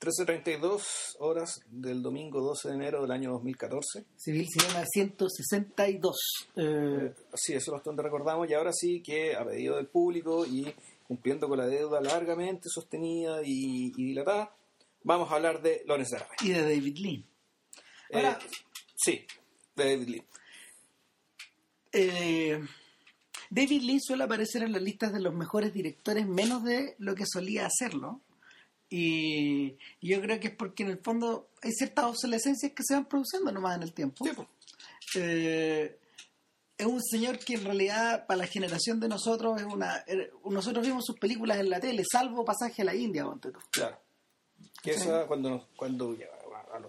13.32 horas del domingo 12 de enero del año 2014. Civil llama 162. Eh, Sí, eso bastante recordamos y ahora sí que a pedido del público y cumpliendo con la deuda largamente sostenida y, y dilatada, vamos a hablar de Lawrence y de David Lean. Ahora, Eh, sí, de David Lee. eh, David Lean suele aparecer en las listas de los mejores directores menos de lo que solía hacerlo. Y yo creo que es porque en el fondo hay ciertas obsolescencias que se van produciendo nomás en el tiempo. Sí, pues. Eh, es un señor que en realidad para la generación de nosotros es una er- nosotros vimos sus películas en la tele salvo pasaje a la India ponte tú. Claro. Que Sí. esa, cuando, nos- cuando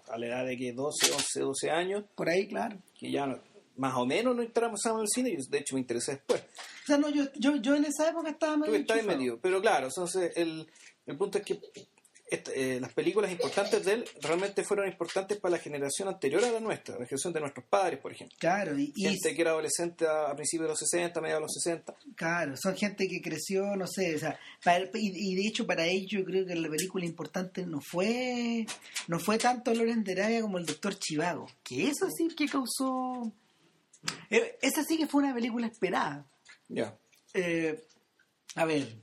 a, la edad de que 12, 11, 12 años, por ahí claro que ya no- más o menos nos entramos en el cine, y de hecho me interesé después. o sea no yo yo, yo en esa época estaba Tú medio estás enchufado. metido. Pero claro, entonces el, el punto es que este, eh, las películas importantes de él realmente fueron importantes para la generación anterior a la nuestra, la generación de nuestros padres, por ejemplo. claro y, y- Gente que era adolescente a, a principios de los 60, mediados de los 60. claro son gente que creció no sé o sea para- y, y de hecho para ellos yo creo que la película importante no fue no fue tanto Loren de Arabia como el Doctor Chivago que eso sí que causó eh, esa sí que fue una película esperada Ya. Eh, a ver,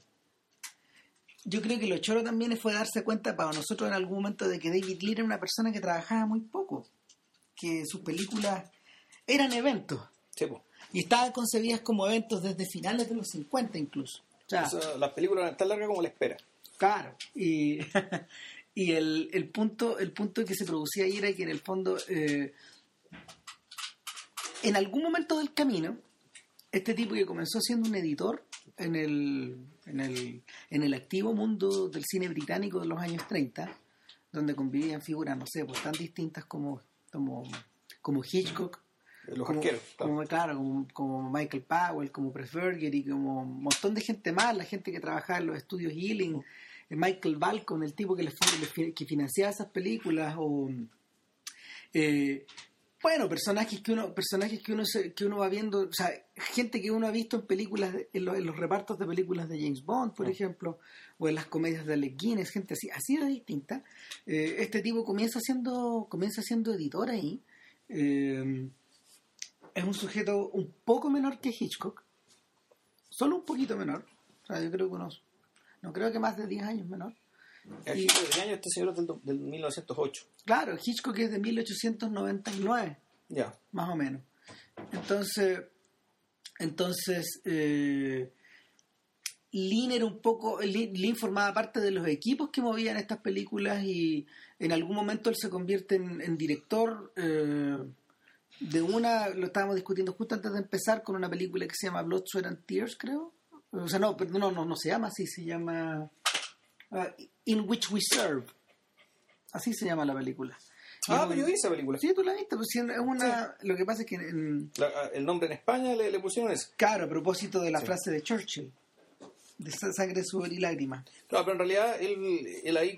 yo creo que lo choro también fue darse cuenta para nosotros en algún momento de que David Lee era una persona que trabajaba muy poco, que sus películas eran eventos Sí, pues. y estaban concebidas como eventos desde finales de los 50 incluso. O sea, Eso, las películas eran tan largas como la espera. Claro. Y, y el, el punto el punto que se producía ahí era que en el fondo, eh, en algún momento del camino, este tipo que comenzó siendo un editor en el, en el, en el activo mundo del cine británico de los años 30, donde convivían figuras, no sé, pues tan distintas como, como, como Hitchcock, Los como, arqueros. claro. como, claro, como, como Michael Powell, como Pressburger y como un montón de gente más, la gente que trabajaba en los estudios Healing, eh, Michael Balcon, el tipo que, le, fue- le fi- que financiaba esas películas, o eh, bueno, personajes que uno, personajes que uno se- que uno va viendo, o sea, gente que uno ha visto en películas, en, lo- en los repartos de películas de James Bond, por Ah. ejemplo, o en las comedias de Alec Guinness, gente así, así de distinta. Eh, este tipo comienza siendo, comienza siendo editor ahí. Eh, es un sujeto un poco menor que Hitchcock, solo un poquito menor, o sea, yo creo que unos, no creo que más de 10 años menor. El y- Hitchcock de año este señor es del, del 1908. Claro, Hitchcock es de 1899, Ya. más o menos. Entonces, entonces eh, Lin era un poco, Lin, Lin formaba parte de los equipos que movían estas películas y en algún momento él se convierte en, en director eh, de una, lo estábamos discutiendo justo antes de empezar con una película que se llama Blood, Sweat and Tears, creo. O sea, no, no, no, no se llama así, se llama In Which We Serve. Así se llama la película. Ah, pero yo vi esa película. Sí, tú la viste, pues es una... Lo que pasa es que, en- La- el nombre en España le, le pusieron eso. claro, a propósito de la Sí. frase de Churchill, de sa- sangre, sudor y lágrimas. Claro, pero en realidad él, él ahí,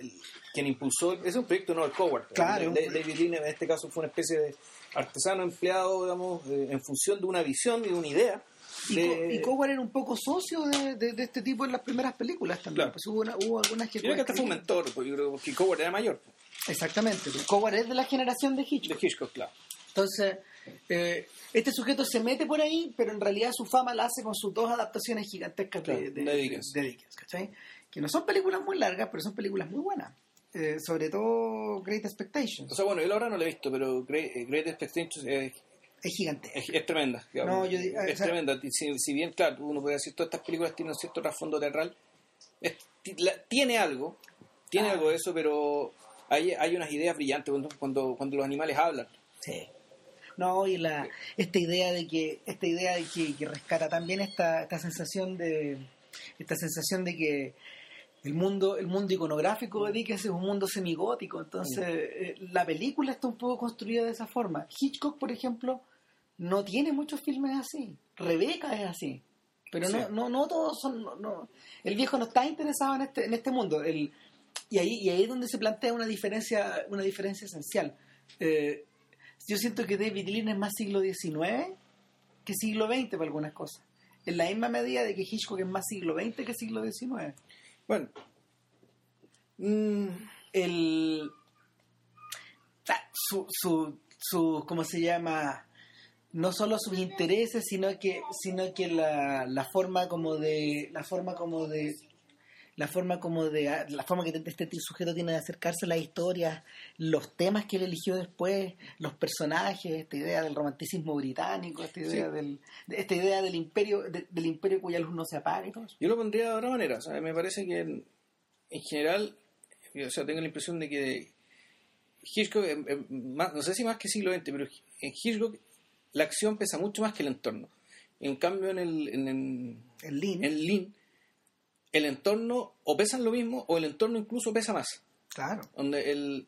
él- quien impulsó, es un proyecto no el Coward. Claro. Da- David Lean en este caso fue una especie de artesano empleado, digamos, eh, en función de una visión y de una idea. Y, Coward era un poco socio de, de- de este tipo en las primeras películas también. Claro. Pues hubo, una- hubo algunas que... Yo creo que hasta fue un mentor, porque yo creo que Coward era mayor. Exactamente. pues Coward es de la generación de Hitchcock. De Hitchcock, claro. Entonces, eh, este sujeto se mete por ahí, pero en realidad su fama la hace con sus dos adaptaciones gigantescas de, Claro, de, de Dickens. de Dickens, ¿cachai? Que no son películas muy largas, pero son películas muy buenas. Eh, sobre todo Great Expectations. O sea, bueno, yo ahora no lo he visto, pero Great, eh, Great Expectations es, Es gigantesca. es, es tremenda. No, yo es o sea- tremenda. Si, si bien, claro, uno puede decir todas estas películas tienen un cierto trasfondo teatral, es- la- tiene algo, tiene Ah. algo de eso, pero hay, hay unas ideas brillantes cuando, cuando, cuando los animales hablan. Sí. No, y la, esta idea de que, esta idea de que, que rescata también esta, esta sensación de, esta sensación de que el mundo, el mundo iconográfico de Dickens es un mundo semigótico, entonces eh, la película está un poco construida de esa forma. Hitchcock, por ejemplo, no tiene muchos filmes así. Rebeca es así. Pero no, Sí. no, no todos son, no, no. el viejo no está interesado en este, en este mundo. El, y ahí, y ahí es donde se plantea una diferencia, una diferencia esencial. Eh, yo siento que David Lean es más siglo XIX que siglo XX para algunas cosas. En la misma medida de que Hitchcock es más siglo XX que siglo XIX. Bueno, mm, el su, su, su cómo se llama no solo sus intereses sino que sino que la, la forma como de la forma como de la forma como de la forma que este sujeto tiene de acercarse a las historias, los temas que él eligió después, los personajes, esta idea del romanticismo británico, esta idea del esta idea del imperio del imperio cuya luz no se apaga y todo eso. Yo lo pondría de otra manera, o me parece que en, general, o sea, tengo la impresión de que Hitchcock, no sé si más que siglo XX, pero en Hitchcock la acción pesa mucho más que el entorno. En cambio, en el, en, el Lean, en Lean el entorno o pesan lo mismo o el entorno incluso pesa más. Claro. Donde el...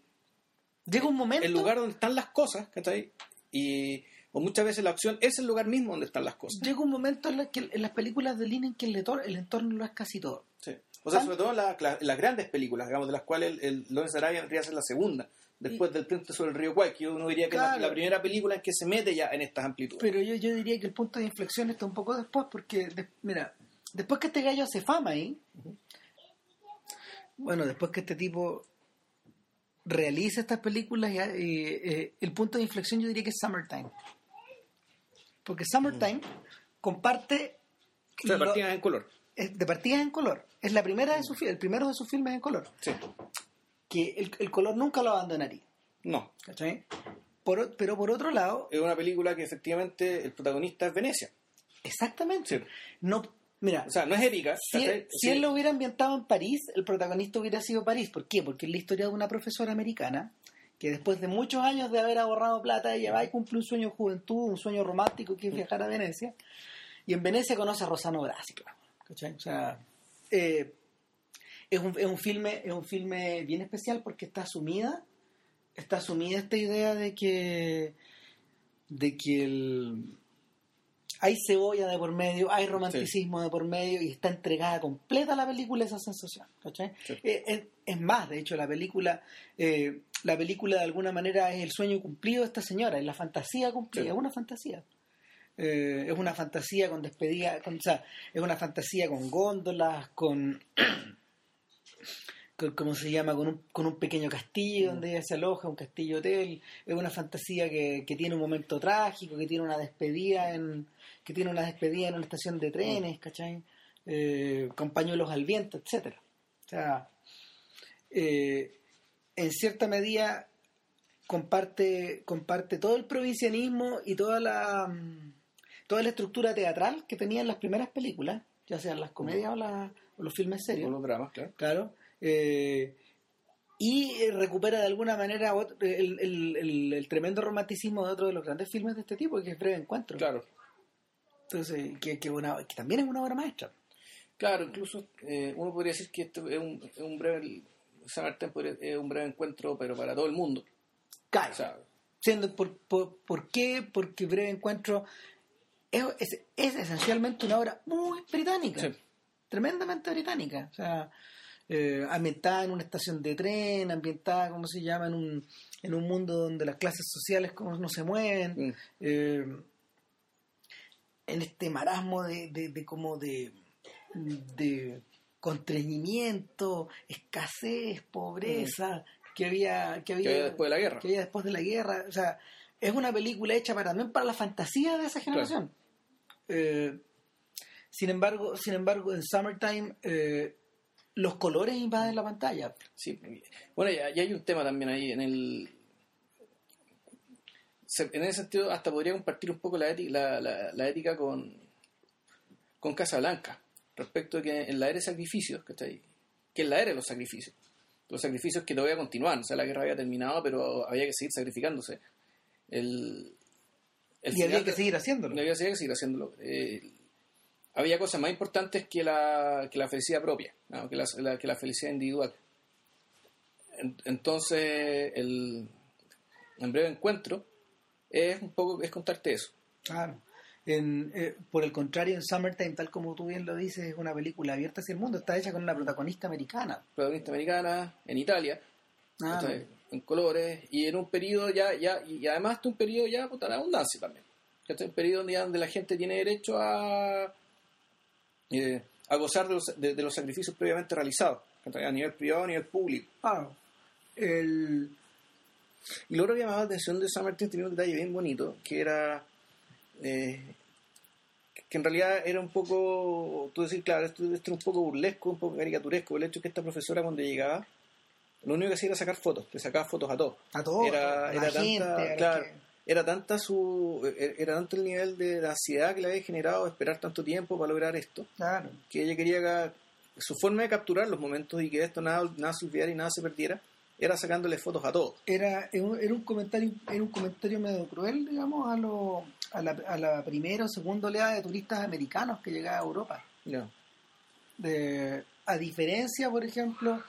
Llega un momento... El lugar donde están las cosas, ¿cachai? Y o muchas veces la acción es el lugar mismo donde están las cosas. Llega un momento en, que, en las películas de Lin en que el, el entorno lo es casi todo. Sí. O sea, sobre todo las grandes películas, digamos, de las cuales el, el Lawrence Arabia vendría a ser la segunda, después del puente sobre el río que uno diría que es la, primera película en que se mete ya en estas amplitudes. Pero yo, yo diría que el punto de inflexión está un poco después, porque, mira, Después que este gallo hace fama ahí, bueno, después que este tipo realiza estas películas, eh, el punto de inflexión yo diría que es Summertime. Porque Summertime comparte... de partidas en color. de partidas en color. Es la primera de sus el primero de sus filmes en color. Sí. Que el, color nunca lo abandonaría. No. pero por otro lado... Es una película que efectivamente el protagonista es Venecia. Exactamente. No, Mira, o sea, no es épica. Si, él, lo hubiera ambientado en París, el protagonista hubiera sido París. ¿Por qué? Porque es la historia de una profesora americana que después de muchos años de haber ahorrado plata, ella va y cumple un sueño de juventud, un sueño romántico que es viajar a Venecia. Y en Venecia conoce a Rosano Grassi, O sea, eh, es, un, es, un filme, es un filme bien especial porque está asumida, está asumida esta idea de que, de que el hay cebolla de por medio, hay romanticismo de por medio y está entregada completa la película esa sensación. Eh, es, más, de hecho, la película, eh, la película de alguna manera es el sueño cumplido de esta señora, es la fantasía cumplida, es una fantasía. Eh, es una fantasía con despedida, o sea, es una fantasía con góndolas, con ¿cómo se llama? Con un, con un pequeño castillo mm. donde ella se aloja, un castillo hotel. Es una fantasía que, que, tiene un momento trágico, que tiene una despedida en que tiene una despedida en una estación de trenes, mm. ¿cachai? Eh, con pañuelos al viento, etcétera. O sea, eh, en cierta medida comparte, comparte todo el provincianismo y toda la toda la estructura teatral que tenían las primeras películas, ya sean las comedias o, o los filmes serios. O los dramas, claro. Claro eh, y recupera de alguna manera el, tremendo romanticismo de otro de los grandes filmes de este tipo, que es Breve Encuentro. Claro. Entonces, que, que, también es una obra maestra. Claro, incluso eh, uno podría decir que esto es un, es un breve es un breve encuentro, pero para todo el mundo. Claro. Siendo por, por, qué? Porque Breve Encuentro es, es, esencialmente una obra muy británica. Tremendamente británica. O sea, eh, ambientada en una estación de tren, ambientada, ¿cómo se llama?, en un, en un mundo donde las clases sociales no se mueven, mm. eh, en este marasmo de, de, como de, de contrañimiento, escasez, pobreza, mm. que, había, que, había, después de la guerra. Que había después de la guerra. O sea, es una película hecha para, también para la fantasía de esa generación. Eh, sin embargo, sin embargo, en Summertime eh, los colores invaden la pantalla. Sí, bueno, ya, hay un tema también ahí en el... En ese sentido, hasta podría compartir un poco la, ética, la, ética con, con Casablanca, respecto de que en la era de sacrificios, ¿cachai? Que en la era de los sacrificios. Los sacrificios que todavía continuaban, o sea, la guerra había terminado, pero había que seguir sacrificándose. El, y había que seguir haciéndolo. Había que seguir haciéndolo. Eh, había cosas más importantes que la, que la felicidad propia, que, la, que la felicidad individual. Entonces, el, en breve encuentro es un poco es contarte eso. Claro. En, eh, por el contrario, en Summertime, tal como tú bien lo dices, es una película abierta hacia el mundo. Está hecha con una protagonista americana. Protagonista americana, en Italia, ah, en colores, y en un periodo ya, ya y además de un periodo ya puta, de abundancia también. Este es un periodo donde la gente tiene derecho a, eh, a gozar de los, de, los, sacrificios previamente realizados, a nivel privado, a nivel público. El, Y lo otro que llamaba la atención de San Martín tenía un detalle bien bonito, que era eh, que en realidad era un poco, tú decís, claro, esto, esto era un poco burlesco, un poco caricaturesco, el hecho que esta profesora cuando llegaba, lo único que hacía era sacar fotos, le sacaba fotos a todos. a todos, Era- a era la tanta- la claro. que- Era tanta su eh, era tanto el nivel de, ansiedad que le había generado esperar tanto tiempo para lograr esto, claro. que ella quería que su forma de capturar los momentos y que esto nada, nada se olvidara y nada se perdiera, era sacándole fotos a todos. Era, era un era un comentario era un comentario medio cruel, digamos, a, lo, a, la, a la primera o segunda oleada de turistas americanos que llegaba a Europa. No. De, a diferencia, por ejemplo,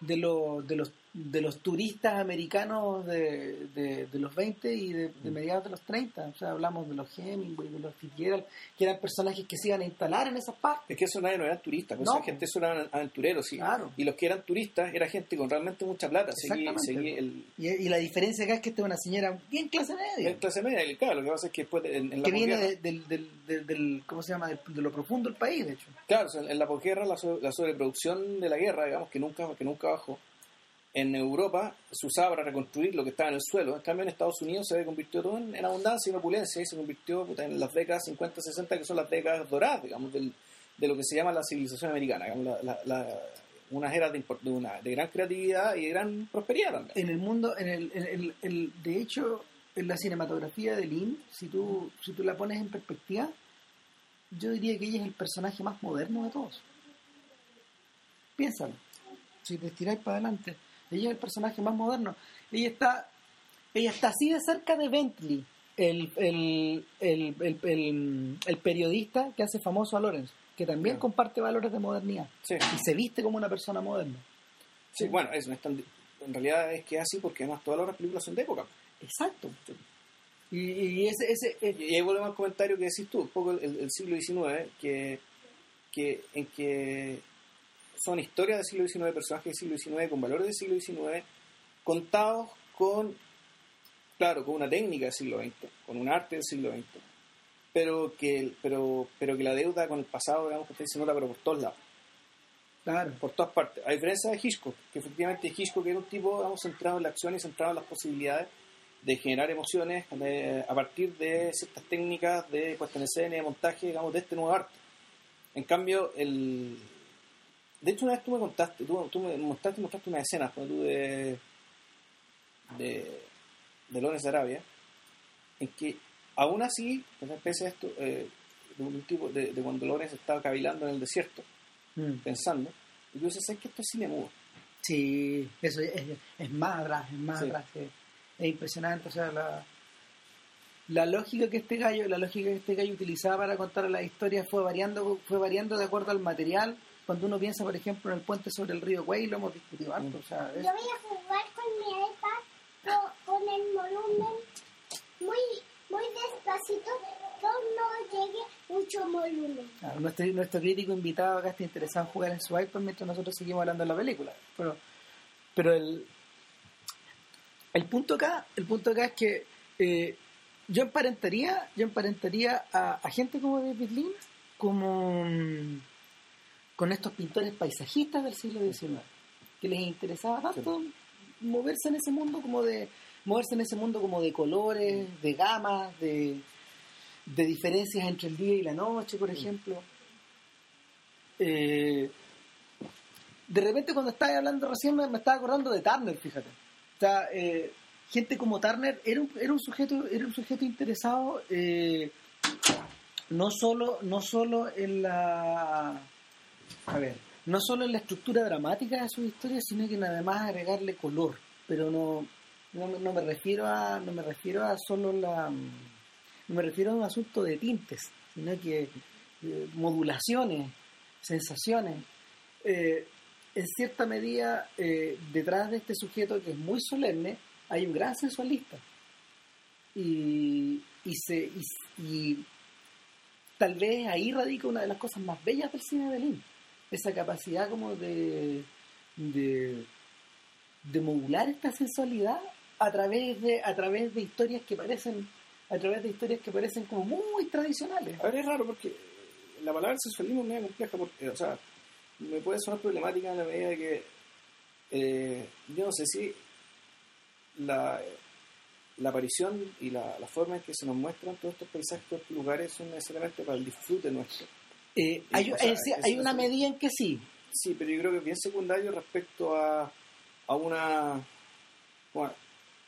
de, lo- de, los, de los turistas americanos de, de, de los 20 y de, de mediados de los 30. O sea, hablamos de los Hemingway, de los Fitzgerald, que eran personajes que se iban a instalar en esas partes. Es que eso nadie no eran turistas, pues No. esa gente eso eran aventureros, sí. Claro. Y los que eran turistas era gente con realmente mucha plata. Seguí, el, Y, y la diferencia acá es que esta es una señora bien clase media. el clase media. y Claro, lo que pasa es que después de- en, en la que viene del, del, del, del- ¿cómo se llama? Del- de lo profundo del país, de hecho. Claro, o sea, en la posguerra, la, so- la sobreproducción de la guerra, digamos, que nunca, que nunca bajó, en Europa se usaba para reconstruir lo que estaba en el suelo. En cambio, en Estados Unidos se convirtió todo en, abundancia y en opulencia y se convirtió en las décadas 50, 60, que son las décadas doradas, digamos, del- de lo que se llama la civilización americana. digamos, la- la- la- unas eras de, de, una, de gran creatividad y de gran prosperidad también. En el mundo, en el, en el, el- de hecho, en la cinematografía de Lynn, si tú, si tú la pones en perspectiva, yo diría que ella es el personaje más moderno de todos. Piénsalo. Si te estiráis para adelante, ella es el personaje más moderno. Ella está, ella está así de cerca de Bentley, el, el, el, el, periodista que hace famoso a Lawrence, que también Claro. comparte valores de modernidad Sí. y se viste como una persona moderna. Sí, bueno, eso no es tan- en realidad es que es así porque además todas las películas son de época. Exacto. Y, y ese, ese, eh, Y ahí volvemos al comentario que decís tú, un poco el, el siglo XIX, que, que, en que son historias del siglo XIX, personajes del siglo XIX, con valores del siglo XIX, contados con, claro, con una técnica del siglo XX, con un arte del siglo XX, pero que, pero, pero que la deuda con el pasado, digamos, que se nota, pero por todos lados claro. por todas partes. A diferencia de Hitchcock, que efectivamente Hitchcock era un tipo digamos, centrado en la acción y centrado en las posibilidades de generar emociones de- a partir de ciertas técnicas de puesta en escena y de montaje, digamos, de este nuevo arte. En cambio, el... De hecho, una vez tú me contaste, tú, tú me mostraste, mostraste una escena cuando tú de, de, de Lawrence Arabia, en que aún así, especie de esto, eh, de un tipo de, de cuando Lawrence estaba cavilando en el desierto, Mm. pensando, y yo decía, ¿sabes que esto es cine mudo? Sí, eso es, es más atrás, es más Sí. atrás. Es, es impresionante, o sea, la, la lógica que este gallo, la lógica que este gallo utilizaba para contar la historia fue variando, fue variando de acuerdo al material. Cuando uno piensa, por ejemplo, en el puente sobre el río Güey, lo hemos discutido harto, o sea, es- Yo voy a jugar con mi iPad co- con el volumen muy, muy despacito, que no llegue mucho volumen. claro, nuestro, nuestro crítico invitado acá está interesado en jugar en su iPad mientras nosotros seguimos hablando de la película. Pero, pero el, el punto acá, el punto acá es que eh, yo emparentaría, yo emparentaría a, a gente como David Lynch como mm, con estos pintores paisajistas del siglo XIX, que les interesaba tanto moverse en ese mundo como de moverse en ese mundo como de colores, de gamas, de, de diferencias entre el día y la noche, por ejemplo. Eh, de repente cuando estaba hablando recién me, me estaba acordando de Turner, fíjate. O sea, eh, gente como Turner era un, era un sujeto era un sujeto interesado eh, no solo no solo en la a ver no solo en la estructura dramática de sus historias sino que además agregarle color pero no no, no me refiero a no me refiero a solo la no me refiero a un asunto de tintes sino que eh, modulaciones sensaciones eh, en cierta medida, eh, detrás de este sujeto que es muy solemne, hay un gran sensualista. Y, y, se, y, tal vez ahí radica una de las cosas más bellas del cine de Lynn. Esa capacidad como de, de, modular esta sensualidad a través de, a través de historias que parecen a través de historias que parecen como muy tradicionales. A ver, es raro porque la palabra sexualismo es medio compleja, porque, o sea, me puede sonar problemática en la medida de que eh, yo no sé si la, aparición y la forma en que se nos muestran todos estos paisajes, todos estos lugares son necesariamente para el disfrute nuestro. Eh, hay, o sea, hay no una medida en que sí. Sí, pero yo creo que es bien secundario respecto a, a una. bueno,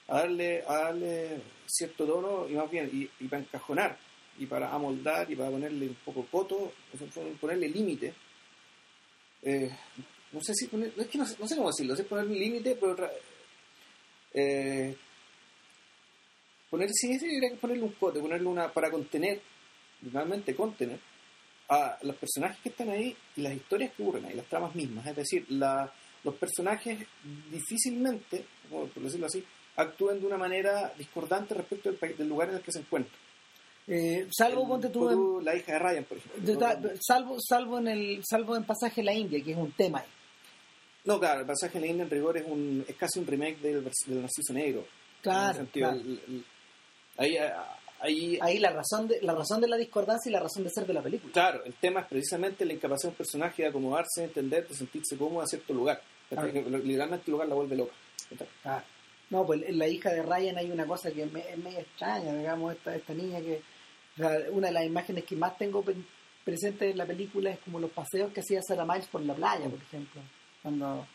a darle, a darle cierto tono y más bien, y, y para encajonar, y para amoldar, y para ponerle un poco coto, ponerle límite. Eh, no sé si poner, es que no, sé- no sé cómo decirlo, es ponerle límite, pero otra- eh, poner, sí, sí, ponerle un cote, ponerle una, para contener, realmente contener, a los personajes que están ahí y las historias que ocurren ahí, las tramas mismas. Es decir, la, los personajes difícilmente, por decirlo así, actúan de una manera discordante respecto del, del lugar en el que se encuentran. Eh, salvo, El- ponte tú, en- la hija de Ryan, por ejemplo. de- ¿no? da- salvo, salvo, en el, salvo en Pasaje a la India, que es un tema ahí. No, claro, el pasaje en la India en rigor es, un, es casi un remake del, del Narciso Negro. En Claro, ese sentido, claro. el- el- ahí, ahí, Ahí la razón, de, la razón de la discordancia y la razón de ser de la película. Claro, el tema es precisamente la incapacidad de un personaje de acomodarse, de entender, de sentirse cómodo en cierto lugar. Claro. Literalmente el lugar la vuelve loca. Ah, no, pues en la hija de Ryan hay una cosa que es, me- es medio extraña, digamos, esta, esta niña que... o sea, una de las imágenes que más tengo pre- presente en la película es como los paseos que hacía Sarah Miles por la playa, por ejemplo. Cuando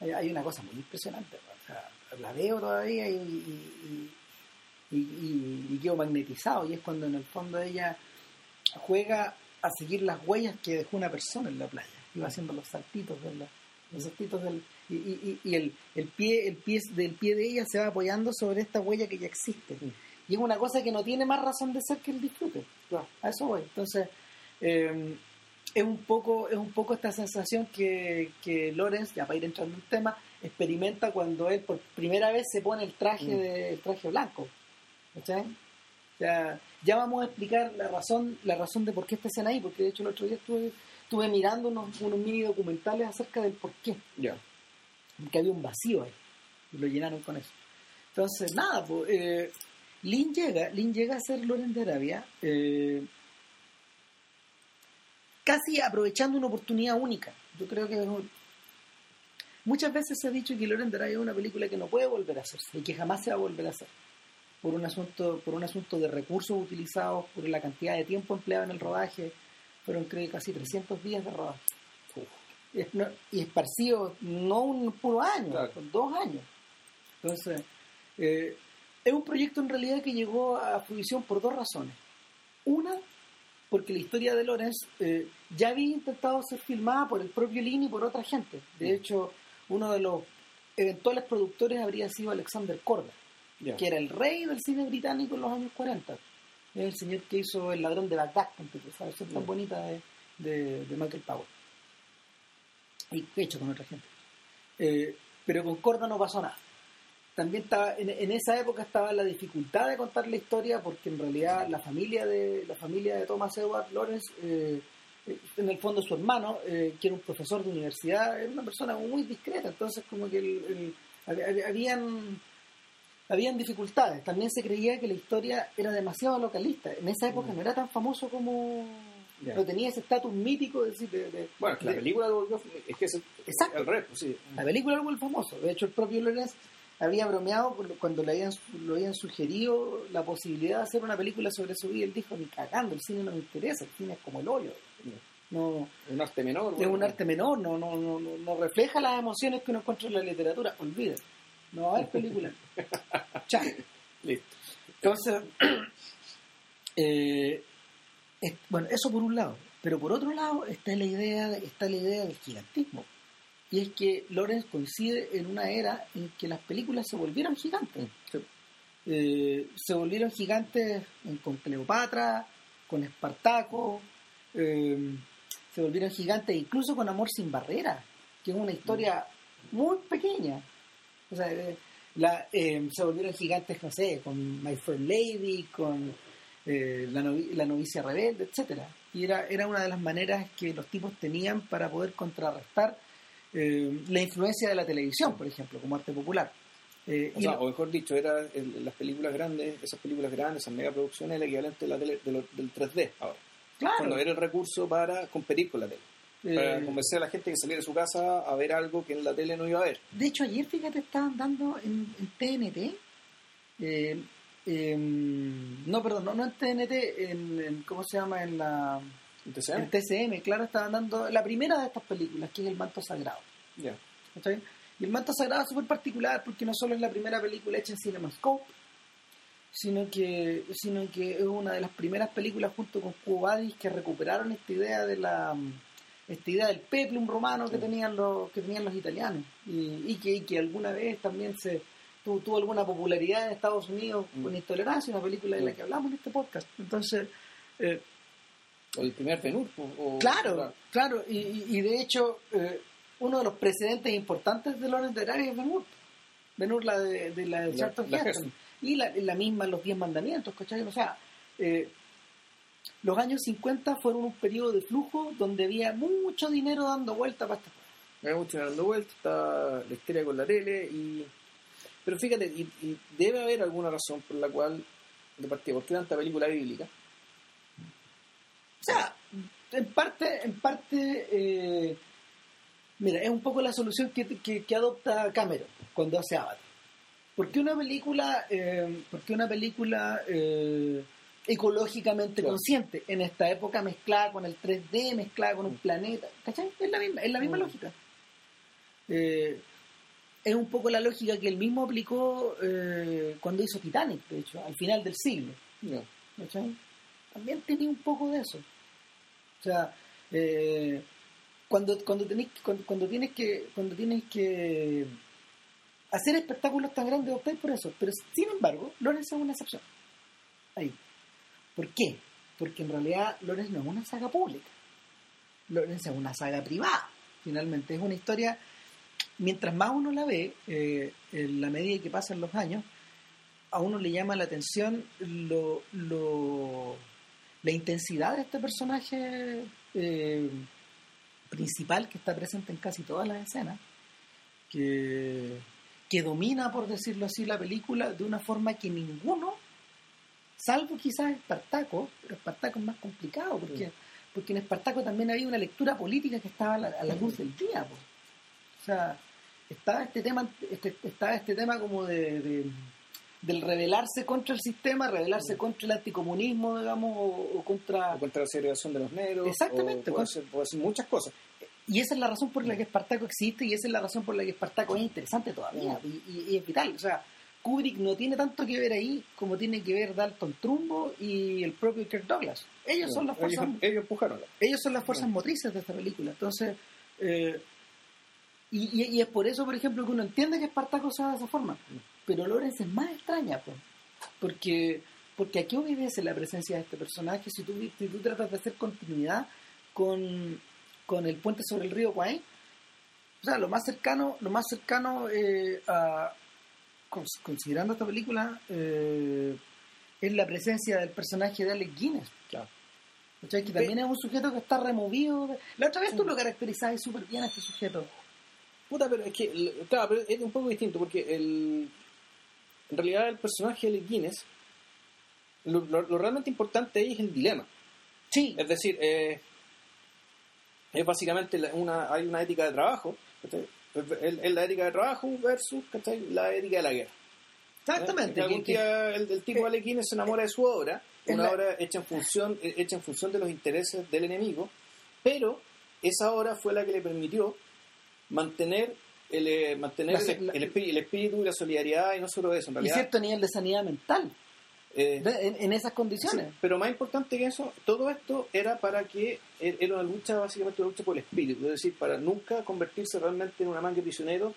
hay, hay una cosa muy impresionante. O sea, la veo todavía y, y, y, y- y quedo magnetizado. Y es cuando en el fondo ella juega a seguir las huellas que dejó una persona en la playa. Iba haciendo los saltitos de la- los saltitos del y, y- y- y el, el pie el pie del pie de ella se va apoyando sobre esta huella que ya existe y es una cosa que no tiene más razón de ser que el disfrute Claro. a eso voy entonces eh, es un poco es un poco esta sensación que, que Lorenz ya para ir entrando en el tema experimenta cuando él por primera vez se pone el traje Mm. de, el traje blanco ¿cachai? O sea, ya vamos a explicar la razón la razón de por qué esta escena ahí porque de hecho el otro día estuve estuve mirando unos, unos mini documentales acerca del por qué Ya. que había un vacío ahí y lo llenaron con eso entonces nada pues eh, Lin llega Lin llega a ser Loren de Arabia eh, casi aprovechando una oportunidad única yo creo que es un- muchas veces se ha dicho que Loren de Arabia es una película que no puede volver a hacerse y que jamás se va a volver a hacer por un asunto por un asunto de recursos utilizados por la cantidad de tiempo empleado en el rodaje fueron creo casi 300 días de rodaje no- y esparcido no un puro año, Claro. dos años. Entonces, eh, es un proyecto en realidad que llegó a fruición por dos razones. Una, porque la historia de Lorenz eh, ya había intentado ser filmada por el propio Lin y por otra gente. De Mm. hecho, uno de los eventuales productores habría sido Alexander Korda, Que era el rey del cine británico en los años 40. Es el señor que hizo El ladrón de Bagdad, esa versión tan bonita de, de, de Michael Powell. Y hecho con otra gente. Eh, pero con Corda no pasó nada. También estaba, en, en esa época estaba la dificultad de contar la historia porque en realidad la familia de la familia de Thomas Edward Lawrence, eh, eh, en el fondo su hermano, eh, que era un profesor de universidad, era una persona muy discreta, entonces como que el- el- hab- hab- habían habían dificultades. También se creía que la historia era demasiado localista. En esa época no era tan famoso como... Ya. No tenía ese estatus mítico de, de- de- Bueno, que la de- película lo volvió- es que es el, Exacto. el sí. la película era muy famoso. De hecho, el propio Lorenz había bromeado cuando- le habían, lo habían sugerido la posibilidad de hacer una película sobre su vida. Él dijo, ni cagando, el cine no me interesa, el cine es como el óleo. No, Un arte menor. es un arte menor, no, no, no, no, refleja las emociones que uno encuentra en la literatura. Olvide. No va a haber película. Chao. Listo. Entonces, eh, es- bueno, eso por un lado. Pero por otro lado está la idea, de- está la idea del gigantismo. Y es que Lorenz coincide en una era en que las películas se volvieron gigantes. Eh, se volvieron gigantes con Cleopatra, con Espartaco, eh, se volvieron gigantes incluso con Amor sin barreras, que es una historia muy pequeña. O sea, eh, la, eh, se volvieron gigantes, no sé, con My Fair Lady, con eh, la, novi- la novicia rebelde, etcétera Y era, era una de las maneras que los tipos tenían para poder contrarrestar eh, la influencia de la televisión, por ejemplo, como arte popular. Eh, O, sea, mejor dicho, era el- las películas grandes, esas películas grandes, esas megaproducciones, el equivalente de la tele- de lo- del 3D ahora. claro, Cuando era el recurso para competir con la tele. Para Eh, convencer a la gente que saliera de su casa a ver algo que en la tele no iba a ver. De hecho, ayer, fíjate, estaban dando en, en TNT. eh, em, no, perdón, no, no en TNT, en, en- ¿cómo se llama? En la ¿En TCM? en TCM, claro, estaban dando la primera de estas películas, que es El Manto Sagrado. Ya. ¿cachai? Y El Manto Sagrado es súper particular porque no solo es la primera película hecha en CinemaScope, sino que, sino que es una de las primeras películas junto con Quo Vadis que recuperaron esta idea de la esta idea del peplum romano que tenían los que tenían los italianos y, y que, y que alguna vez también se tuvo, tuvo alguna popularidad en Estados Unidos Mm. con Intolerancia, una película de la que hablamos en este podcast. Entonces, eh, O el primer Benur. o- o- Claro, claro, y, y- de hecho, eh, uno de los precedentes importantes de Lawrence de Arabia es Ben Hur. Ben Hur, la de, de la de Charlton. Heston. Y la, la misma, Los Diez Mandamientos, ¿cachai? O sea, eh, los años 50 fueron un periodo de flujo donde había mucho dinero dando vuelta para estas cosas. Me gusta dando vueltas, está la historia con la tele y... Pero fíjate, y, debe haber alguna razón por la cual, de partida, ¿por qué tanta película bíblica? O sea, en parte, en parte, eh, mira, es un poco la solución que, que- adopta Cameron cuando hace Avatar. ¿Por qué una película, eh, por qué una película eh, ecológicamente Claro. consciente en esta época mezclada con el 3D, mezclada con un planeta? ¿Cachai? Es la misma, es la misma Mm. lógica. Eh, es un poco la lógica que él mismo aplicó eh, cuando hizo Titanic, de hecho, al final del siglo. ¿cachai? También tenía un poco de eso. O sea, eh, cuando, cuando, tenés, cuando, cuando tienes que cuando tienes que hacer espectáculos tan grandes optáis por eso. Pero sin embargo, Lorenz es una excepción. Ahí. ¿Por qué? Porque en realidad Lorenz no es una saga pública. Lorenz es una saga privada. Finalmente es una historia, mientras más uno la ve, eh, en la medida que pasan los años, a uno le llama la atención la intensidad de este personaje eh, principal que está presente en casi todas las escenas, que domina, por decirlo así, la película de una forma que ninguno, salvo quizás Espartaco, pero Espartaco es más complicado, porque, Sí. porque en Espartaco también había una lectura política que estaba a la, a la luz del día. po. O sea, estaba este tema, este, estaba este tema como de, de- del rebelarse contra el sistema, rebelarse Sí. contra el anticomunismo, digamos, o, o contra... O contra la segregación de los negros. Exactamente, o Puede ser, puede ser muchas cosas. Y esa es la razón por la que Espartaco existe y esa es la razón por la que Espartaco es interesante todavía y, y- y es vital. O sea, Kubrick no tiene tanto que ver ahí como tiene que ver Dalton Trumbo y el propio Kirk Douglas. Ellos son las fuerzas, ellos, ellos empujaron. ellos son las fuerzas motrices de esta película. Entonces, eh, y, y- y es por eso, por ejemplo, que uno entiende que Espartaco sea de esa forma. Pero Lorenz es más extraña, pues, porque porque aquí obedece la presencia de este personaje si tú, si tú tratas de hacer continuidad con, con el puente sobre el río Kwai. O sea, lo más cercano, lo más cercano eh, a considerando esta película eh, es la presencia del personaje de Alec Guinness. Claro. ¿Cachai? Que también es un sujeto que está removido. de- La otra vez tú lo caracterizabas súper bien a este sujeto. Puta, pero es que, claro, pero es un poco distinto porque el, en realidad el personaje de Guinness, lo, lo- lo realmente importante ahí es el dilema. Sí, Es decir, eh, es básicamente la- una, hay una ética de trabajo. Es, la ética de trabajo versus ¿cachai? la ética de la guerra. exactamente. Algún día el, el tipo Alec Guinness se enamora de su obra, una la- obra hecha en función eh, hecha en función de los intereses del enemigo, pero esa obra fue la que le permitió mantener el, eh, mantener La- el, el espí- el espíritu y la solidaridad y no solo eso, en y realidad. cierto nivel de sanidad mental eh, de- en, en esas sí, condiciones. pero más importante que eso, todo esto era para que er- era una lucha, básicamente una lucha por el espíritu, es decir, para nunca convertirse realmente en una manga de prisioneros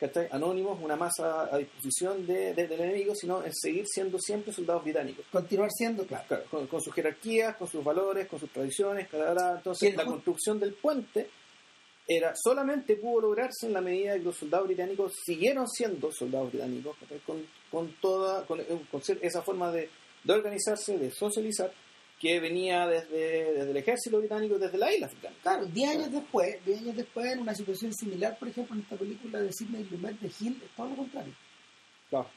¿cachai? anónimos, una masa a disposición de- de- del enemigo, sino en seguir siendo siempre soldados británicos. Continuar siendo, claro. Claro, con, con sus jerarquías, con sus valores, con sus tradiciones, cada. Entonces, la construcción del puente era solamente pudo lograrse en la medida que los soldados británicos siguieron siendo soldados británicos, con, con toda con, con ser- esa forma de, de organizarse, de socializar, que venía desde, desde el ejército británico, desde la isla africana. Claro, 10 años después, 10 años después, en una situación similar, por ejemplo, en esta película de Sidney Lumet de Hill, es todo lo contrario. Claro.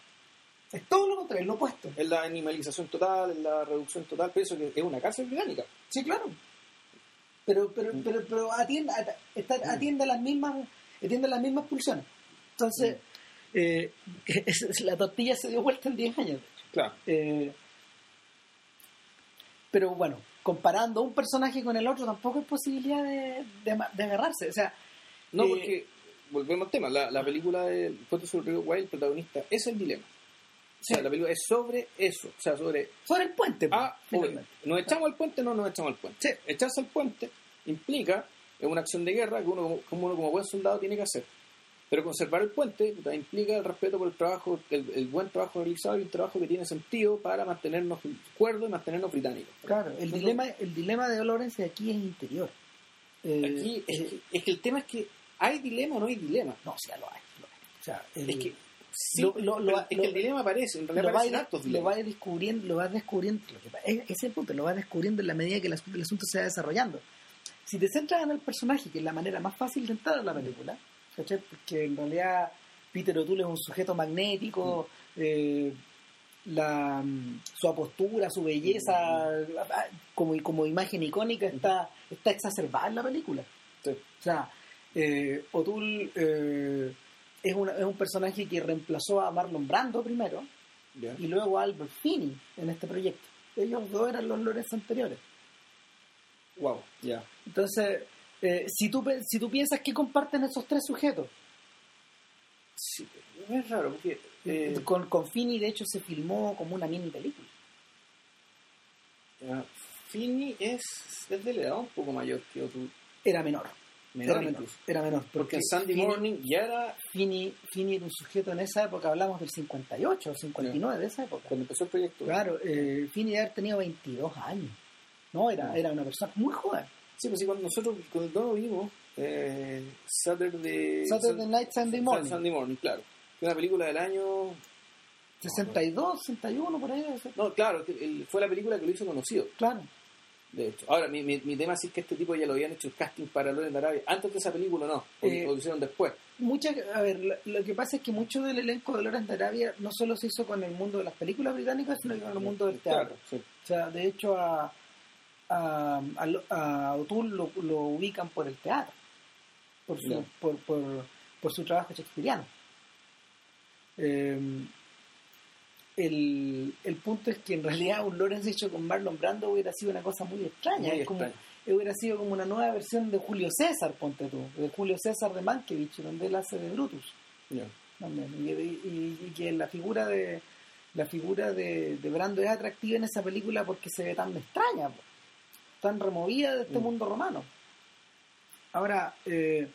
Es todo lo contrario, lo opuesto. Es la animalización total, es la reducción total, pero eso es una cárcel británica. Sí, claro. Pero pero pero, pero atiende, a- está- atiende las mismas atiende a las mismas pulsiones. Entonces, eh, es- es- la tortilla se dio vuelta en 10 años. Claro. Eh, pero bueno, comparando un personaje con el otro tampoco hay posibilidad de, de, agarrarse. O sea, No, Eh, porque, volvemos al tema, la, la película de Puente sobre el río Guay, el protagonista, es el dilema. O sea, la película es sobre eso, o sea, sobre sobre el puente. pues, A o B. finalmente. ¿Nos echamos al puente no nos echamos al puente? Sí. Echarse al puente implica es una acción de guerra que uno como, uno como buen soldado tiene que hacer. Pero conservar el puente implica el respeto por el trabajo, el, el buen trabajo realizado y un trabajo que tiene sentido para mantenernos cuerdos y mantenernos británicos. Claro, el Entonces, dilema, el dilema de Lawrence aquí es interior. Eh, Aquí es, eh, que, es que el tema es que hay dilema o no hay dilema. no, lo hay. lo hay. O sea, el- Es que, sí, lo- lo- es que el dilema aparece, en realidad lo va, aparecen lo va descubriendo, lo va descubriendo, lo pa- es, ese es el punto, lo va descubriendo en la medida que el, asunto- el asunto se va desarrollando. Si te centras en el personaje, que es la manera más fácil de entrar a la película, ¿cachai? porque en realidad Peter O'Toole es un sujeto magnético, eh, la, mm, su apostura, su belleza, ah, como, como imagen icónica, está, está exacerbada en la película. Sí. O sea, eh, O'Toole eh, es, una- es un personaje que reemplazó a Marlon Brando primero y luego a Albert Finney en este proyecto. Ellos dos eran los Lorenz anteriores. Wow, ya. Entonces, eh, si, tú, si tú piensas que comparten esos tres sujetos, Sí, es raro, porque... eh, con, con Finney de hecho se filmó como una mini película. Finney es, es de la edad un poco mayor que otro, Era menor. menor era menor. Era menor. Porque en Sunday Finney- Morning ya era Finney, Finney era un sujeto en esa época, hablamos del 58 o 59 de esa época. cuando empezó el proyecto. Claro, eh, Finney debe haber tenido 22 años. No, era, era una persona muy joven. Sí, pues sí, cuando nosotros cuando vimos, eh, Saturday, Saturday Night, Sunday Morning. Sunday Morning, claro. Que una película del año... 62, 61, por ahí. No, claro, fue la película que lo hizo conocido, Claro. de hecho. Ahora, mi, mi, mi tema sí es que este tipo ya lo habían hecho el casting para Loren de Arabia. Antes de esa película no, Eh, lo hicieron después. Muchas, a ver, lo, lo que pasa es que mucho del elenco de de Arabia no solo se hizo con el mundo de las películas británicas, sino que con el mundo del teatro. Claro, sí. O sea, de hecho a, a, a, a O'Toole lo, lo ubican por el teatro, por su, por, por, por su trabajo shakespeariano. Eh, el, el punto es que en realidad un Lawrence hecho con Marlon Brando hubiera sido una cosa muy extraña. Muy es como, hubiera sido como una nueva versión de Julio César, ponte tú, de Julio César de Mankiewicz, donde él hace de Brutus. Y, y- y que la figura de la figura de, de Brando es atractiva en esa película porque se ve tan extraña, po, tan removida de este Mm. mundo romano. Ahora, eh,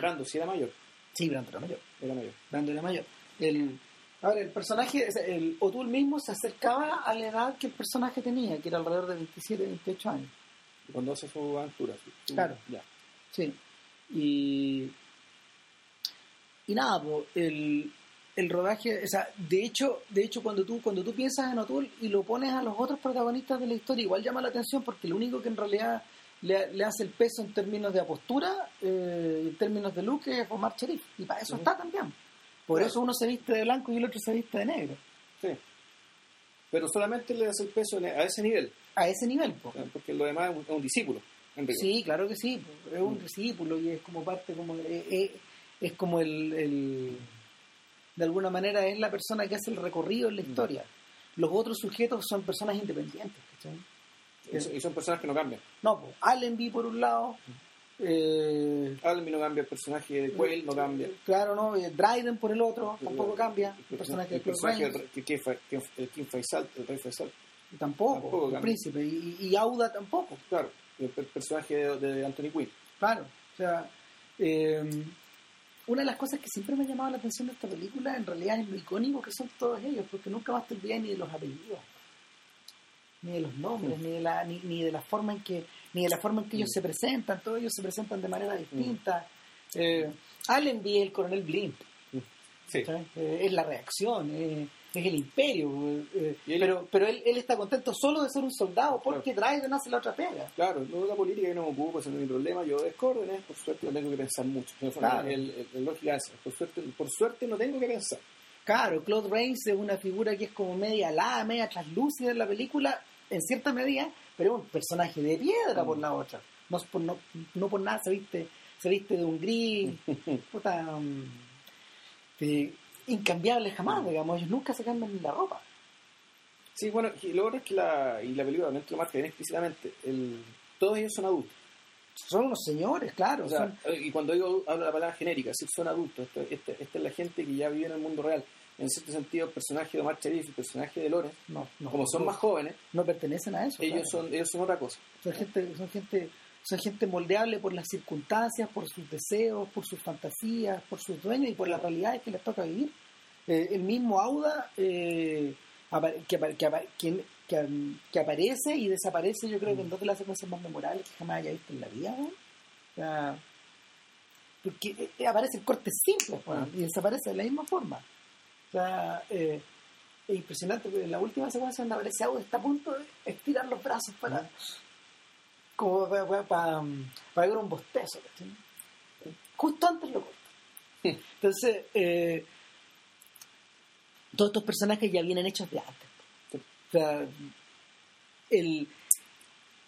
Brando, sí era mayor. sí, Brando era mayor. Era mayor. Brando era mayor. El, ahora, el personaje, el O'Toole mismo se acercaba a la edad que el personaje tenía, que era alrededor de 27, 28 años. Cuando hace su aventura. sí. Claro. Ya. Sí. Y, y nada, po, el, el rodaje, o sea, de hecho, de hecho cuando tú cuando tú piensas en O'Toole y lo pones a los otros protagonistas de la historia, igual llama la atención porque lo único que en realidad le, le hace el peso en términos de apostura, eh, en términos de look, es Omar Sharif. Y para eso está también. Por Claro. eso uno se viste de blanco y el otro se viste de negro. Sí. Pero solamente le das el peso en- a ese nivel, A ese nivel, porque lo demás es un, es un discípulo. En. Sí, claro que sí. Es un Mm. discípulo y es como parte, como eh, eh, es como el, el- de alguna manera es la persona que hace el recorrido en la historia. Los otros sujetos son personas independientes. ¿cachai? Y son- personas que no cambian. No, pues, Allenby por un lado, eh, Allenby no cambia, el personaje de Quayle no cambia. claro, no, Eh, Dryden por el otro tampoco cambia. El personaje de el personaje que- fue- que- el King Faisal, el rey Faisal. tampoco, tampoco el cambia. príncipe y, y Auda tampoco. Claro, el, el personaje de, de Anthony Quinn. Claro, o sea, eh, una de las cosas que siempre me ha llamado la atención de esta película en realidad es lo icónico que son todos ellos, porque nunca más te olvidas ni de los apellidos, ni de los nombres, ni de la ni, ni de la forma en que ni de la forma en que ellos se presentan, todos ellos se presentan de manera distinta. Eh, Allenby es el coronel Blimp, Sí. ¿sabes? Eh, es la reacción, eh, es el imperio, eh, él- pero pero él, él está contento solo de ser un soldado porque Dryden hace la otra pega. Claro, no la política que no me ocupo, ese no es mi problema. Yo obedezco órdenes, por suerte no tengo que pensar mucho. Claro. el, el- lógica es, por suerte, por suerte no tengo que pensar. Claro, Claude Rains es una figura que es como media alada, media translúcida en la película, en cierta medida, pero es un personaje de piedra por la otra. no, por, no, no por nada se viste, se viste de un gris, puta, mm, de- incambiable jamás, digamos, ellos nunca se cambian la ropa. Sí, bueno, y lo otro es que la, y la película también lo marca bien explícitamente, el, todos ellos son adultos. Son unos señores, claro. O sea, son- y cuando digo, hablo de la palabra genérica, es decir, son adultos. Esta, esta- esta es la gente que ya vive en el mundo real. En cierto sentido, el personaje de Omar Sharif y el personaje de Loren, no, no, como son no, más jóvenes, no pertenecen a eso. ellos claro. son ellos son otra cosa. son gente, son gente, son gente moldeable por las circunstancias, por sus deseos, por sus fantasías, por sus dueños y por las realidades que les toca vivir. Eh, el mismo Auda eh, que, apa- que, apa- que, que, que aparece y desaparece, yo creo que en dos de las secuencias más memorables que jamás haya visto en la vida. ¿no? O sea, porque eh, aparecen cortes simples pues, y desaparece de la misma forma. O sea, eh, es impresionante porque en la última secuencia donde aparece Auda está a punto de estirar los brazos para como para, para, para, para ver un bostezo. Justo antes lo corta. Entonces, eh, todos estos personajes ya vienen hechos de antes. Sí. O sea, el,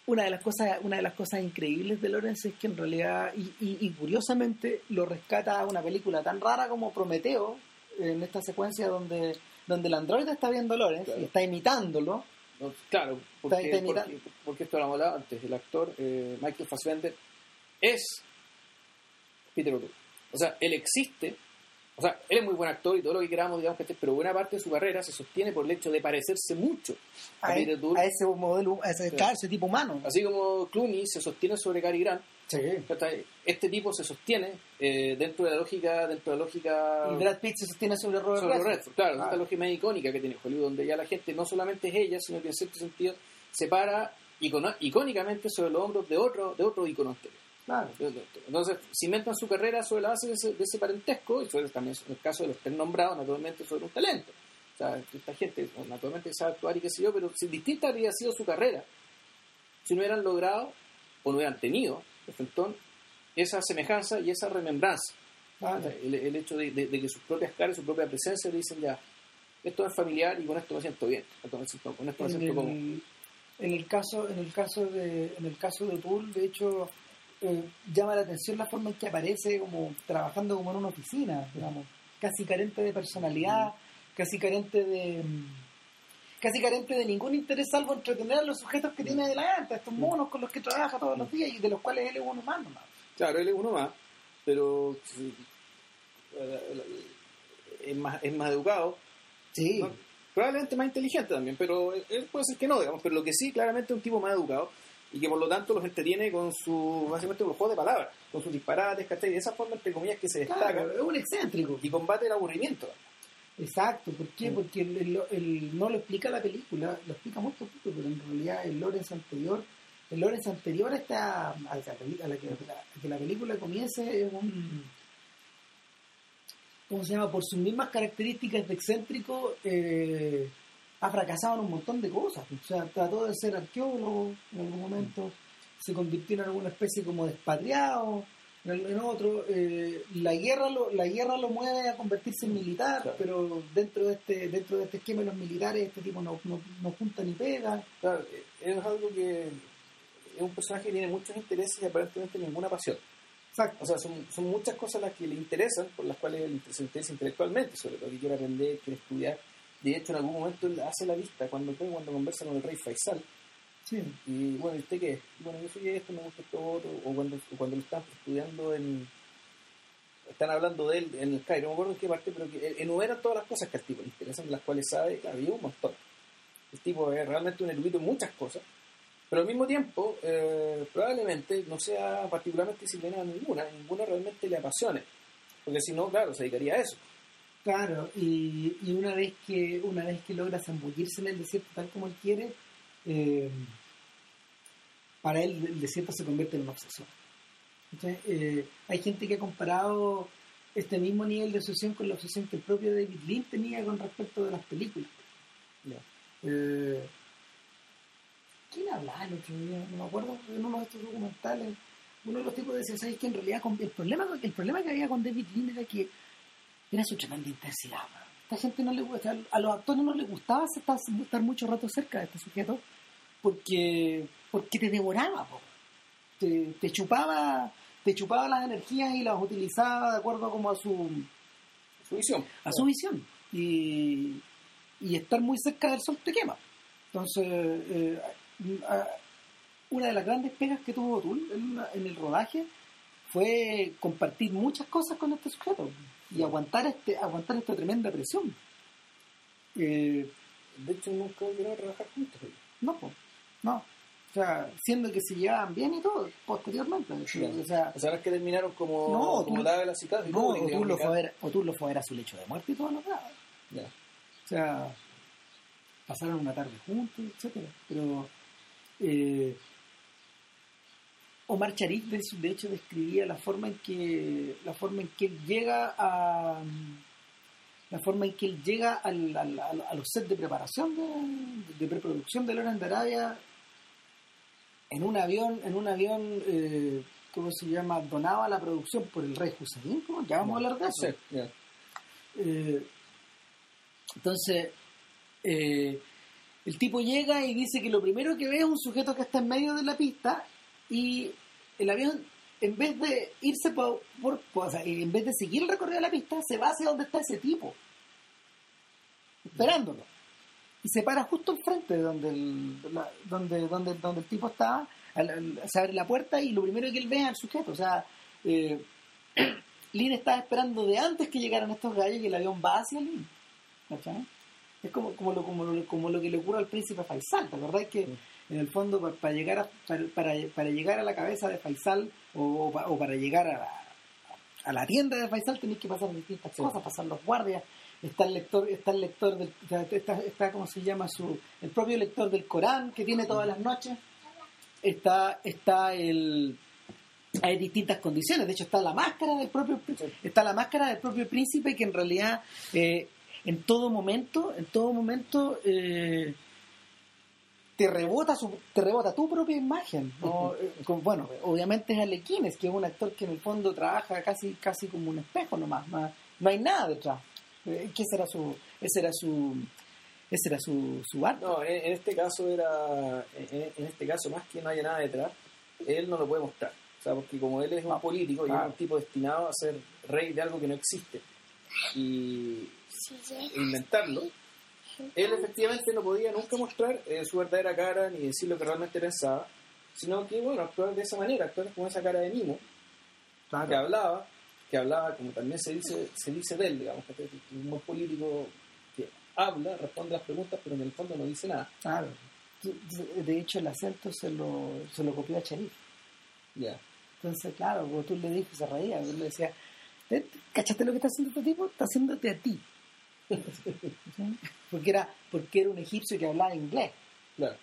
una de las cosas una de las cosas increíbles de Lawrence es que en realidad y, y- y curiosamente lo rescata una película tan rara como Prometeo en esta secuencia donde donde el androide está viendo a Lawrence Claro. y está imitándolo No, claro, porque, porque, porque esto lo hemos hablado antes. El actor eh, Michael Fassbender es Peter O'Toole. O sea, él existe. O sea, él es muy buen actor y todo lo que queramos, digamos que esté, pero buena parte de su carrera se sostiene por el hecho de parecerse mucho a, a, Peter O'Toole. a ese modelo a ese, Claro. claro, ese tipo humano Así como Clooney se sostiene sobre Cary Grant, Sí. este tipo se sostiene eh, dentro de la lógica, dentro de la lógica y Brad Pitt se sostiene sobre Robert sobre Redford. Redford, claro, Ah. esta lógica más icónica que tiene Hollywood, donde ya la gente no solamente es ella, sino que en cierto sentido se para icono- icónicamente sobre los hombros de otro, de otro icono anterior. Claro. Entonces, cimentan su carrera sobre la base de ese, de ese parentesco, y sobre también en el caso de los tres nombrados, naturalmente sobre un talento. O sea, esta gente, naturalmente sabe actuar y qué sé yo, pero si distinta habría sido su carrera, si no hubieran logrado o no hubieran tenido, de esa semejanza y esa remembranza. el, el hecho de, de- de que sus propias caras, su propia presencia le dicen ya, esto es familiar y con esto me siento bien, esto con esto me en siento el, en el caso en el caso de en el caso de Tool de hecho eh, llama la atención la forma en que aparece como trabajando como en una oficina digamos. Casi carente de personalidad casi carente de mm, casi carente de ningún interés salvo entretener a los sujetos que tiene delante estos monos con los que trabaja todos los días y de los cuales él es un humano ¿no? Claro, él es uno más, pero eh, es más, es más educado, sí ¿no? probablemente más inteligente también, pero él puede ser que no, digamos, pero lo que sí, claramente es un tipo más educado y que por lo tanto los entretiene con su, básicamente con los juegos de palabras, con sus disparates, ¿cachai? De esa forma, entre comillas, que se destaca Claro, es un excéntrico y combate el aburrimiento. Exacto, ¿por qué? Porque el, el- el- no lo explica la película, lo explica muy poquito, pero en realidad el Lorenz anterior, el Lorenz anterior a, esta, a, la, peli- a la que, a que la película comience es un, ¿cómo se llama? Por sus mismas características de excéntrico, eh, ha fracasado en un montón de cosas. O sea, trató de ser arqueólogo en algún momento, se convirtió en alguna especie como de expatriado, en, en otro. eh, la guerra lo, la guerra lo mueve a convertirse en militar, Claro. pero dentro de este dentro de este esquema de los militares este tipo no, no, no junta ni pega. Claro, eh, es algo que es un personaje que tiene muchos intereses y aparentemente ninguna pasión. Exacto. O sea, son, son muchas cosas las que le interesan, por las cuales él se interesa intelectualmente, sobre todo que quiere aprender, quiere estudiar. De hecho, en algún momento él hace la vista cuando, cuando conversa con el rey Faisal. Sí. Y bueno, ¿y usted qué? Bueno, yo soy esto, me gusta esto otro. O cuando, cuando lo están estudiando en. Están hablando de él en el Cairo, no me acuerdo en qué parte, pero que enumera todas las cosas que al tipo le interesan, las cuales sabe, claro, y un montón. El tipo es realmente un erudito en muchas cosas, pero al mismo tiempo, eh, probablemente no sea particularmente disciplinado en ninguna, ninguna realmente le apasione. Porque si no, claro, se dedicaría a eso. Claro, y, y una vez que una vez que logra zambullirse en el desierto tal como él quiere, eh, para él el desierto se convierte en una obsesión. Entonces, eh, hay gente que ha comparado este mismo nivel de obsesión con la obsesión que el propio David Lynch tenía con respecto de las películas. Eh, ¿Quién hablaba el otro día? No me acuerdo, en uno de estos documentales. Uno de los tipos decía, ¿sabes que En realidad el, problema, el problema que había con David Lynch era que era su tremenda intensidad. man. Esta gente no le gusta, a los actores no les gustaba estar, estar mucho rato cerca de este sujeto porque, porque te devoraba. po. te, te chupaba te chupaba las energías y las utilizaba de acuerdo como a su Su visión. a su visión y, y estar muy cerca del sol te quema entonces eh, una de las grandes pegas que tuvo O'Toole en, en el rodaje fue compartir muchas cosas con este sujeto y aguantar este aguantar esta tremenda presión Eh, De hecho, nunca volvieron a trabajar juntos. no po, no o sea siendo que se llevaban bien y todo posteriormente Claro. o sea O sea, no es que terminaron como, No, como tú- la de la cicatriz. no digamos, O'Toole lo que- fue a ver O'Toole lo fue a ver a su lecho de muerte y todo lo demás Ya. O sea, pasaron una tarde juntos, etcétera. Pero eh, Omar Charik de, de hecho describía la forma en que la forma en que él llega a la forma en que él llega al, al- al- a los sets de preparación de, de preproducción de Loran de Arabia en un avión en un avión eh, ¿cómo se llama? donado a la producción por el rey Hussein ¿cómo? ya vamos a hablar de eso eh, entonces, eh, el tipo llega y dice que lo primero que ve es un sujeto que está en medio de la pista y el avión, en vez de irse por, en vez de seguir el recorrido de la pista, se va hacia donde está ese tipo, esperándolo. Y se para justo al frente de donde el, la- donde, donde, donde el tipo está, al- se abre la puerta y lo primero que él ve es al sujeto. O sea, eh, Lynn estaba esperando de antes que llegaran estos gallos y el avión va hacia Lynn. ¿Cachai? Es como, como, lo, como, lo, como lo que le ocurre al príncipe Faisal, ¿te acordás que en el fondo pa- para, llegar a, para, para, para llegar a la cabeza de Faisal o, o pa- o para llegar a la, a la tienda de Faisal tenéis que pasar distintas cosas, pasar los guardias, está el lector, está el lector del, está, está como se llama su, el propio lector del Corán que tiene todas las noches, está, está el hay distintas condiciones, de hecho está la máscara del propio está la máscara del propio príncipe que en realidad eh, en todo momento, en todo momento eh, te rebota su, te rebota tu propia imagen. ¿no? Con- bueno, obviamente es Alequines, que es un actor que en el fondo trabaja casi, casi como un espejo nomás, más, no hay nada detrás. Eh, que ese era su, ese era su, ese era su, su arte. No, en, en este caso era. En, en este caso, más que no haya nada detrás, él no lo puede mostrar. O sea, porque como él es un No, político y es un tipo destinado a ser rey de algo que no existe y inventarlo, él efectivamente no podía nunca mostrar eh, su verdadera cara ni decir lo que realmente pensaba, sino que, bueno, actuar de esa manera, actuar con esa cara de mimo, que hablaba, que hablaba, como también se dice, se dice de él, digamos, que es un político que habla, responde las preguntas, pero en el fondo no dice nada. Claro. De hecho, el acento se lo, se lo copió a Cherif. Ya. Entonces, claro, como tú le dijiste, se reía. Él le decía, "Eh, ¿cachaste lo que está haciendo este tipo? Está haciéndote a ti. ¿Sí? porque, era, porque era un egipcio que hablaba inglés. Claro.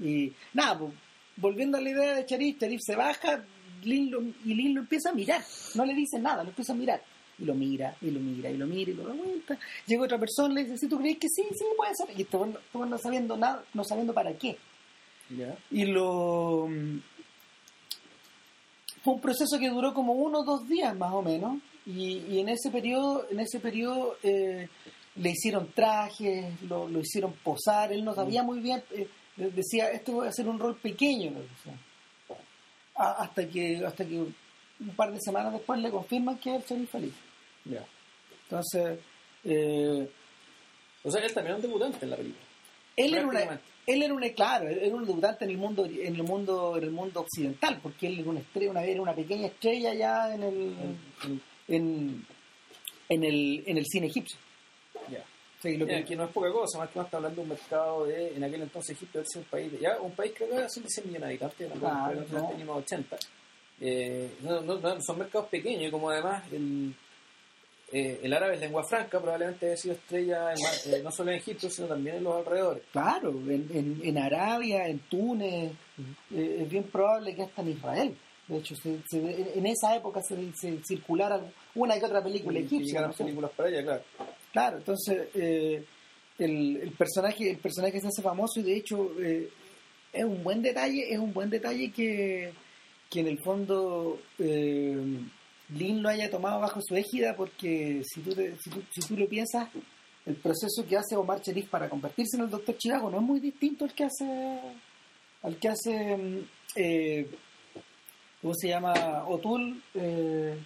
Y nada, pues, volviendo a la idea de Charif, Charif se baja Lin lo- y Lin lo empieza a mirar. No le dice nada, lo empieza a mirar. Y lo mira, y lo mira, y lo mira, y lo da vuelta. Llega otra persona y le dice, ¿sí tú crees que sí? Sí, puede ser. Y este bueno, este no sabiendo nada, no sabiendo para qué. Y lo... mm, Fue un proceso que duró como uno o dos días más o menos. Y, y en ese periodo, en ese periodo eh, le hicieron trajes, lo, lo hicieron posar. Él no sabía muy bien, eh, decía, esto voy a hacer un rol pequeño. decía. A- hasta que hasta que un par de semanas después le confirman que es el sheriff feliz. Ya. Entonces, eh, O sea, él también era un debutante en la película. él era una él era un claro él era un debutante en el mundo en el mundo en el mundo occidental porque él era una estrella una, era una pequeña estrella ya en el en, en el en el cine egipcio Ya. Y lo que- que no es poca cosa, más que más está hablando de un mercado de, en aquel entonces Egipto, es un país, de- ya un país que ahora son de 100 millones de habitantes, Ah, no. años 80. Eh, no, no, no, son mercados pequeños y como además el, eh, el árabe es lengua franca, probablemente haya sido estrella en eh, no solo en Egipto, sino también en los alrededores. claro en, en, en Arabia en Túnez es bien probable que hasta en Israel de hecho se- se en- esa época se, se circulara una que otra película Y- y egipcia películas para allá, claro. Claro, entonces eh, el, el personaje el personaje se hace famoso y de hecho eh, es un buen detalle es un buen detalle que, que en el fondo eh, Lin lo haya tomado bajo su égida porque si tú, te- si, tú, si tú lo piensas el proceso que hace Omar Sharif para convertirse en el Doctor Chivago no es muy distinto al que hace al que hace eh, ¿cómo se llama? O'Toole eh,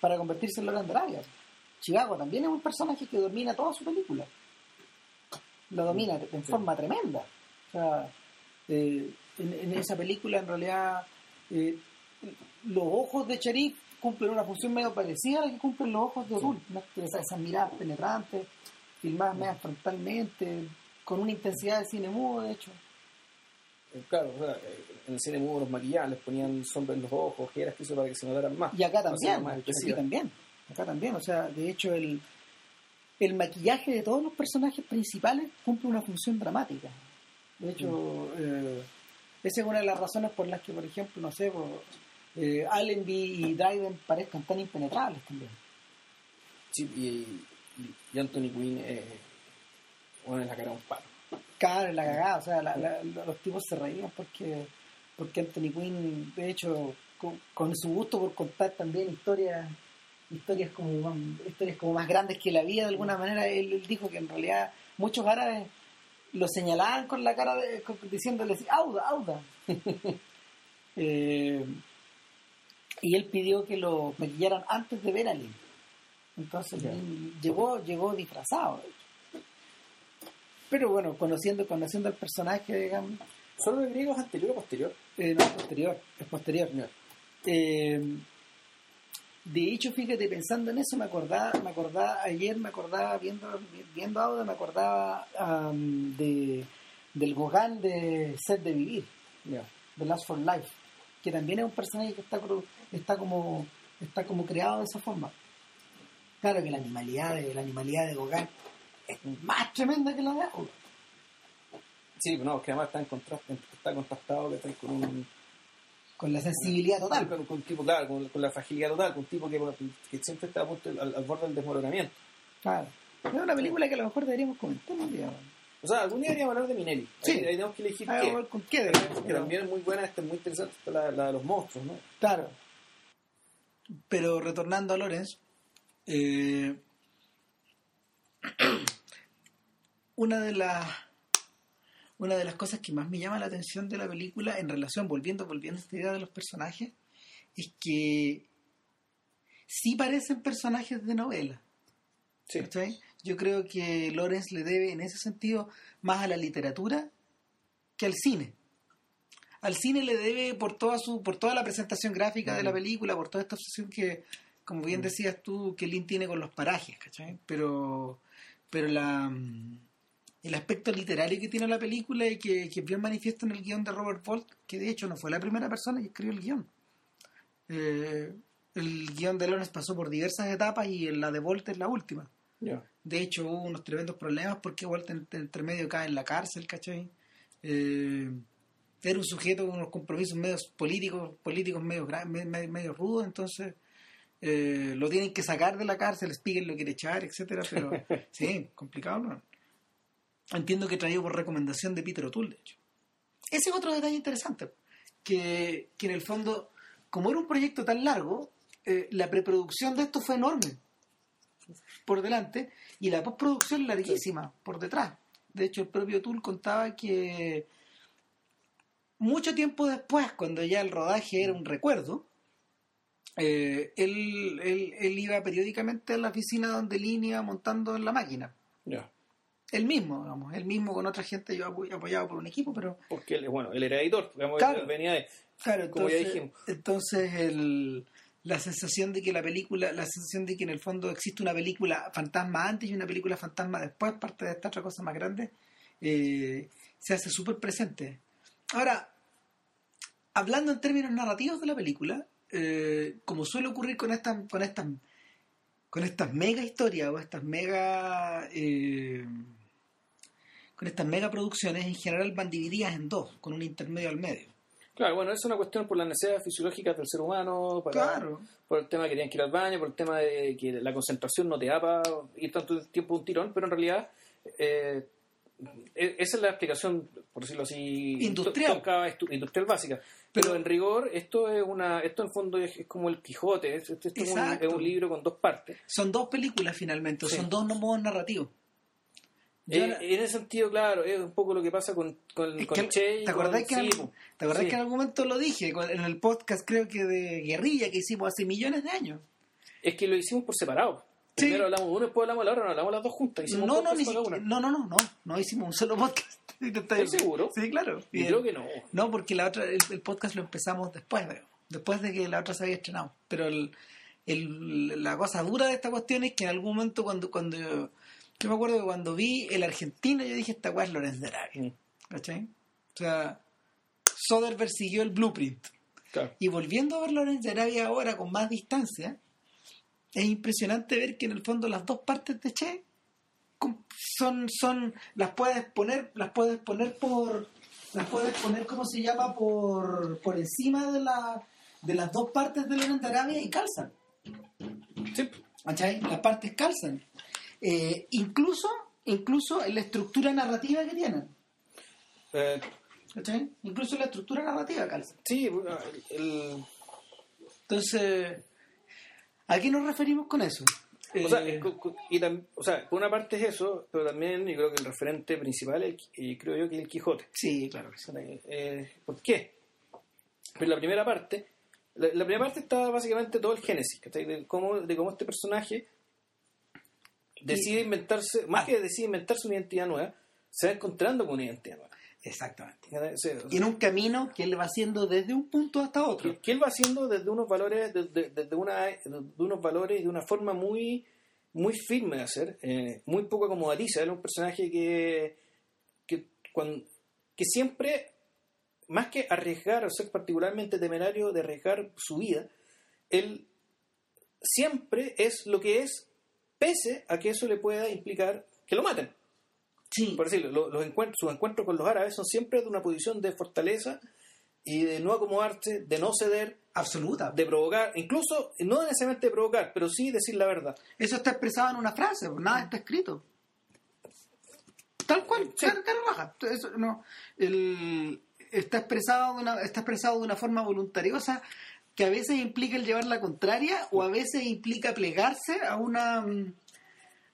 para convertirse en Logan Arabia. Chicago también es un personaje que domina toda su película. Lo domina en forma tremenda. O sea, eh, en, en esa película en realidad eh, los ojos de Cherif cumplen una función medio parecida a la que cumplen los ojos de O'Toole. Esas, esas miradas penetrantes, filmadas medio frontalmente, con una intensidad de cine mudo, de hecho. Eh, Claro, o sea, en el cine mudo los maquillaban, les ponían sombra en los ojos, ojeras, que eso para que se notaran más. Y acá también, más aquí también, acá también. O sea, de hecho, el, el maquillaje de todos los personajes principales cumple una función dramática. De hecho, eh, esa es una de las razones por las que, por ejemplo, no sé, por, eh, Allenby y Dryden parezcan tan impenetrables también. Sí, y, y- y Anthony Quinn, eh, bueno, en la cara un palo. Claro, la cagada, o sea, la- la- los tipos se reían porque, porque Anthony Quinn, de hecho, con, con su gusto por contar también historias historias como más, historias como más grandes que la vida de alguna manera él, él dijo que en realidad muchos árabes lo señalaban con la cara de, con- diciéndoles auda auda Eh, y él pidió que lo maquillaran antes de ver a Lin entonces. Lin llegó llegó disfrazado pero bueno conociendo conociendo al personaje digamos ¿Solo el griego es anterior o posterior? eh, no, es posterior es posterior eh, de hecho, fíjate, pensando en eso, me acordaba, me acordaba ayer, me acordaba viendo, viendo Auda, me acordaba am, de, del Gauguin de Set de Vivir, Ya. de Last for Life, que también es un personaje que está, está como está como creado de esa forma. Claro que la animalidad de, la animalidad de Gauguin es más tremenda que la de Auda. Sí, no, que además está, en contraste, está contrastado que está con un, con la sensibilidad total. con, con un tipo, claro, con, con la fragilidad total, con un tipo que, que siempre está a punto, al, al borde del desmoronamiento. Claro. Es una película que a lo mejor deberíamos comentar un día. O sea, algún día deberíamos hablar de Minelli. Sí. Ahí, ahí tenemos que elegir Ah, qué. con qué Que también es muy buena, esta es muy interesante, esta la, la de los monstruos, ¿no? Claro. Pero retornando a Lorenz, eh, una de las una de las cosas que más me llama la atención de la película en relación, volviendo, volviendo a esta idea de los personajes, es que sí parecen personajes de novela. Sí. Yo creo que Lorenz le debe en ese sentido más a la literatura que al cine. Al cine le debe por toda su, por toda la presentación gráfica de la película, por toda esta obsesión que, como bien decías tú, que Lin tiene con los parajes, ¿cachai? Pero, pero la mm, el aspecto literario que tiene la película y que, que es bien manifiesto en el guion de Robert Bolt, que de hecho no fue la primera persona que escribió el guion. Eh, el guion de Lorenz pasó por diversas etapas y la de Bolt es la última. De hecho, hubo unos tremendos problemas porque Walter entre, medio cae en la cárcel, ¿cachai? Eh, era un sujeto con unos compromisos medios políticos, políticos medio, gra- me- me- medio rudos, entonces eh, lo tienen que sacar de la cárcel, Spiegel lo quiere echar, etcétera, pero sí, complicado, ¿no? Entiendo que traído por recomendación de Peter O'Toole, de hecho. Ese es otro detalle interesante, que, que en el fondo, como era un proyecto tan largo, eh, la preproducción de esto fue enorme por delante y la postproducción larguísima por detrás. De hecho, el propio Tool contaba que mucho tiempo después, cuando ya el rodaje era un recuerdo, eh, él, él, él iba periódicamente a la oficina donde Lin iba montando en la máquina. Ya. Él mismo, digamos, él mismo con otra gente, yo apoy- apoyado por un equipo, pero Porque él, bueno, él era editor, digamos, Claro. él venía de. Claro, Como ya entonces, dijimos. entonces el, la sensación de que la película, la sensación de que en el fondo existe una película fantasma antes y una película fantasma después, parte de esta otra cosa más grande, eh, se hace súper presente. Ahora, hablando en términos narrativos de la película, eh, como suele ocurrir con estas, con estas, con estas mega historias o estas mega eh, con estas mega producciones en general van divididas en dos, con un intermedio al medio. Claro, bueno, es una cuestión por las necesidades fisiológicas del ser humano, para, Claro. por el tema de que tienen que ir al baño, por el tema de que la concentración no te da para ir tanto tiempo un tirón, pero en realidad eh, e- esa es la explicación, por decirlo así, Industrial. industrial básica. Pero, Pero- en rigor, esto es una esto en fondo es, es como el Quijote, es- esto es, un, Exacto. es un libro con dos partes. Son dos películas finalmente, Sí. son dos modos narrativos. Eh, la- en ese sentido, claro, es un poco lo que pasa con, con, con que- Che y ¿Te acordás, con- que, sí. ¿te acordás Sí. que en algún momento lo dije? En el podcast, creo que de Guerrilla, que hicimos hace millones de años. Es que lo hicimos por separado. Sí. Primero hablamos de uno, después hablamos de la otra, no hablamos las dos juntas. Hicimos No, no, ni una. no, no, no, no, no hicimos un solo podcast. ¿Estás seguro? Sí, claro. Y creo que no. No, porque la otra, el, el podcast lo empezamos después, de, después de que la otra se había estrenado. Pero el, el- la cosa dura de esta cuestión es que en algún momento cuando, cuando yo, me acuerdo que cuando vi el argentino, yo dije, esta weá es Lorenz de Arabia. ¿Cachai? O sea, Soderbergh siguió el blueprint. Claro. Y volviendo a ver Lorenz de Arabia ahora con más distancia, es impresionante ver que en el fondo las dos partes de Che son, son, las puedes poner, las puedes poner por, las puedes poner, ¿cómo se llama? Por, por encima de la, de las dos partes de Lorenz de Arabia y calzan. Sí. ¿Cachai? Las partes calzan. Eh, incluso, incluso en la estructura narrativa que tienen. Eh. Incluso en la estructura narrativa calzan. sí, el, Entonces, ¿a qué nos referimos con eso? O sea, Eh, y tam- o sea, por una parte es eso, pero también yo creo que el referente principal es, y creo yo que es el Quijote. sí, claro que sí. Eh, ¿Por qué? Pero la primera parte, la, la primera parte está básicamente todo el génesis. De cómo, de cómo este personaje decide inventarse, más que decide inventarse una identidad nueva, se va encontrando con una identidad nueva. Exactamente. en un camino que él va haciendo desde un punto hasta otro. que, que él va haciendo desde unos valores, desde, desde una, de unos valores y de una forma muy, muy firme de hacer, eh, muy poco acomodatiza. Él es un personaje que, que, que siempre, más que arriesgar o ser particularmente temerario de arriesgar su vida, él siempre es lo que es, pese a que eso le pueda implicar que lo maten Sí, por decirlo, lo- los encuentros, sus encuentros con los árabes son siempre de una posición de fortaleza y de no acomodarse, de no ceder, absoluta. de provocar, incluso no necesariamente de provocar, pero sí decir la verdad. Eso está expresado en una frase, pues, nada está escrito. Tal cual, cara, cara. Eso, no, el- está, expresado de una, está expresado de una forma voluntariosa que a veces implica el llevar la contraria o a veces implica plegarse a una mm,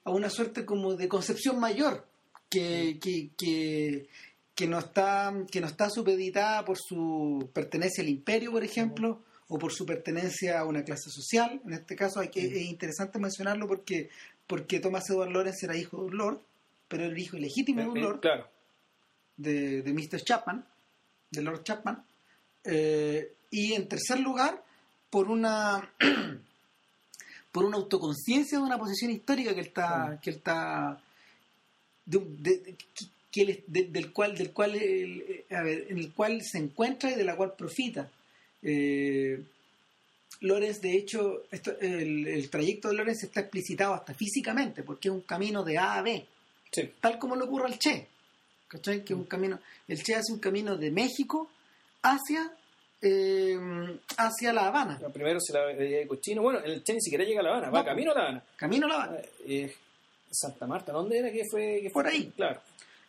a una suerte como de concepción mayor que, que, que, que no está que no está supeditada por su pertenencia al imperio por ejemplo o por su pertenencia a una clase social en este caso hay que, es interesante mencionarlo porque porque Thomas Edward Lawrence era hijo de un lord pero era el hijo ilegítimo de un Eh, lord Claro. de, de Mr. Chapman, de Lord Chapman, eh, y en tercer lugar por una por una autoconciencia de una posición histórica que él está que él está de de- que- él del cual del cual él, eh, a ver, en el cual se encuentra y de la cual profita eh, Lorenz de hecho esto- el, el trayecto de Lorenz está explicitado hasta físicamente porque es un camino de A a B Sí. tal como le ocurre al Che. ¿Cachai? Que un camino, el Che hace un camino de México hacia, eh, hacia La Habana. Primero se la de cochino. Bueno, el Che ni siquiera llega a La Habana, va No. camino a La Habana. Camino a La Habana. Eh, Santa Marta, ¿dónde era que fue? que fue? Por ahí. Claro,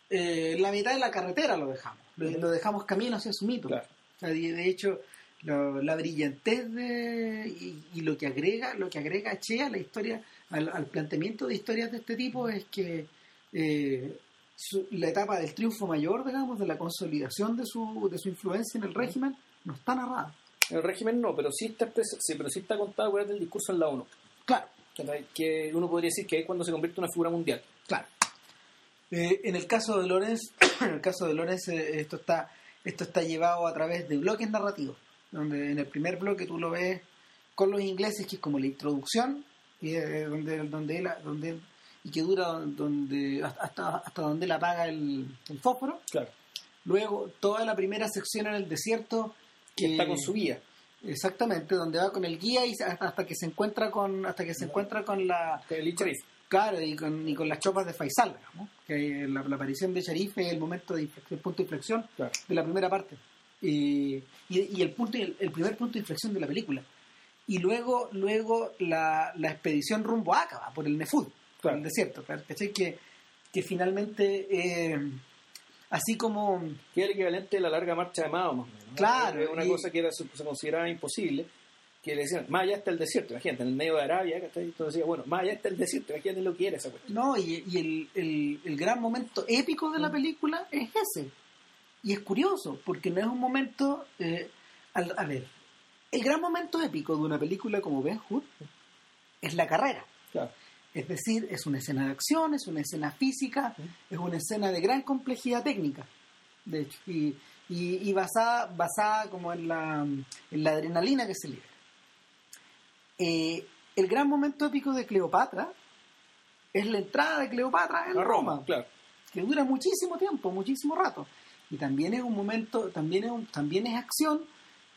Eh, la mitad de la carretera lo dejamos. Lo, lo dejamos camino hacia su mito. claro. O sea, y de hecho, lo- la brillantez de, y, y lo que agrega, lo que agrega Che a la historia, al, al planteamiento de historias de este tipo es que eh, su- la etapa del triunfo mayor, digamos, de la consolidación de su, de su influencia en el régimen, no está narrada. El régimen no, pero sí está, sí, pero sí está contado del discurso en la ONU. Claro, Que, uno podría decir que es cuando se convierte en una figura mundial. claro. Eh, en el caso de Lorenz, en el caso de Lorenz, eh, esto está, esto está llevado a través de bloques narrativos, donde en el primer bloque tú lo ves con los ingleses, que es como la introducción, y eh, donde, donde él, donde y que dura donde hasta, hasta donde él apaga el, el fósforo. Claro. Luego, toda la primera sección en el desierto Que está con su guía. Exactamente, donde va con el guía y hasta, que se encuentra con hasta que se encuentra con la con el Sharif. claro y con, y con las chopas de Faisal, digamos, que la, la aparición de Sharif es el momento de el punto de inflexión Claro. de la primera parte y, y, y el punto el, el primer punto de inflexión de la película y luego luego la, la expedición rumbo a Aqaba por el Nefud por Claro. el desierto ¿cachai? que que finalmente eh, así como que es el equivalente de la larga marcha de Mao, más o menos, ¿no? Claro, una y- cosa que era, se consideraba imposible, que le decían, más allá está el desierto, imagínate, en el medio de Arabia, ¿cachai? Entonces decía, bueno, más allá está el desierto, imagínate lo que era esa cuestión. No, y, y el, el- el gran momento épico de la película es ese. Y es curioso, porque no es un momento... eh, al- a ver, el gran momento épico de una película como Ben Hur es la carrera. Es decir, es una escena de acción, es una escena física, es una escena de gran complejidad técnica, de hecho, y, y- y basada, basada como en la, en la adrenalina que se libera. Eh, el gran momento épico de Cleopatra es la entrada de Cleopatra en A Roma, Roma, claro. que dura muchísimo tiempo, muchísimo rato. Y también es un momento, también es, un- también es acción,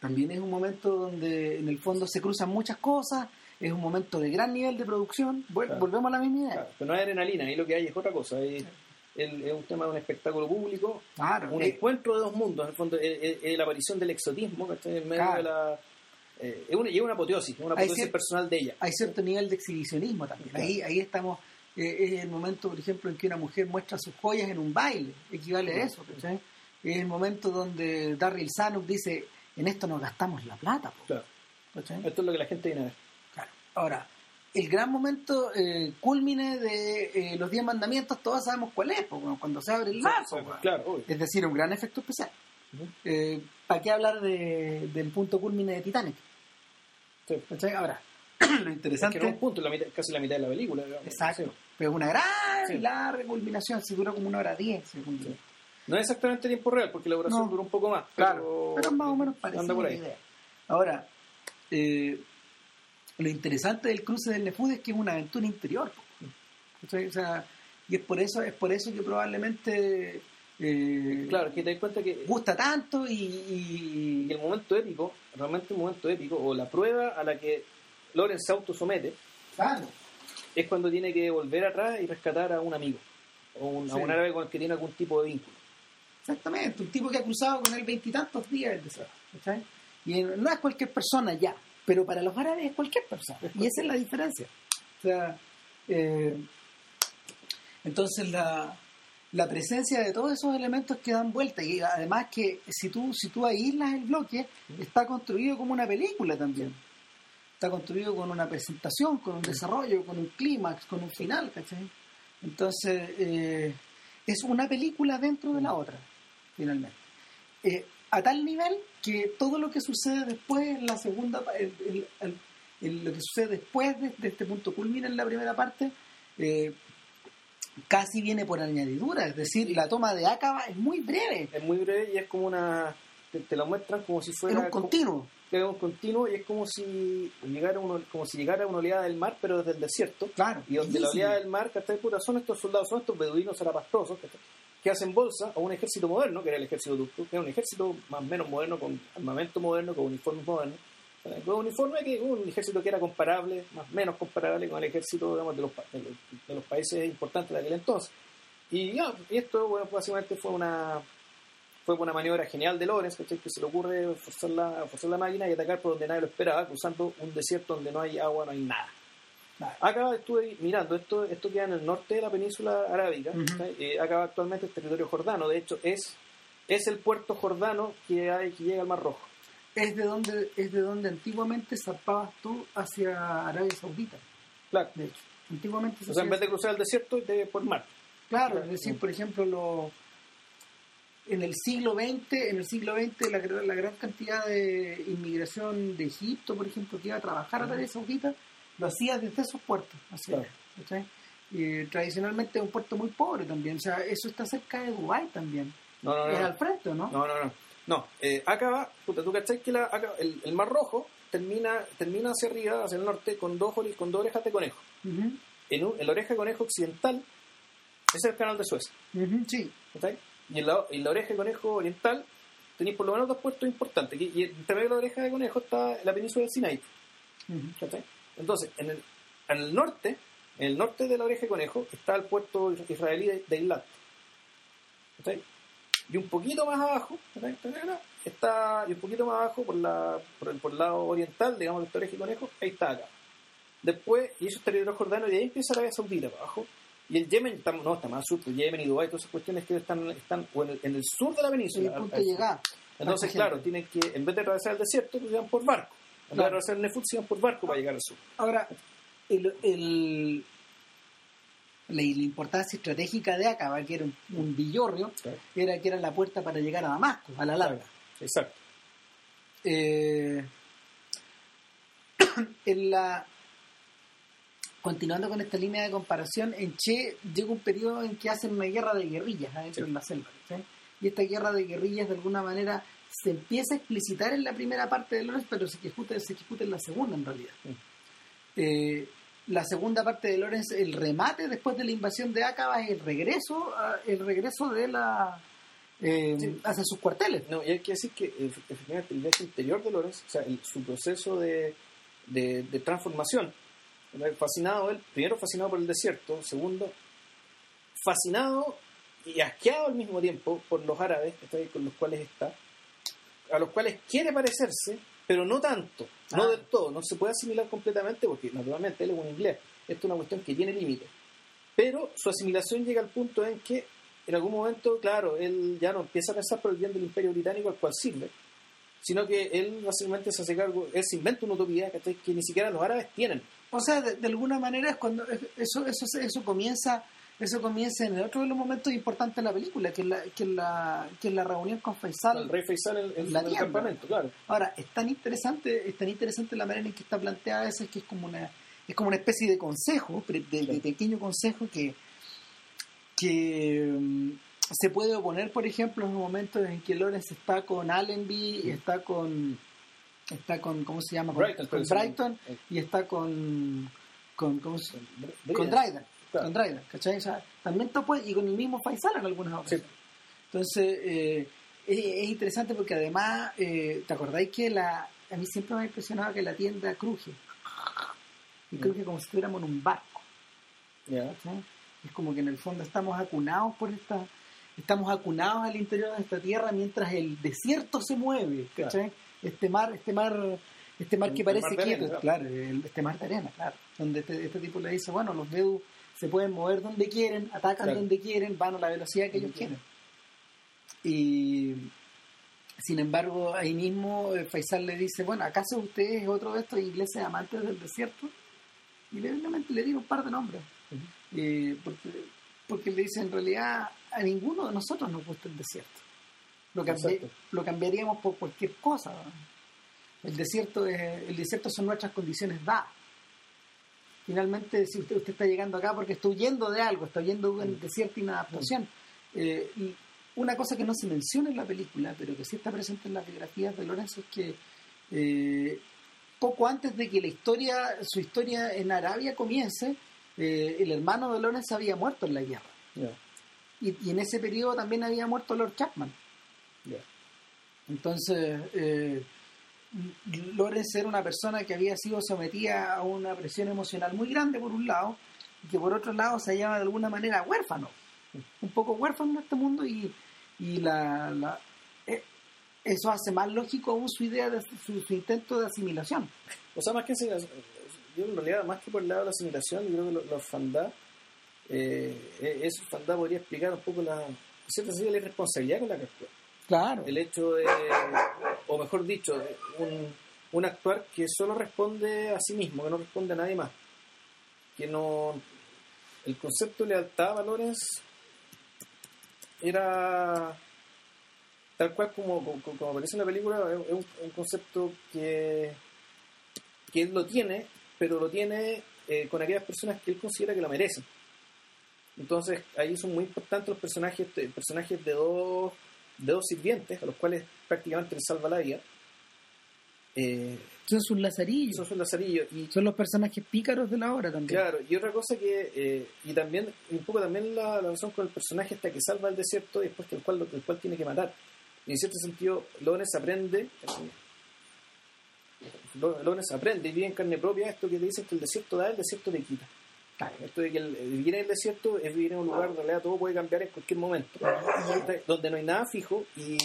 también es un momento donde en el fondo se cruzan muchas cosas, es un momento de gran nivel de producción. Claro. Volvemos a la misma idea. Claro, pero no hay adrenalina, ahí lo que hay es otra cosa. Es, el- es un tema de un espectáculo público, Claro, un eh, encuentro de dos mundos. En el fondo, es, es- es la aparición del exotismo, ¿cachai? En medio de la. eh, es, una, es una apoteosis, es una apoteosis cier- personal de ella. hay cierto nivel de exhibicionismo también. Ahí, ahí estamos, eh, es el momento, por ejemplo, en que una mujer muestra sus joyas en un baile, equivale a eso. ¿cachai? Es el momento donde Darryl Zanuck dice, en esto nos gastamos la plata. po", Claro. Esto es lo que la gente viene a ver. Claro. Ahora, el gran momento eh, culmine de eh, los 10 mandamientos, todos sabemos cuál es, po, cuando se abre el weón. Claro, obvio. Es decir, un gran efecto especial. Eh, ¿Para qué hablar de- del punto culmine de Titanic? Sí. Ahora, lo Es interesante... que era un punto, la mitad- casi la mitad de la película. digamos. Exacto. Sí. Pero una gran larga culminación, si dura como una hora diez. según yo. No es exactamente tiempo real, porque la duración No. duró un poco más. Claro, pero más o menos parecida Anda por ahí. idea. Ahora, eh, lo interesante del cruce del Nefud es que es una aventura interior. O sea, y es por eso, es por eso que probablemente eh, Claro, que te das cuenta que gusta tanto y, y y- el momento épico, realmente el momento épico, o la prueba a la que Loren se autosomete, claro, es cuando tiene que volver atrás y rescatar a un amigo, o un, a un árabe con el que tiene algún tipo de vínculo. exactamente, un tipo que ha cruzado con él veintitantos días el. Y no es cualquier persona ya, pero para los árabes es cualquier persona. Y esa es la diferencia. O sea, eh, entonces la, la presencia de todos esos elementos que dan vuelta y además que si tú si tú aíslas el bloque está construido como una película también está construido con una presentación con un desarrollo con un clímax con un final ¿cachai? entonces eh, es una película dentro de la otra finalmente Eh, a tal nivel que todo lo que sucede después en la segunda el- el- el- lo que sucede después de, de este punto culmina en la primera parte eh, casi viene por añadidura, es decir, la toma de Acaba es muy breve, Es muy breve y es como una... Te, te la muestran como si en fuera... un continuo. como- un continuo y es como si llegara uno, como si llegara una oleada del mar, pero desde el desierto. Claro. Y donde la oleada del mar, ¿cachai? Puta, son estos soldados, son estos beduinos zarapastrosos, ¿cachai? Que hacen bolsa a un ejército moderno, que era el ejército turco, que era un ejército más o menos moderno, con armamento moderno, con uniformes modernos. ¿cachai? Con un uniforme que un ejército que era comparable, más o menos comparable con el ejército de, los, de, los, de los países importantes de aquel entonces. Y, ya, y esto, bueno, básicamente fue una fue una maniobra genial de Lawrence, ¿cachai? que se le ocurre forzar la, forzar la máquina y atacar por donde nadie lo esperaba, cruzando un desierto donde no hay agua, no hay nada. Acá estuve mirando, esto, esto queda en el norte de la península arábica. Ujú. ¿cachai? Eh, acá actualmente es territorio jordano, de hecho es, es el puerto jordano que, hay, que llega al Mar Rojo. Es de donde es de donde antiguamente zarpabas tú hacia Arabia Saudita, Claro. de hecho. Antiguamente se O sea, en vez de cruzar el desierto, te por mar. Claro, Claro. es decir, por ejemplo, lo, en el siglo XX, en el siglo XX la, la gran cantidad de inmigración de Egipto, por ejemplo, que iba a trabajar a Arabia Saudita, lo hacía desde esos puertos. así, Claro. ¿cachai? Y tradicionalmente es un puerto muy pobre también, o sea, eso está cerca de Dubái también. No, no, no. es no. al frente, ¿no? No, no, no. No, eh, acá va, puta, tú cachai que la, acá- el, el Mar Rojo termina, termina hacia arriba, hacia el norte, con dos, con dos orejas de conejo. En, un- en la oreja de conejo occidental es el canal de Suez. sí, ¿cachai? Y en la, en la oreja de conejo oriental tenéis por lo menos dos puertos importantes. Y, y entre medio de la oreja de conejo está la península del Sinai. ¿cachai? Entonces, en el, en el norte, en el norte de la oreja de conejo, está el puerto israelí de, de. ¿cachai? Y un poquito más abajo, está, y un poquito más abajo, por, la, por, el, por el lado oriental, digamos, de esta oreja de conejo, ahí está acá. Después, y eso es territorio jordano, y ahí empieza Arabia Saudita para abajo. Y el Yemen, está, no, está más al sur, pues Yemen y Dubái, todas esas cuestiones que están, están o en, el, en el sur de la península. el punto al llegada. Entonces, claro, tienen que, en vez de atravesar el desierto, pues van por barco. En Claro. de hacer Nefut, se iban por barco para llegar al sur. Ahora, el, el- la, la importancia estratégica de Acaba, que era un, un villorrio, Claro. era que era la puerta para llegar a Damasco, a la larga. Exacto. Eh, en la continuando con esta línea de comparación, en Che llega un periodo en que hacen una guerra de guerrillas adentro Sí. de la selva. ¿sí? Y esta guerra de guerrillas de alguna manera se empieza a explicitar en la primera parte de Lorenz, pero se ejecuta, se ejecuta en la segunda en realidad. Sí. Eh, la segunda parte de Lorenz, el remate después de la invasión de Acaba es el regreso, a- el regreso de la eh, Sí. hacia sus cuarteles. No, y hay que decir que eh, efectivamente el viaje interior de Lorenz, o sea, el- su proceso de, de, de transformación, fascinado él, primero fascinado por el desierto, segundo, fascinado y asqueado al mismo tiempo por los árabes con los cuales está, a los cuales quiere parecerse, pero no tanto, no Ah. del todo, no se puede asimilar completamente porque naturalmente él es un inglés, esto es una cuestión que tiene límites, pero su asimilación llega al punto en que en algún momento, claro, él ya no empieza a pensar por el bien del imperio británico al cual sirve, sino que él básicamente se hace cargo, él se inventa una utopía que ni siquiera los árabes tienen. O sea, de, de alguna manera es cuando eso eso eso comienza eso comienza en el otro de los momentos importantes de la película, que es la que es la, que la reunión con Faisal. El rey Faisal en, en La el tienda. campamento, claro. Ahora, es tan interesante, es tan interesante la manera en que está planteada eso, es que es como una es como una especie de consejo, de, de pequeño consejo que que mm, se puede oponer, por ejemplo, en los momentos en que Lawrence está con Allenby, y está con está con ¿cómo se llama? Con Brighton, con llama. Brighton y está con con ¿cómo se- Br- con. Dryden, Claro. con ¿cachai? O sea, también y con el mismo Faisal en algunas ocasiones. Entonces, eh, es, es interesante porque además, eh, ¿te acordáis que la a mí siempre me ha impresionado que la tienda cruje? Y Mm. cruje como si estuviéramos en un barco. ¿cachai? Es como que en el fondo estamos acunados por esta... Estamos acunados al interior de esta tierra mientras el desierto se mueve, ¿cachai? Este mar, este mar, este mar que El parece mar quieto, arena, claro, este mar de arena, claro. Donde este, este tipo le dice, bueno, los Bedu se pueden mover donde quieren, atacan Claro. donde quieren, van a la velocidad que ellos quieren. Y sin embargo, ahí mismo eh, Faisal le dice, bueno, ¿acaso usted es otro de estos ingleses amantes del desierto? Y le, le tira un par de nombres. Eh, porque, porque le dice, en realidad, a ninguno de nosotros nos gusta el desierto. Lo, cambi- lo cambiaríamos por cualquier cosa. El desierto, es, el desierto son nuestras condiciones dadas. Finalmente, si usted, usted está llegando acá porque está huyendo de algo, está huyendo de un desierto y una adaptación. Eh, y una cosa que no se menciona en la película, pero que sí está presente en las biografías de Lorenzo, es que eh, poco antes de que la historia, su historia en Arabia comience, eh, el hermano de Lorenzo había muerto en la guerra. Y, y en ese periodo también había muerto Lord Chapman. Entonces, Lorenz era una persona que había sido sometida a una presión emocional muy grande por un lado, y que por otro lado se hallaba de alguna manera huérfano, un poco huérfano en este mundo, y, y la, la- eh, eso hace más lógico aún su idea de su, su intento de asimilación. O sea, más que yo en realidad, más que por el lado de la asimilación, yo creo que la, orfandad, eh, eh, esa orfandad podría explicar un poco la, cierta la irresponsabilidad con la que actúa. Claro. El hecho de, o mejor dicho, un, un actuar que solo responde a sí mismo, que no responde a nadie más. Que no. El concepto de lealtad a valores era tal cual como, como, como aparece en la película, es un, concepto que, que él lo tiene, pero lo tiene eh, con aquellas personas que él considera que lo merecen. Entonces ahí son muy importantes los personajes, eh, personajes de dos, de dos sirvientes, a los cuales prácticamente les salva la vida. Eh, Son sus lazarillos. son lazarillos. Y Son los personajes pícaros de la obra también. Claro, y otra cosa que, eh, y también, un poco también la, la razón con el personaje hasta que salva el desierto y después que el cual, el cual tiene que matar. Y en cierto sentido, Lones aprende, Lo- Lones aprende y vive en carne propia esto que te dicen que el desierto da, el desierto te quita. Esto de que el, el vivir en el desierto es vivir en un lugar donde todo puede cambiar en cualquier momento, donde no hay nada fijo y,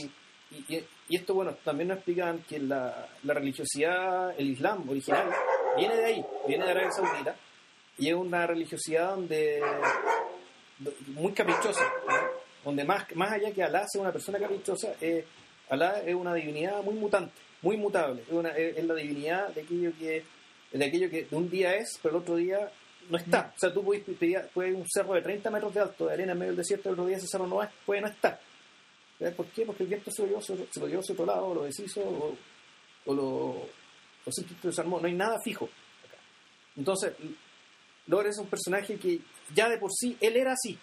y, y esto, bueno, también nos explican que la, la religiosidad, el Islam original, viene de ahí, viene de Arabia Saudita y es una religiosidad donde do- muy caprichosa, ¿no? donde más, más allá que Alá sea una persona caprichosa, es, Alá es una divinidad muy mutante, muy mutable. Es, una- es- es la divinidad de aquello que de aquello que un día es, pero el otro día no está. O sea, tú puedes pedir un cerro de 30 metros de alto, de arena en medio del desierto, el otro día ese cerro no es, puede no estar. ¿Sabes por qué? Porque el viento se lo llevó, se lo- lo llevó hacia otro lado, o lo deshizo, o, o lo, o simplemente desarmó. No hay nada fijo. acá. Entonces, Lore es un personaje que ya de por sí, él era así.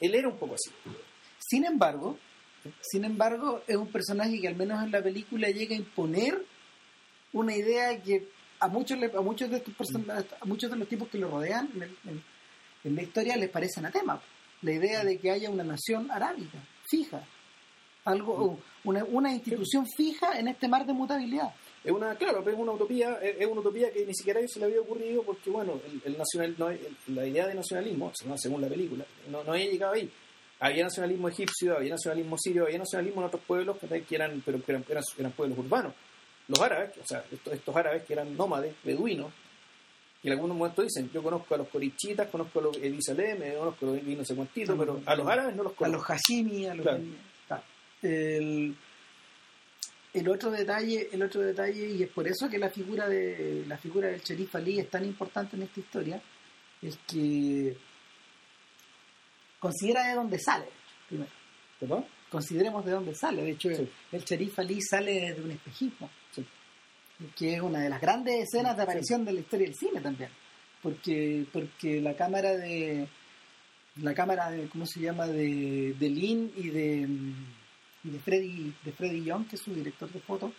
Él era un poco así. Sin embargo, sin embargo, es un personaje que al menos en la película llega a imponer una idea que a muchos le- a muchos de estos personajes, a muchos de los tipos que lo rodean en, el- en- en la historia les parece anatema. La idea de que haya una nación arábica fija, algo una, una institución fija en este mar de mutabilidad. Es una, claro, pero es una utopía, es una utopía que ni siquiera a ellos se le había ocurrido porque, bueno, el, el nacional, no, el- la idea de nacionalismo, según- la película, no, no había llegado ahí. Había nacionalismo egipcio, había nacionalismo sirio, había nacionalismo en otros pueblos que que eran, pero que eran, eran, eran pueblos urbanos. Los árabes, o sea, estos, estos árabes que eran nómades, beduinos, y en algunos momentos dicen, yo conozco a los corichitas, conozco a los Elisalem, eh, conozco a los no sé cuántitos, pero a los árabes no los a conozco. los Hashimi, a los Claro. El, el otro detalle, el otro detalle, y es por eso que la figura de la figura del sheriff Ali es tan importante en esta historia, es que considera de dónde sale, primero. ¿Perdón? Consideremos de dónde sale. De hecho, Sí. el sheriff Ali sale desde un espejismo. Que es una de las grandes escenas de aparición de la historia del cine también. Porque, porque la cámara de la cámara de, ¿cómo se llama? de, de Lynn y de, y de Freddy de Freddy Young, que es su director de fotos,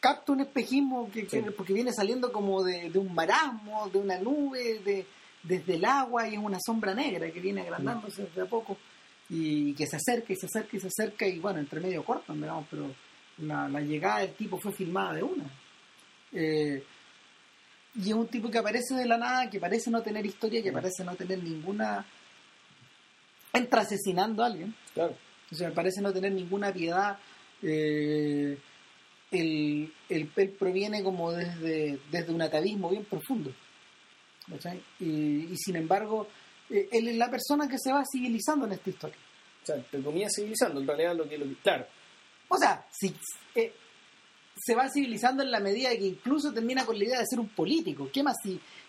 capta un espejismo que, que- Sí. porque viene saliendo como de, de un marasmo, de una nube, de, desde el agua y es una sombra negra que viene agrandándose desde a poco y que se acerca y se acerca y se acerca y bueno, entre medio cortan, digamos, pero la, la llegada del tipo fue filmada de una. Eh, y es un tipo que aparece de la nada, que parece no tener historia, que parece no tener ninguna... Entra asesinando a alguien, Claro. o sea, parece no tener ninguna piedad. eh, el, el, proviene como desde, desde un atavismo bien profundo. Y, y sin embargo, eh, él es la persona que se va civilizando en esta historia. O sea, te comías civilizando, en realidad lo que, lo que claro, O sea, si, eh, se va civilizando en la medida de que incluso termina con la idea de ser un político. ¿Qué más,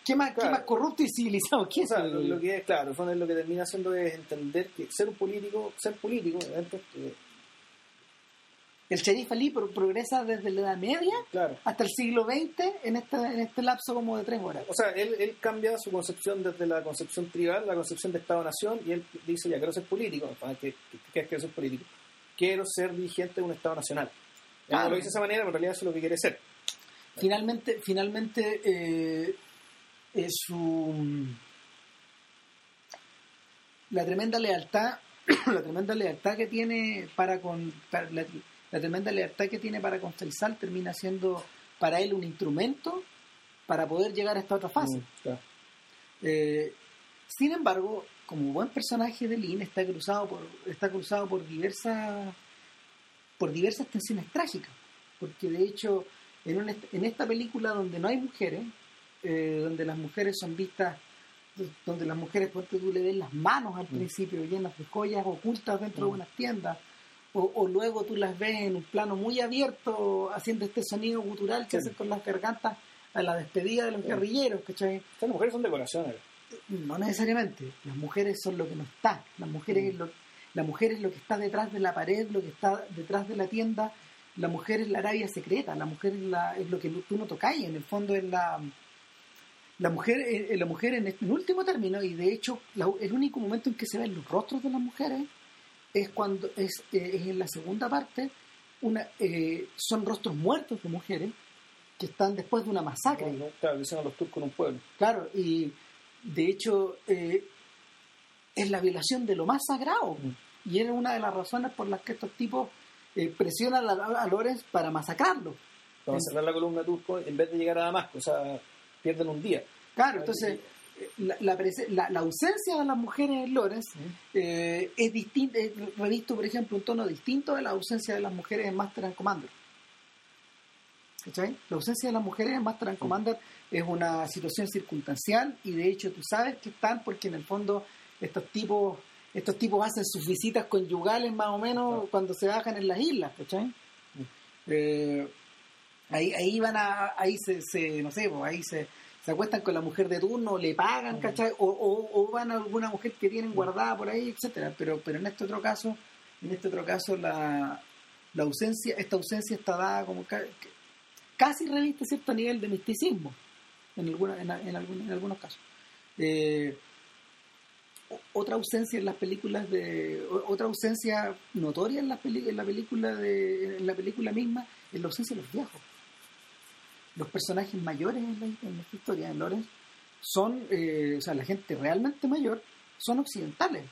qué más, qué más corrupto y civilizado? ¿Qué O sea, lo, lo que es, claro, lo que termina haciendo es entender que ser un político, ser político, eh, El sheriff Ali pro- progresa desde la Edad Media claro. hasta el siglo XX en este, en este lapso como de tres horas. O sea, él, él cambia su concepción desde la concepción tribal, la concepción de Estado-Nación, y él dice, ya quiero ser político, Ah, ¿qué, qué, qué es quiero ser político? Quiero ser dirigente de un Estado nacional. Él Claro. no lo dice de esa manera, pero en realidad eso es lo que quiere ser. Finalmente, finalmente eh, es su la tremenda lealtad, la tremenda lealtad que tiene para con para- la, la tremenda lealtad que tiene para con Faisal termina siendo para él un instrumento para poder llegar a esta otra fase. Mm, claro. Eh, sin embargo, como buen personaje de Lynn está cruzado por está cruzado por diversas por diversas tensiones trágicas, porque de hecho en, una- en esta película donde no hay mujeres, eh, donde las mujeres son vistas, donde las mujeres, ponte tú le ves las manos al principio llenas de joyas ocultas dentro de unas tiendas, o, o luego tú las ves en un plano muy abierto haciendo este sonido gutural que Sí. hacen con las gargantas a la despedida de los guerrilleros, ¿cachai? Estas mujeres son decoraciones. No necesariamente. Las mujeres son lo que no está. Las mujeres, es lo, la mujer es lo que está detrás de la pared, lo que está detrás de la tienda. La mujer es la Arabia secreta. La mujer es, la, es lo que tú no tocáis. En el fondo es la... La mujer, eh, la mujer en, este- en último término, y de hecho la- el único momento en que se ven los rostros de las mujeres es cuando es, eh, es en la segunda parte, una, eh, son rostros muertos de mujeres que están después de una masacre. ¿no? Claro, dicen a los turcos en un pueblo. Claro, y de hecho eh, es la violación de lo más sagrado. Y era una de las razones por las que estos tipos eh, presionan a, a Lorenz para masacrarlo. Vamos a cerrar la columna turco en vez de llegar a Damasco, o sea, pierden un día. Claro, entonces eh, la, la, la- la ausencia de las mujeres en Lorenz eh, es distinta, es revisto, por ejemplo, un tono distinto de la ausencia de las mujeres en Master and Commander. ¿Cachai? La ausencia de las mujeres en Master and Commander es una situación circunstancial y de hecho tú sabes que están porque en el fondo estos tipos estos tipos hacen sus visitas conyugales más o menos cuando se bajan en las islas, ¿cachai? Eh, ahí, ahí van a, ahí se, se no sé, pues, ahí se, se acuestan con la mujer de turno, le pagan, ¿cachai? O, o, o van a alguna mujer que tienen guardada por ahí, etcétera. Pero, pero en este otro caso, en este otro caso la, la ausencia, esta ausencia está dada como casi reviste cierto nivel de misticismo en alguna, en, en en algunos casos. Eh, otra ausencia en las películas de otra ausencia notoria en la, en la película de en la película misma es la ausencia de los viejos. Los personajes mayores en, esta historia en Lorenz son eh, o sea la gente realmente mayor son occidentales.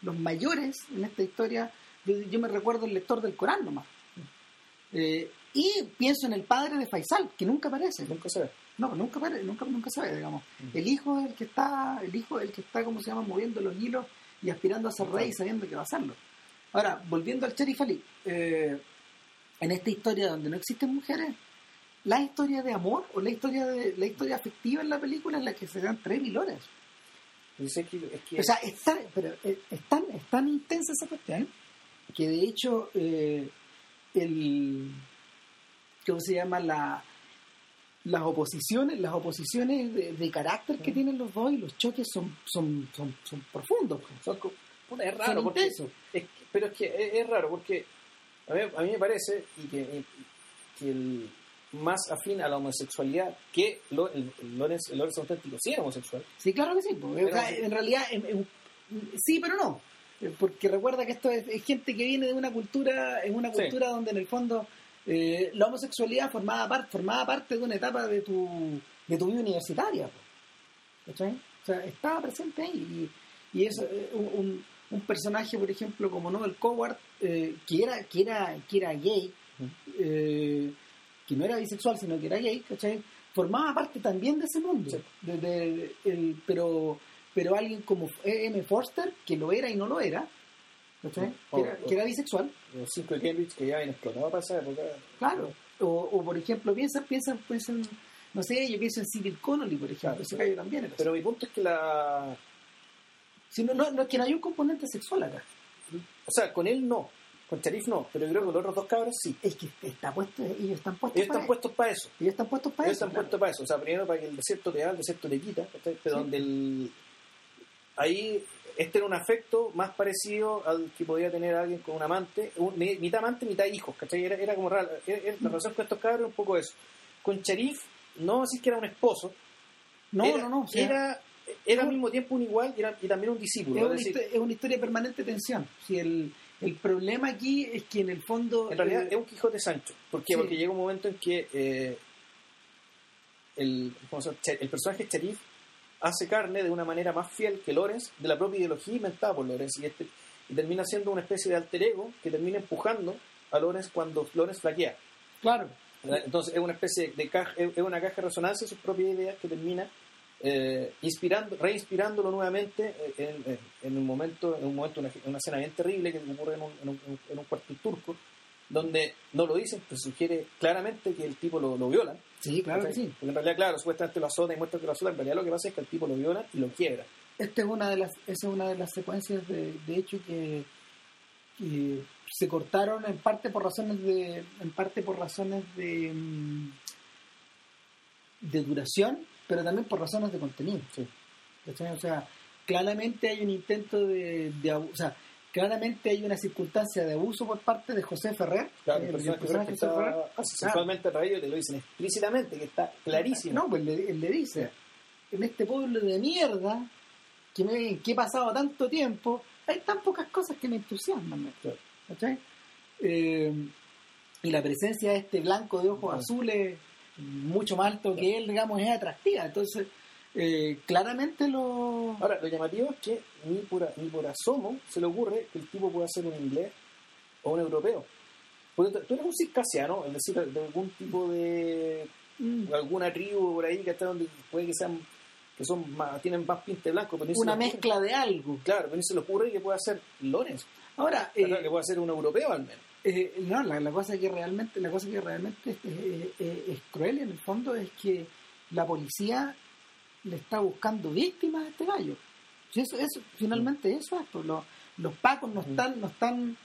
Los mayores en esta historia yo, yo me recuerdo el lector del Corán nomás. Eh, y pienso en el padre de Faisal que nunca aparece Nunca se ve. no, nunca, pare- nunca, nunca se ve, digamos. El hijo es el que está, el hijo es el que está, ¿cómo se llama?, moviendo los hilos y aspirando a ser rey sabiendo que va a hacerlo. Ahora, volviendo al Sheriff Ali, eh, en esta historia donde no existen mujeres, la historia de amor o la historia de la historia afectiva en la película es la que se dan tres mil horas. Dice que, es que O sea, es tan, pero es, es tan, es tan intensa esa cuestión que de hecho eh, el ¿cómo se llama? la las oposiciones, las oposiciones de, de carácter que tienen los dos y los choques son, son, son, son profundos. son puta, es raro porque es pero es que es, es raro porque a mí, a mí me parece y que, que el más afín a la homosexualidad que lo, el, el Lorenz, el Lorenz auténtico sí era homosexual Sí, claro que sí. pues. O sea, Pero- en realidad, en- en- sí, pero no. Porque recuerda que esto es, es gente que viene de una cultura, en una Sí. cultura donde en el fondo eh, la homosexualidad formaba parte, formaba parte de una etapa de tu, de tu vida universitaria. ¿Cachai? O sea, estaba presente ahí. Y, y es eh, un, un- personaje, por ejemplo, como Noel Coward, eh, que, era, que, era, que era gay, eh, que no era bisexual, sino que era gay, ¿cachai? Formaba parte también de ese mundo. Sí. De- de- el- pero, pero alguien como E.M. Forster, que lo era y no lo era, ¿cachai? O- Que, era, o- que era bisexual, los cinco de Cambridge que ya habían explotado para esa época claro. O, o, por ejemplo, piensa, piensa, piensa en, no sé, yo pienso en Civil Connolly, por ejemplo, Claro. también pero mi punto es que la Si no, no, no, es que no hay un componente sexual acá. o sea con él no con Sharif no pero yo creo que los otros dos cabros sí Es que está puesto, ellos están puestos ellos para están puestos para eso ellos están puestos para ellos eso. están claro. puestos para eso o sea primero para que el desierto te da el desierto te quita pero Sí. donde el ahí este era un afecto más parecido al que podía tener alguien con un amante, un- mi- mitad amante, mitad hijos, ¿cachai? Era, era como raro. Era- era- la relación con estos cabros era un poco eso. Con Sharif, no así que era un esposo, No, era, no, no. o sea, era, era al mismo tiempo un igual y, era- y también un discípulo. es, una decir, histo- es una historia de permanente tensión. Si el, el problema aquí es que en el fondo. en realidad eh, es un Quijote Sancho. ¿Por qué? Sí. Porque llega un momento en que eh, el, el personaje Sharif hace carne de una manera más fiel que Lorenz de la propia ideología inventada por Lorenz y, este, y termina siendo una especie de alter ego que termina empujando a Lorenz cuando Lorenz flaquea. Claro. Entonces es una especie de caja, es una caja de resonancia de sus propias ideas que termina eh, inspirando, reinspirándolo nuevamente eh, en, en- en un momento, en un momento, una, una escena bien terrible que ocurre en un, en un, en un cuartel turco, donde no lo dicen, pero sugiere claramente que el tipo lo, lo violan. Sí, claro sí. Porque en realidad, claro, supuestamente lo azota y muestra que lo azota, en realidad lo que pasa es que el tipo lo viola y lo quiebra. Esta es una de las, esa es una de las secuencias de, de hecho que, que se cortaron en parte por razones de, en parte por razones de, mm, de duración, pero también por razones de contenido. O sea, claramente hay un intento de, de o sea, claramente hay una circunstancia de abuso por parte de José Ferrer. Claro, el personaje, que José Ferrer. sexualmente atraído te lo dicen explícitamente, que está clarísimo. No, pues le- él le dice, en este pueblo de mierda, que, me, que he pasado tanto tiempo, hay tan pocas cosas que me entusiasman. Claro. ¿Cachai? Eh, y la presencia de este blanco de ojos Claro. azules, mucho más alto que él, digamos, es atractiva. Entonces, eh, claramente lo... Ahora, lo llamativo es que ni por, ni por asomo se le ocurre que el tipo pueda ser un inglés o un europeo. Porque tú- eres un circasiano, es decir, de algún tipo de. Mm, alguna tribu por ahí que está donde puede que sean. que son más, tienen más pinte blanco, pero una ocurre- mezcla de algo. Claro, pero ni se le ocurre que pueda ser Lorenz, Ahora, que eh, pueda ser un europeo al menos. Eh, no, la, la cosa que realmente, la cosa que realmente es, es- es- es cruel en el fondo es que la policía le está buscando víctimas a este gallo. Si eso, eso, finalmente eso es, pues, lo- los pacos no están, no están,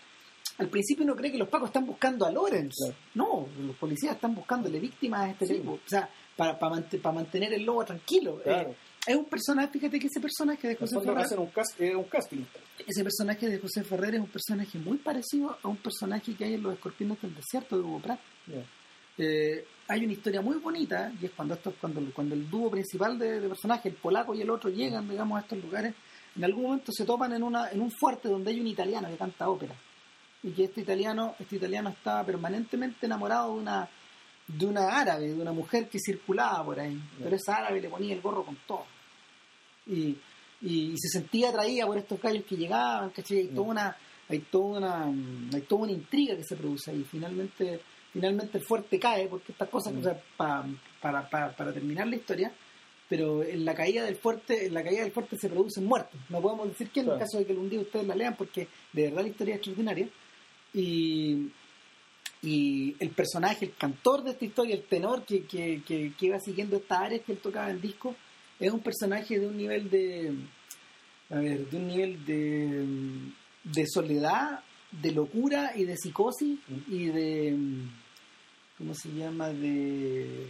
al principio uno cree que los pacos están buscando a Lorenz. Claro. No, los policías están buscándole víctimas a este Sí. tipo. O sea, para, para, para mantener el lobo tranquilo. Claro. Eh, es un personaje, fíjate que ese personaje de José Ferrer, hacen un, cast- eh, un casting. ese personaje de José Ferrer es un personaje muy parecido a un personaje que hay en Los Escorpiones del Desierto de Hugo Pratt. Eh, hay una historia muy bonita y es cuando esto, cuando, cuando el dúo principal de, de personajes, el polaco y el otro, llegan, digamos, a estos lugares, en algún momento se topan en una, en un fuerte donde hay un italiano que canta ópera. Y que este italiano, este italiano estaba permanentemente enamorado de una, de una árabe, de una mujer que circulaba por ahí. Pero esa árabe le ponía el gorro con todo. Y, y, se sentía atraída por estos gallos que llegaban, ¿cachai? Hay toda una, hay toda una, hay toda una intriga que se produce ahí. Finalmente, finalmente el fuerte cae, porque estas cosas, Mm. o sea, pa- para, para, para terminar la historia, pero en la caída del fuerte, en la caída del fuerte se producen muertos. No podemos decir quién, en Claro. caso de que un día ustedes la lean, porque de verdad la historia es extraordinaria. Y, y el personaje, el cantor de esta historia, el tenor que, que, que, que iba siguiendo estas áreas que él tocaba en disco, es un personaje de un nivel de a ver, de un nivel de, de soledad, de locura y de psicosis Mm. y de ¿cómo se llama? de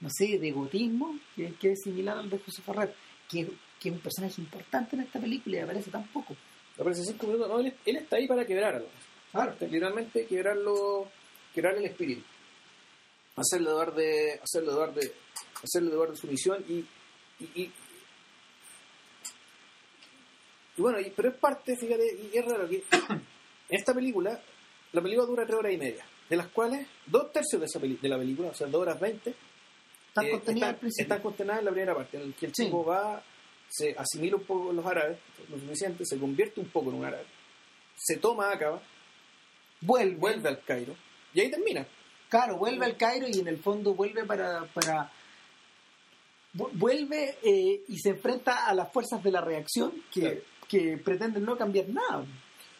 no sé, de egotismo, que, que es similar al de José Ferrer, que, que es un personaje importante en esta película y aparece tan poco. Aparece cinco minutos. No, él, él está ahí para quebrar algo. Claro. Literalmente quebrarlo, quebrarle el espíritu. Hacerle dudar de, hacerle dudar de, hacerle dudar de su misión y, y, y- y bueno, pero es parte, fíjate, y es raro que esta película, la película dura tres horas y media, de las cuales dos tercios de, esa peli- de la película, o sea, dos horas veinte, Están eh, contenidas están, en la primera parte, en el que el Sí. tipo va, se asimila un poco los árabes, lo suficiente, se convierte un poco en un árabe, se toma Acaba, Vuelve, vuelve al Cairo y ahí termina. Claro, vuelve al Cairo y en el fondo vuelve para... para vu- vuelve eh, y se enfrenta a las fuerzas de la reacción que, Claro. que pretenden no cambiar nada.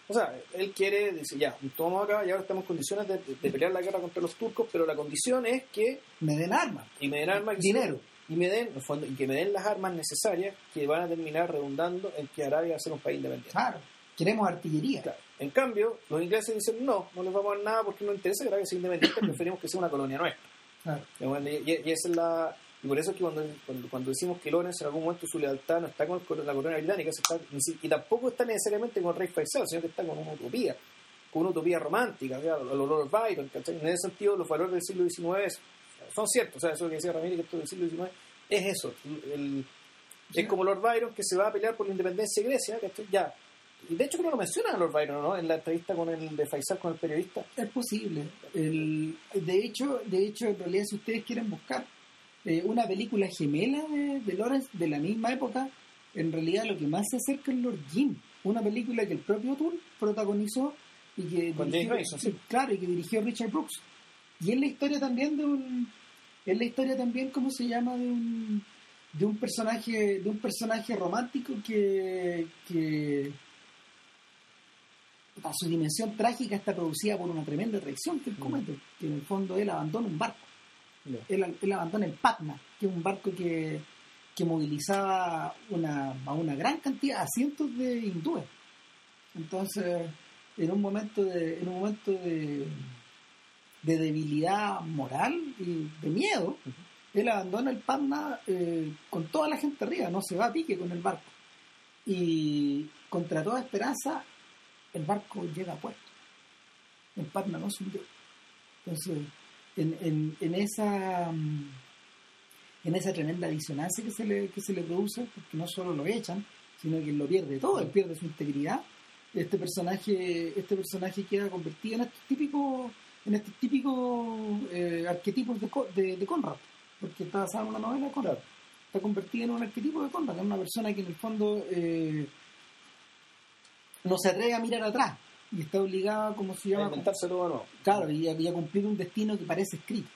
O sea, él quiere, dice, ya, tomamos acá y ahora estamos en condiciones de, de pelear la guerra contra los turcos, pero la condición es que Me den armas. y me den armas Dinero. y me den en el fondo, y que me den las armas necesarias que van a terminar redundando en que Arabia va a ser un país independiente. Claro. Queremos artillería. Claro. En cambio, los ingleses dicen no, no les vamos a dar nada porque no interesa que Arabia sea independiente, preferimos que sea una colonia nuestra. Claro. Y- y esa es la y por eso es que cuando, cuando, cuando decimos que Lorenz en algún momento su lealtad no está con el- la corona británica se está- y tampoco está necesariamente con el rey Faisal, sino que está con una utopía, con una utopía romántica, o sea, los los Lord Byron, ¿cachai? En ese sentido, los valores del siglo XIX es- son ciertos, o sea, eso que decía Ramírez, que esto del siglo XIX es eso. el- es como Lord Byron que se va a pelear por la independencia de Grecia, ¿cachai? Ya. Y de hecho creo que lo mencionan a Lord Byron, ¿no? En la entrevista con el de Faisal con el periodista. Es posible. El- de hecho, de hecho, en realidad, si ustedes quieren buscar eh, una película gemela de, de Lawrence de la misma época, en realidad lo que más se acerca es Lord Jim, una película que el propio Tool protagonizó y que dirigió, sí. claro, y que dirigió Richard Brooks. Y es la historia también de un, es la historia también, ¿cómo se llama? De un, de un personaje, de un personaje romántico que, que a su dimensión trágica está producida por una tremenda traición que él comete, que en el fondo él abandona un barco. Él, él abandona el Patna, que es un barco que, que movilizaba una, a una gran cantidad, a cientos de hindúes. Entonces, en un momento de, en un momento de, de debilidad moral y de miedo, él abandona el Patna eh, con toda la gente arriba, no se va a pique con el barco. Y contra toda esperanza, el barco llega a puerto. El Patna no se hundió. Entonces, en, en, en esa mm, en esa tremenda disonancia que se le, que se le produce, porque no solo lo echan, sino que lo pierde todo, él pierde su integridad, este personaje, este personaje queda convertido en estos típicos, en estos típicos eh, arquetipos de, de, de Conrad, porque está basado en una novela de Conrad. Está convertido en un arquetipo de Conrad, en una persona que en el fondo eh, no se atreve a mirar atrás y está obligada, como se A llama, inventarse todo de nuevo. Claro, y a, y a cumplir un destino que parece escrito.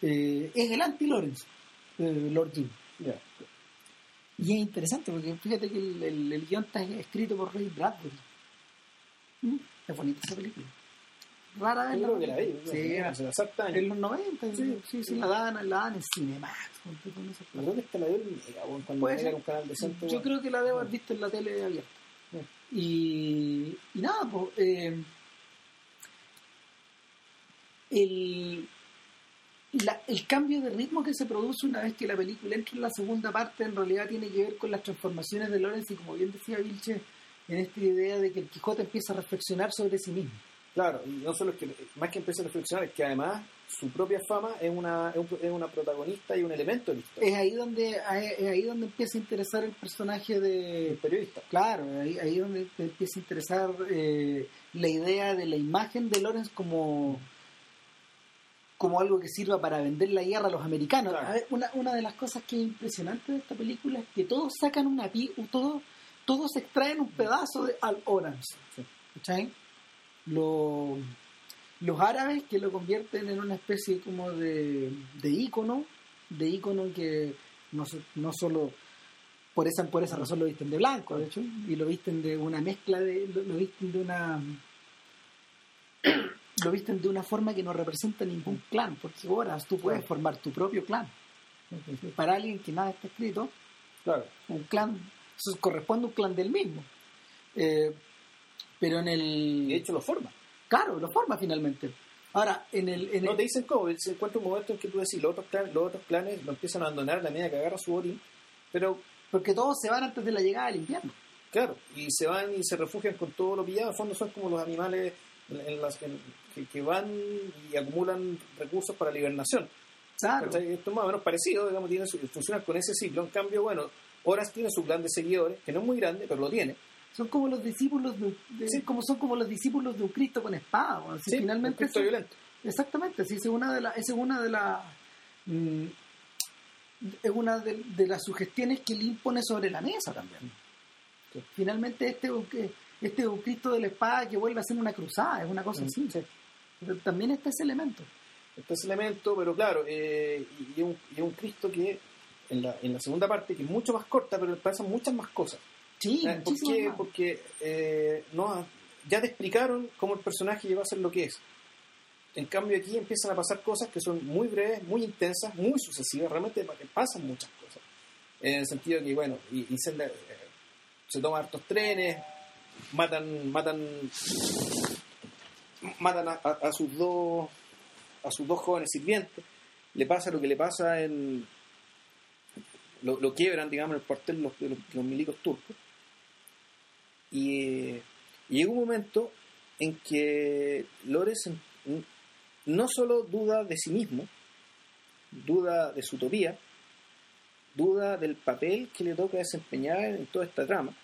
Eh, es el anti-Lawrence, eh, Lord Jim. Y es interesante porque fíjate que el, el, el guion está escrito por Ray Bradbury. ¿Mm? Es bonita esa película. Rara vez Yo creo que la vi. Sí, hace años. en los 90, sí, sí, sí, la daban, la daban en Cinemax. ¿Dónde está la de Mega? Cuando era un canal decente. Yo creo que la debo haber visto en la tele abierta. Y, nada, eh, el, la- el cambio de ritmo que se produce una vez que la película entra en la segunda parte en realidad tiene que ver con las transformaciones de Lorenz y como bien decía Vilche, en esta idea de que el Quijote empieza a reflexionar sobre sí mismo. Claro, y no solo es que, más que empiece a reflexionar, es que además su propia fama es una, es un- es una protagonista y un elemento de la historia. Es ahí donde es ahí donde empieza a interesar el personaje de El periodista. Claro, ahí, ahí donde empieza a interesar eh, la idea de la imagen de Lawrence como, como algo que sirva para vender la guerra a los americanos. Claro. A ver, una, una de las cosas que es impresionante de esta película es que todos sacan una pi- todos, todos extraen un pedazo de Al Orange. Sí. Lo- los árabes que lo convierten en una especie como de, de ícono, de ícono que no, no solo por esa por esa razón lo visten de blanco de hecho y lo visten de una mezcla de lo, lo visten de una lo visten de una forma que no representa ningún clan porque ahora tú puedes formar tu propio clan para alguien que nada está escrito Claro. un clan eso corresponde a un clan del mismo Eh, pero en Y de el hecho lo forma. Claro lo forma finalmente ahora en el, en No el- te dicen cómo, se encuentra un momento en que tú decís, los otros clanes, los otros clanes lo empiezan a abandonar a la medida que agarra su botín, pero porque todos se van antes de la llegada del invierno claro, y se van y se refugian con todo lo pillado, en fondo son como los animales en- las- que, que van y acumulan recursos para la hibernación. claro. Esto es más o menos parecido, digamos, tiene funcionan con ese ciclo. En cambio, bueno, Horas tiene su clan de seguidores, que no es muy grande, pero lo tiene. Son como los discípulos de, un- de- Sí. como son como los discípulos de un Cristo con espada bueno, si Sí, finalmente un Cristo eso- violento. exactamente sí, es una de las es una de las mm, es una de, de las sugestiones que él impone sobre la mesa también Sí. finalmente este este es un Cristo de la espada que vuelve a ser una cruzada es una cosa así Mm, también está ese elemento Este es elemento, pero claro, eh, y, y es un, y es un Cristo que en la, en la segunda parte, que es mucho más corta, pero pasan muchas más cosas. Sí ¿Eh? ¿Por qué? más. Porque eh, no, ya te explicaron cómo el personaje llegó a ser lo que es. En cambio aquí empiezan a pasar cosas que son muy breves, muy intensas, muy sucesivas, realmente pa- pasan muchas cosas. En el sentido que, bueno, y, y se, eh, se toman hartos trenes, matan, matan, matan a, a- a sus dos a sus dos jóvenes sirvientes, le pasa lo que le pasa en lo, lo quiebran, digamos, en el cuartel los, los, los milicos turcos. Y, llega un momento en que Lores no solo duda de sí mismo, duda de su utopía, duda del papel que le toca desempeñar en toda esta trama.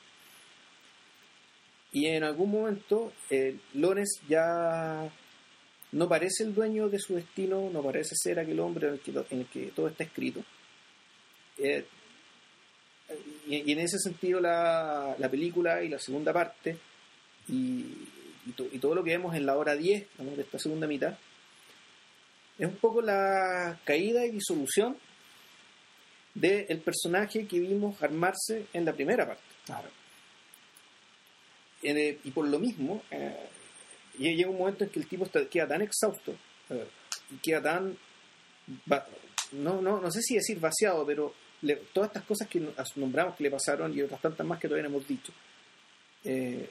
Y en algún momento eh, Lorenz ya no parece el dueño de su destino, no parece ser aquel hombre en el que, to- en el que todo está escrito. Eh, y, y en ese sentido la, la película y la segunda parte y, y to- y todo lo que vemos en la hora 10 digamos, de esta segunda mitad es un poco la caída y disolución del personaje que vimos armarse en la primera parte. claro Eh, y por lo mismo, eh, lle- llega un momento en que el tipo está- queda tan exhausto eh, y queda tan. va- no, no, no sé si decir vaciado, pero le- todas estas cosas que nombramos que le pasaron y otras tantas más que todavía no hemos dicho, eh,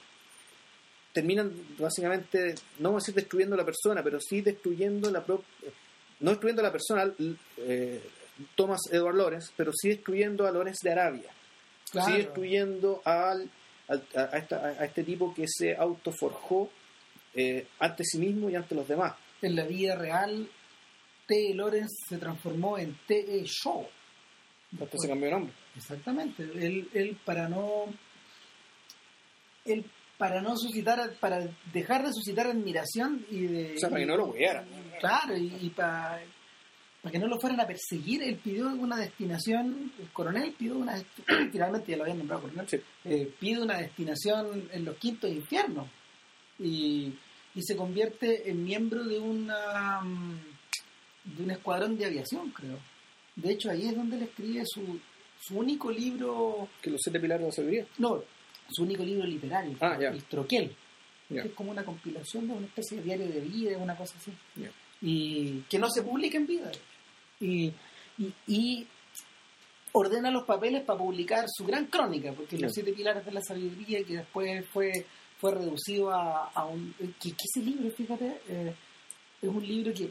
terminan básicamente, no vamos a decir destruyendo a la persona, pero sí destruyendo la propia. No destruyendo a la persona, eh, Thomas Edward Lawrence, pero sí destruyendo a Lawrence de Arabia claro sigue destruyendo al, al- a, esta- a este tipo que se autoforjó eh, ante sí mismo y ante los demás. en la vida real T. Lawrence se transformó en T. Shaw Hasta se cambió de nombre. Exactamente. Él, él para no. Él para no suscitar, para dejar de suscitar admiración y de. O sea, para que no lo huearan. Claro, y, y para, para que no lo fueran a perseguir, él pidió una destinación, el coronel pidió una, finalmente ya lo habían nombrado coronel, Sí. eh, pide una destinación en los quintos infiernos y, y se convierte en miembro de una mm, de un escuadrón de aviación, creo. De hecho, ahí es donde él escribe su, su único libro, Que los siete pilares de la sabiduría. no, su único libro literario, Ah, el Troquel, que es como una compilación de una especie de diario de vida, una cosa así y que no se publica en vida. Y, y, y ordena los papeles para publicar su gran crónica, porque los siete pilares de la sabiduría, que después fue, fue reducido a, a un... Que, que ese libro, fíjate, eh, es un libro que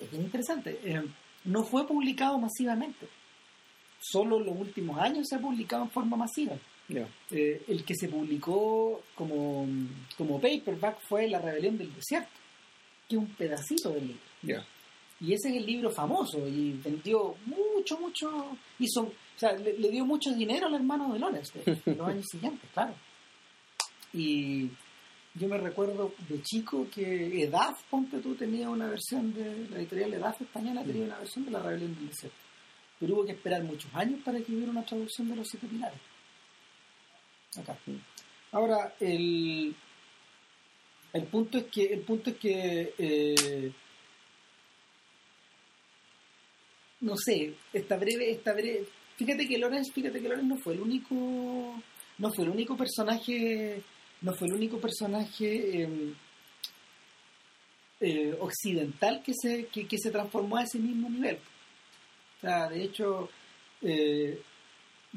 es bien interesante. eh, no fue publicado masivamente. Solo en los últimos años se ha publicado en forma masiva. Eh, el que se publicó como, como paperback fue La Rebelión del Desierto, que es un pedacito del libro. Y ese es el libro famoso y vendió mucho, mucho, hizo, o sea, le, le dio mucho dinero al hermano de Lorenz de- en los años siguientes, claro. Y yo me recuerdo de chico que Edad, ponte tú, tenía una versión de la editorial Edad española, tenía una versión de La Rebelión del Desierto. Pero hubo que esperar muchos años para que hubiera una traducción de los siete pilares. Acá. Ahora, el, el punto es que, el punto es que eh, no sé, esta breve, esta breve, fíjate que Lorenz, fíjate que Lorenz no fue el único, no fue el único personaje, no fue el único personaje eh, eh, occidental que se, que, que se transformó a ese mismo nivel. O sea, de hecho, eh,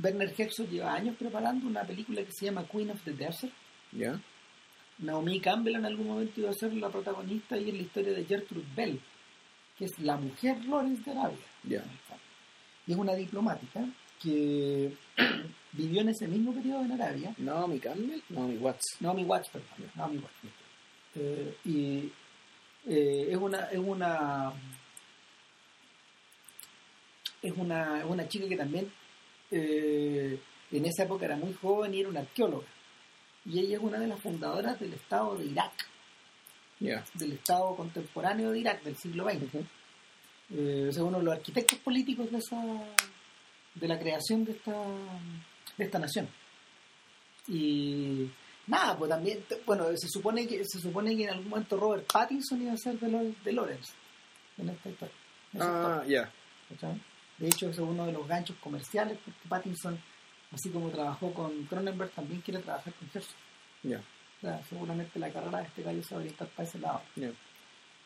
Werner Herzog lleva años preparando una película que se llama Queen of the Desert. Ya. Naomi Campbell en algún momento iba a ser la protagonista y es la historia de Gertrude Bell, que es la mujer Lawrence de Arabia. Ya. Y es una diplomática que vivió en ese mismo periodo en Arabia. Naomi Campbell, Naomi Watts. Naomi Watts, perdón. Naomi Watts. Eh, y eh, es una es una es una, una chica que también eh, en esa época era muy joven y era una arqueóloga. Y ella es una de las fundadoras del Estado de Irak, del Estado contemporáneo de Irak del siglo XX. Eh, o sea, uno de los arquitectos políticos de esa de la creación de esta de esta nación y nada pues también bueno se supone que se supone que en algún momento Robert Pattinson iba a ser de, de Lawrence en esta historia en esa Ah, ya. de hecho ese es uno de los ganchos comerciales porque Pattinson así como trabajó con Cronenberg también quiere trabajar con Herzog Ya. o sea, seguramente la carrera de este gallo se va a orientar para ese lado Ya.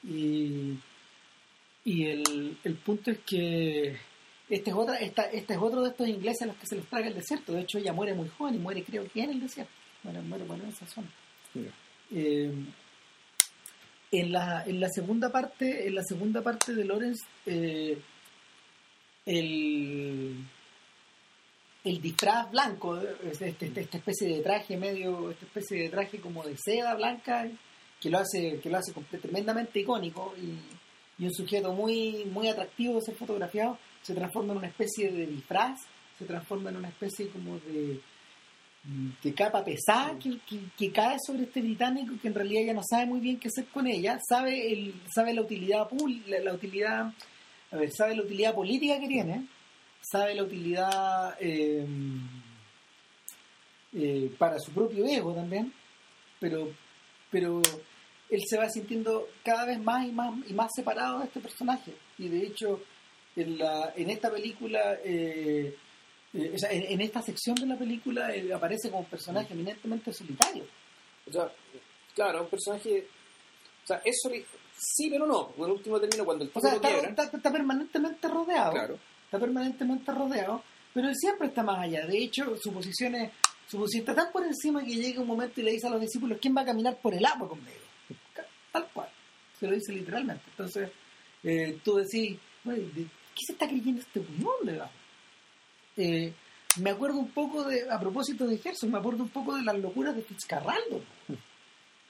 y, y el, el punto es que este es, otra, esta, este es otro de estos ingleses a los que se les traga el desierto. De hecho, ella muere muy joven y muere, creo que en el desierto. Muere, muere, muere en esa zona. Eh, en, la, en la segunda parte, en la segunda parte de Lawrence, eh, el, el disfraz blanco, eh, este, este- esta especie de traje medio, esta especie de traje como de seda blanca, que lo hace, que lo hace tremendamente icónico y, y un sujeto muy, muy atractivo de ser fotografiado, se transforma en una especie de disfraz, se transforma en una especie como de, de capa pesada que, que- que cae sobre este británico que en realidad ya no sabe muy bien qué hacer con ella, sabe el, sabe la utilidad la, la utilidad, a ver, sabe la utilidad política que tiene, sabe la utilidad eh, eh, para su propio ego también, pero, pero él se va sintiendo cada vez más y más y más separado de este personaje. Y de hecho en, la, en esta película eh, eh, o sea, en, en esta sección de la película él aparece como un personaje eminentemente solitario O sea, claro, un personaje. O sea, es Sí, pero no. Por último término, cuando el o sea está, quiebra. está- está permanentemente rodeado Claro. está permanentemente rodeado pero él siempre está más allá de hecho su posición es su posición está tan por encima que llega un momento y le dice a los discípulos quién va a caminar por el agua conmigo tal cual se lo dice literalmente entonces eh, tú decís "Oye, ¿de ¿qué se está creyendo este weón de verdad?". Eh, me acuerdo un poco de a propósito de Gerson me acuerdo un poco de las locuras de Fitzcarraldo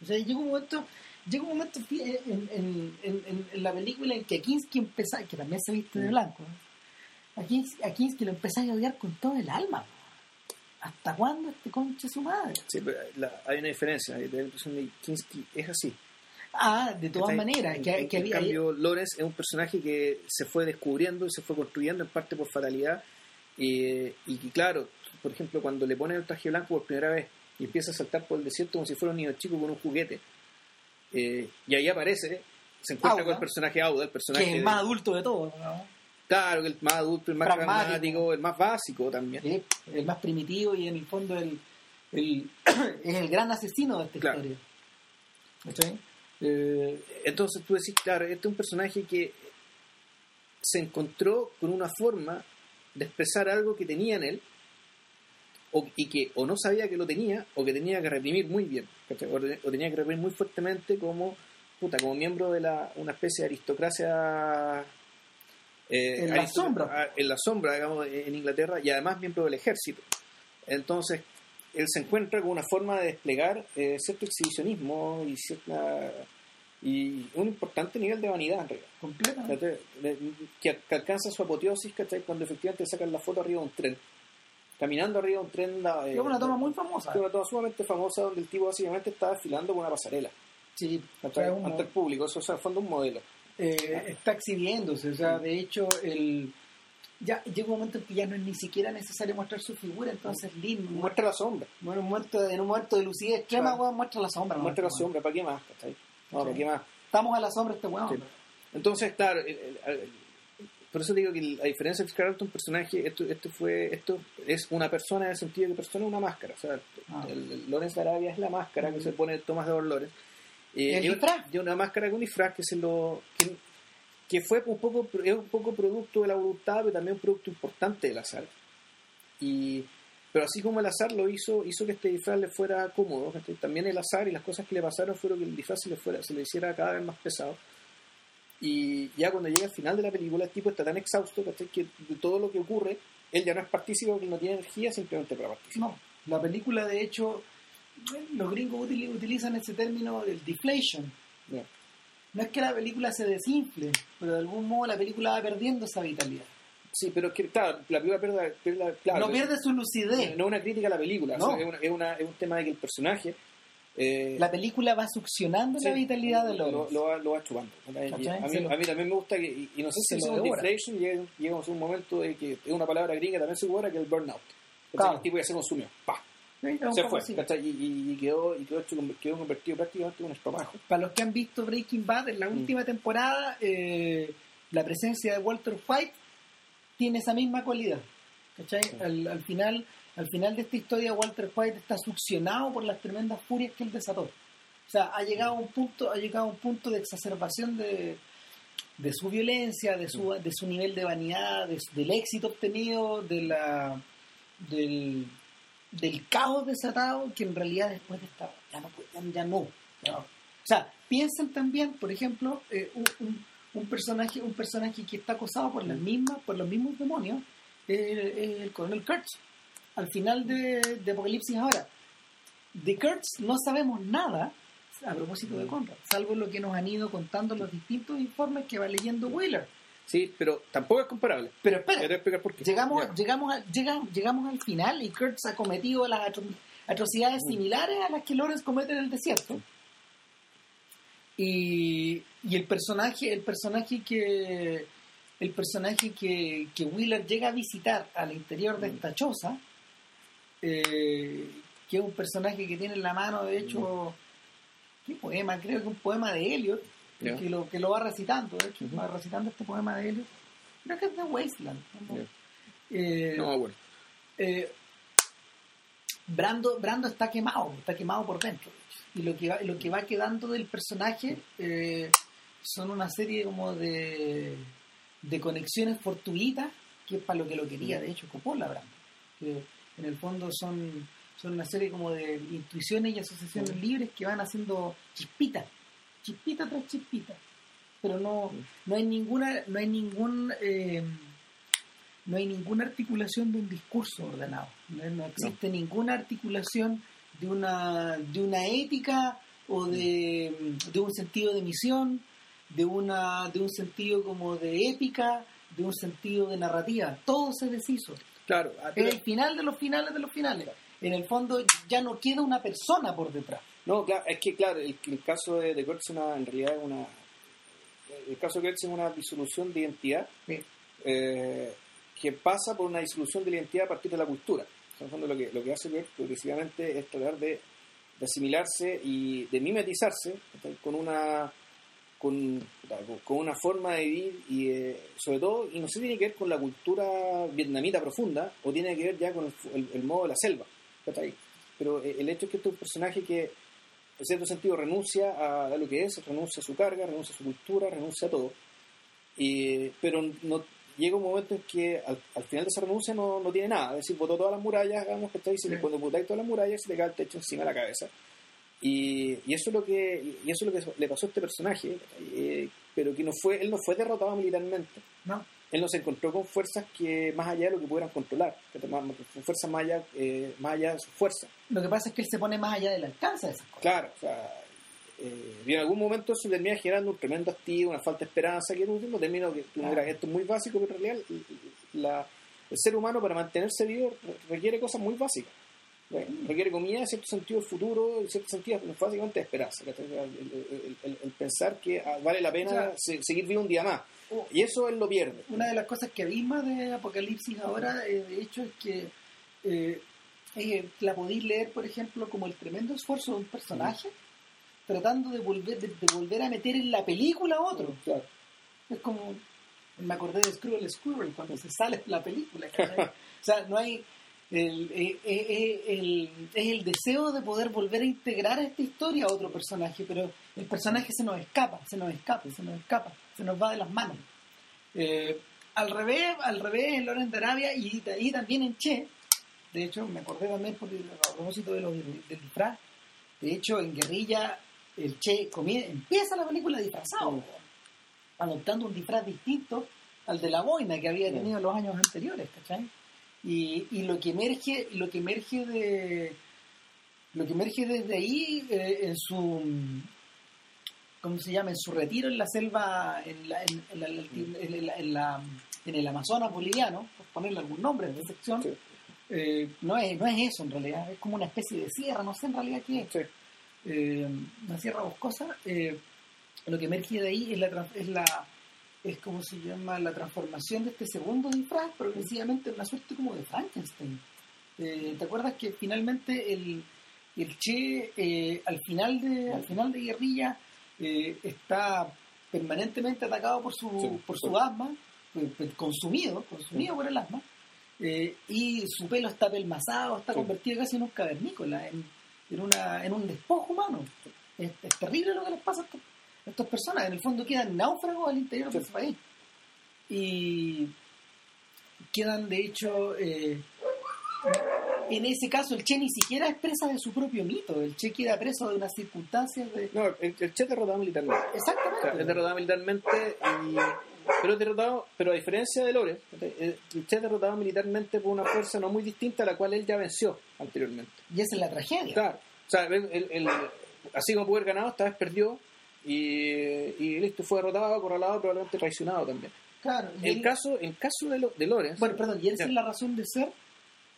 o sea llega un momento llega un momento fi- en, en- en- en- la película en que a Kinski empieza que también se viste de blanco ¿no? a Kinski, a Kinski lo empezáis a odiar con todo el alma ¿hasta cuándo este conche su madre? Sí, pero la- hay una diferencia. La impresión de Kinski es así. Ah de todas maneras En, que, en- que en había cambio, Lawrence es un personaje que se fue descubriendo y se fue construyendo en parte por fatalidad. eh, y que, claro, por ejemplo, cuando le ponen el traje blanco por primera vez y empieza a saltar por el desierto como si fuera un niño chico con un juguete, eh, y ahí aparece, se encuentra Auda. con el personaje Auda, el personaje. que es el de- más adulto de todos ¿no? Claro, el más adulto, el más Pragmático. pragmático, el más básico también. El más primitivo y en el fondo el, el- es el gran asesino de esta Claro. historia ¿Cachai? Eh, Entonces tú decís, claro, este es un personaje que se encontró con una forma de expresar algo que tenía en él o, y que o no sabía que lo tenía o que tenía que reprimir muy bien o, o tenía que reprimir muy fuertemente como puta, como miembro de la, una especie de aristocracia eh, En la sombra. ah, en la sombra digamos en Inglaterra y además miembro del ejército entonces él se encuentra con una forma de desplegar eh, cierto exhibicionismo y cierta y un importante nivel de vanidad en realidad completamente. que, que alcanza su apoteosis ¿cachai? cuando efectivamente sacan la foto arriba de un tren caminando arriba de un tren la- Es una toma muy famosa. es una toma sumamente famosa donde el tipo básicamente está desfilando con una pasarela Sí, o ¿cachai? sea, ante el público eso es en el fondo un modelo eh, está exhibiéndose. O sea, de hecho, el ya llega un momento en que ya no es ni siquiera necesario mostrar su figura, entonces Lin muestra la sombra bueno, un momento, en un momento de lucidez extrema, Claro. weón, muestra la sombra. muestra la sombra ¿para qué más? ¿para qué más? Estamos a la sombra este weón. Sí. Entonces, claro, el- el- el- por eso digo que a diferencia de Carlton, personaje, esto, esto fue, esto es una persona en el sentido de que persona es una máscara. O sea, Ah. el, de Arabia es la máscara que se pone Tomás de Lawrence. Eh, El y-. Y una máscara con disfraz que se lo que, que fue un poco es un poco producto de la voluntad, pero también un producto importante del azar. Y pero así como el azar lo hizo, hizo que este disfraz le fuera cómodo, también el azar y las cosas que le pasaron fueron que el disfraz se le fuera, se le hiciera cada vez más pesado. Y ya cuando llega al final de la película, el tipo está tan exhausto que de todo lo que ocurre, él ya no es partícipe porque no tiene energía simplemente para participar. No, la película de hecho, los gringos util- utilizan ese término del deflation. No es que la película se desinfle, pero de algún modo la película va perdiendo esa vitalidad. Sí, pero es que, claro, la película pierde, pierde- claro, no pierde su lucidez. no es una crítica a la película, No. o sea, es, una- es una- es un tema de que el personaje eh, La película va succionando la vitalidad de lo, Lawrence. lo va, lo va chupando. A mí, lo- a mí también me gusta que, y, y no sé si lo es un deflation, llega- llegamos a un momento de que es una palabra gringa también se que es el burnout. El tipo ya se consumió, pa, Sí, se fue. Y, quedó, y quedó, convertido prácticamente en un estropajo. Para los que han visto Breaking Bad en la Mm. última temporada, eh, la presencia de Walter White tiene esa misma cualidad. ¿Cachai? Al, al final, al final de esta historia, Walter White está succionado por las tremendas furias que él desató. O sea, ha llegado a un punto, ha llegado a un punto de exacerbación de, de su violencia, de su, de su nivel de vanidad, de del éxito obtenido, de la del, del caos desatado, que en realidad después de esta ya no, ya, ya no. Ya. O sea, piensen también, por ejemplo, eh, un, un- un personaje, un personaje que está acosado por las mismas, por los mismos demonios, eh, el coronel Kurtz. Al final de, de Apocalipsis ahora, de Kurtz no sabemos nada a propósito de Conrad, salvo lo que nos han ido contando los distintos informes que va leyendo Wheeler. Sí, pero tampoco es comparable. Pero espera, Quiero explicar por qué. llegamos, Ya. llegamos, a- llega- llegamos al final y Kurtz ha cometido las atro- atrocidades similares a las que Lawrence comete en el desierto. Y, y el personaje, el personaje que el personaje que, que Wheeler llega a visitar al interior de esta choza, eh, que es un personaje que tiene en la mano, de hecho, ¿qué poema? Creo que un poema de Eliot, Que, lo, que lo va recitando, de hecho, va recitando este poema de Eliot. Creo que es de Wasteland. ¿no? Ya. Eh, No, bueno. eh, Brando, Brando está quemado, está quemado por dentro. Y lo que va, lo que va quedando del personaje eh, son una serie como de, de conexiones fortuitas, que es para lo que lo quería, de hecho, Coppola Brando. Que en el fondo son, son una serie como de intuiciones y asociaciones libres que van haciendo chispitas, chispita tras chispita. Pero no, no hay ninguna, no hay ningún eh, no hay ninguna articulación de un discurso ordenado. No, no existe ninguna articulación de una, de una ética o de, de un sentido de misión, de, una, de un sentido como de épica, de un sentido de narrativa. Todo se deshizo. Claro, Es el final de los finales de los finales. En el fondo ya no queda una persona por detrás. No, claro, es que claro, el, el caso de, de Kurtz es una- en realidad es una. El caso de Kurtz es una disolución de identidad eh, que pasa por una disolución de la identidad a partir de la cultura. En el fondo lo que, lo que hace Kurtz progresivamente es tratar de, de asimilarse y de mimetizarse con una con, con- una forma de vivir y eh, sobre todo, y no sé si tiene que ver con la cultura vietnamita profunda o tiene que ver ya con el, el- el modo de la selva. Pero eh, el hecho es que este es un personaje que en cierto sentido renuncia a, lo que es, renuncia a su carga, renuncia a su cultura, renuncia a todo. Y, pero no, llega un momento en que al, al final de esa renuncia no, no tiene nada. Es decir, botó todas las murallas, hagamos que está Sí. cuando botáis todas las murallas se te cae el techo encima de la cabeza. Y, y eso es lo que y eso es lo que le pasó a este personaje, eh, pero que no fue él no fue derrotado militarmente. ¿no? Él no se encontró con fuerzas que más allá de lo que pudieran controlar, con fuerzas más allá, eh, más allá de su fuerza. Lo que pasa es que él se pone más allá del alcance de esas cosas. Claro, o sea, eh, y en algún momento se termina generando un tremendo hastío, una falta de esperanza, que en último término, que Claro. esto es muy básico, pero en realidad la- el ser humano para mantenerse vivo requiere cosas muy básicas. Bueno, requiere comida, en cierto sentido futuro, en cierto sentido básicamente esperanza. El, el- el- el pensar que ah, vale la pena seguir vivo un día más. Oh. Y eso él lo pierde. Una de las cosas que abisma de Apocalipsis ahora, eh, de hecho, es que eh, eh, la podéis leer, por ejemplo, como el tremendo esfuerzo de un personaje tratando de volver, de, de volver a meter en la película a otro. Claro. Es como, me acordé de Squirrel Squirrel cuando se sale la película. o sea, no hay... El, eh, eh, eh, el- es el deseo de poder volver a integrar a esta historia a otro personaje, pero el personaje se nos escapa, se nos escapa, se nos escapa, se nos va de las manos. Eh, al revés, al revés en Loren de Arabia y también en Che, de hecho me acordé también por, a propósito de los, del disfraz, de hecho en Guerrilla el Che comie- empieza la película disfrazado, adoptando un disfraz distinto al de la boina que había tenido los años anteriores, ¿cachai? Y, y lo que emerge, lo que emerge de lo que emerge desde ahí eh, en su ¿cómo se llama? en su retiro en la selva en, la- en, en la- en la- en la- en el Amazonas boliviano, por ponerle algún nombre a esta sección, Sí. eh, no, es, no es eso en realidad, es como una especie de sierra, no sé en realidad qué es Sí. eh, una sierra boscosa, eh, lo que emerge de ahí es la, es la es como se llama la transformación de este segundo disfraz progresivamente en una suerte como de Frankenstein. Eh, ¿Te acuerdas que finalmente el, el Che eh, al final de al final de guerrilla eh, está permanentemente atacado por su Sí, por su sí. asma, eh, eh, consumido, consumido por el asma, y su pelo está pelmazado, está convertido casi en un cavernícola, en, en, una, en un despojo humano. Es, es terrible lo que les pasa a estos- estas personas. En el fondo quedan náufragos al interior de Sí. ese país. Y quedan, de hecho, eh, en ese caso el Che ni siquiera es presa de su propio mito. El Che queda preso de unas circunstancias de... No, el, el Che es derrotado militarmente. O sea, Exactamente. es derrotado militarmente y pero derrotado pero a diferencia de Lore el Che es derrotado militarmente por una fuerza no muy distinta a la cual él ya venció anteriormente Y esa es la tragedia. claro o sea el- el- el- así como haber ganado esta vez perdió y, y listo fue derrotado acorralado probablemente traicionado también Claro. y el él- caso el caso de, lo, de Lorenz Bueno, perdón, y esa es la razón de ser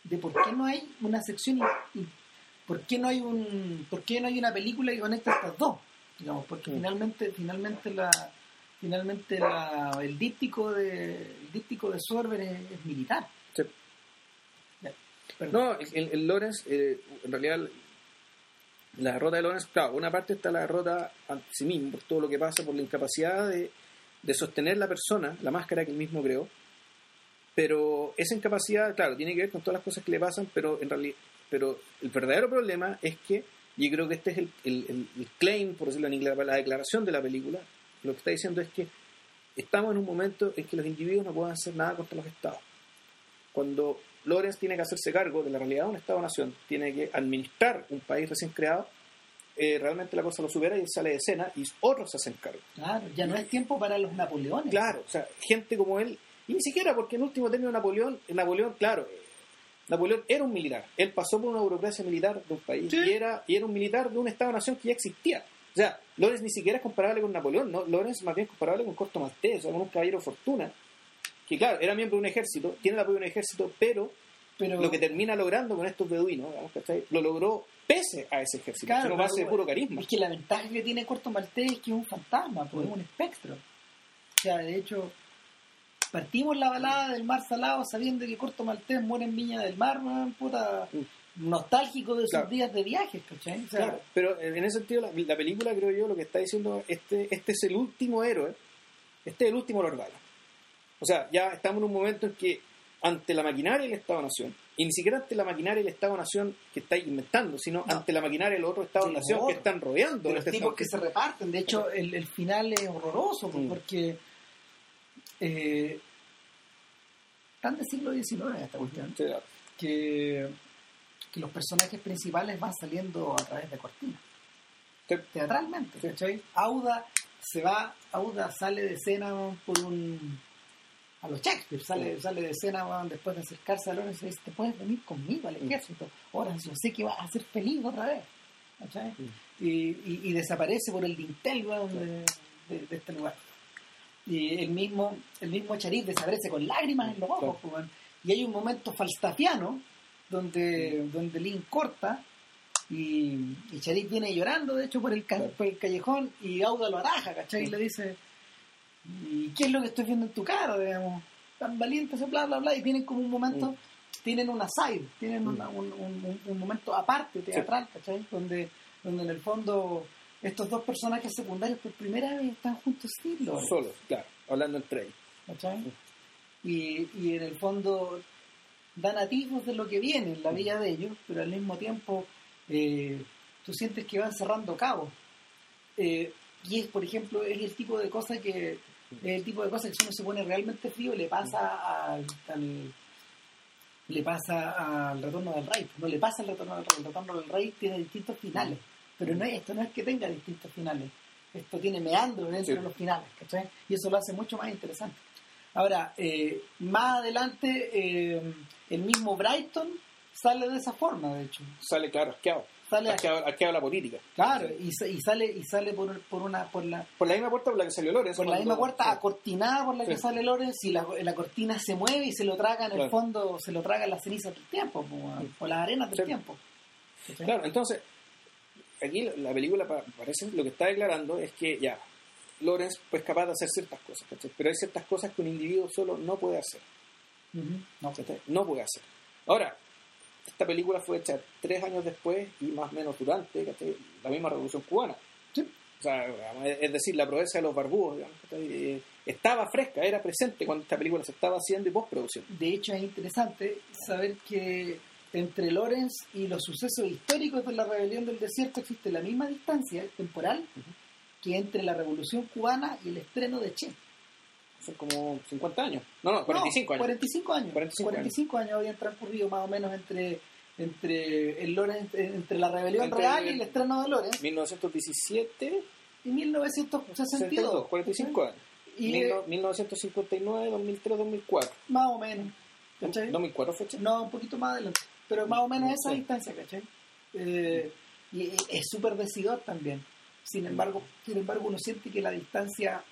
de por qué no hay una sección y, y por qué no hay un por qué no hay una película que conecta estas dos digamos porque finalmente finalmente la finalmente la, el díptico de el díptico de Sorber es, es militar Sí. No, el, el Lorenz, eh, en realidad, la derrota de Lorenz, claro, una parte está la derrota a sí mismo, por todo lo que pasa, por la incapacidad de, de sostener la persona, la máscara que él mismo creó. Pero esa incapacidad, claro, tiene que ver con todas las cosas que le pasan, pero en realidad, pero el verdadero problema es que, y creo que este es el, el- el- claim, por decirlo en inglés, la declaración de la película, lo que está diciendo es que estamos en un momento en que los individuos no pueden hacer nada contra los estados cuando Lorenz tiene que hacerse cargo de la realidad de un Estado-nación, tiene que administrar un país recién creado, eh, realmente la cosa lo supera y él sale de escena y otros se hacen cargo. Claro, ya no es tiempo para los Napoleones Claro, o sea, gente como él, y ni siquiera porque en último término Napoleón, Napoleón, claro, eh, Napoleón era un militar, él pasó por una burocracia militar de un país Sí. y, era, y era un militar de un Estado-nación que ya existía. O sea, Lorenz ni siquiera es comparable con Napoleón, ¿no? Lorenz más bien es comparable con Corto Maltés, o sea, con un caballero de fortuna, que claro, era miembro de un ejército, tiene el apoyo de un ejército, pero pero lo que termina logrando con estos beduinos, digamos, ¿cachai? lo logró pese a ese ejército, Claro, sino base de pero, puro carisma. Es que la ventaja que tiene Corto Maltés es que es un fantasma, pues, es un espectro. O sea, de hecho, partimos la balada del mar salado sabiendo que Corto Maltés muere en Viña del Mar, weón, puta, nostálgico de sus Claro. días de viajes, ¿cachai? O sea, Claro, pero en ese sentido la, la película creo yo lo que está diciendo este este es el último héroe este es el último Lord Gala o sea ya estamos en un momento en que ante la maquinaria del Estado-Nación y ni siquiera ante la maquinaria del Estado-Nación que está inventando sino No. ante la maquinaria del otro Estado-Nación Sí, que están rodeando de los este tipos Estado- que se reparten. De hecho, el, el final es horroroso, pues, Mm. porque eh, tan de siglo XIX esta cuestión, Sí, claro. que, que los personajes principales van saliendo a través de cortinas, Sí. teatralmente. Auda se va, Auda sale de escena por un... A los Shakespeare, sale, sale de escena weón, después de acercarse a Lorenz y dice, te puedes venir conmigo al ejército, ahora yo sé que vas a ser feliz otra vez, ¿cachai? y, y- y desaparece por el dintel weón, de, de- de este lugar. Y el mismo, el mismo Charif desaparece con lágrimas en los ojos. Pues, weón. Y hay un momento falstafiano donde, donde Lynn corta y, y Charif viene llorando, de hecho, por el, por el callejón y Auda lo ataja, ¿cachai? Y le dice, ¿y qué es lo que estoy viendo en tu cara? Digamos, tan valiente, ese bla, bla, bla. Y tienen como un momento, Mm. tienen una side, tienen Mm. una- un, un- un- un momento aparte teatral, ¿cachai? Donde, donde en el fondo estos dos personajes secundarios por primera vez están juntos sí, lo- Solo, claro, hablando entre ellos. ¿cachai? Y, y en el fondo dan atisbos de lo que viene en la vida de ellos, pero al mismo tiempo eh, tú sientes que van cerrando cabos. Eh, y es, por ejemplo, es el tipo de cosa que el tipo de cosas que si uno se pone realmente frío le pasa al, al- le pasa al retorno del rey no le pasa al retorno del rey el retorno del rey tiene distintos finales pero no es, esto no es que tenga distintos finales esto tiene meandros dentro Sí. de los finales ¿cachai? y eso lo hace mucho más interesante ahora eh, más adelante eh, el mismo Brighton sale de esa forma de hecho Sale, claro, asqueado. Sale asqueado, asqueado la política. claro y, sa- y sale y sale por, por una por la Por la misma puerta por la que salió Lorenz. por la misma puerta acortinada por la que Sí. sale Lorenz y la, la cortina se mueve y se lo traga en el fondo, se lo traga las cenizas del tiempo, o las arenas del Sí. tiempo. Claro, entonces, aquí la- la película pa- parece lo que está declarando es que ya, Lorenz pues capaz de hacer ciertas cosas, ¿cachai? pero hay ciertas cosas que un individuo solo no puede hacer. No puede hacer. Ahora, esta película fue hecha tres años después y más o menos durante la misma revolución cubana. Sí. O sea, es decir, la proeza de los barbudos. Eh, estaba fresca, era presente cuando esta película se estaba haciendo y postproducción. De hecho, es interesante saber que entre Lorenz y los sucesos históricos de la rebelión del desierto existe la misma distancia temporal que entre la revolución cubana y el estreno de Che. Son como 50 años. No, no, 45 No, años. 45 años. 45 45 años habían transcurrido más o menos entre entre el Lorenz, entre la rebelión Entre real y el estreno de Lorenz 1917, y 1962. 62, 45 años. Y Mil eh, no- 1959, 2003, 2004. más o menos. ¿cachai? 2004 fecha. No, un poquito más adelante. Pero más o menos esa distancia, ¿cachai? Eh, y es- es súper decidor también. Sin embargo, sin embargo, uno siente que la distancia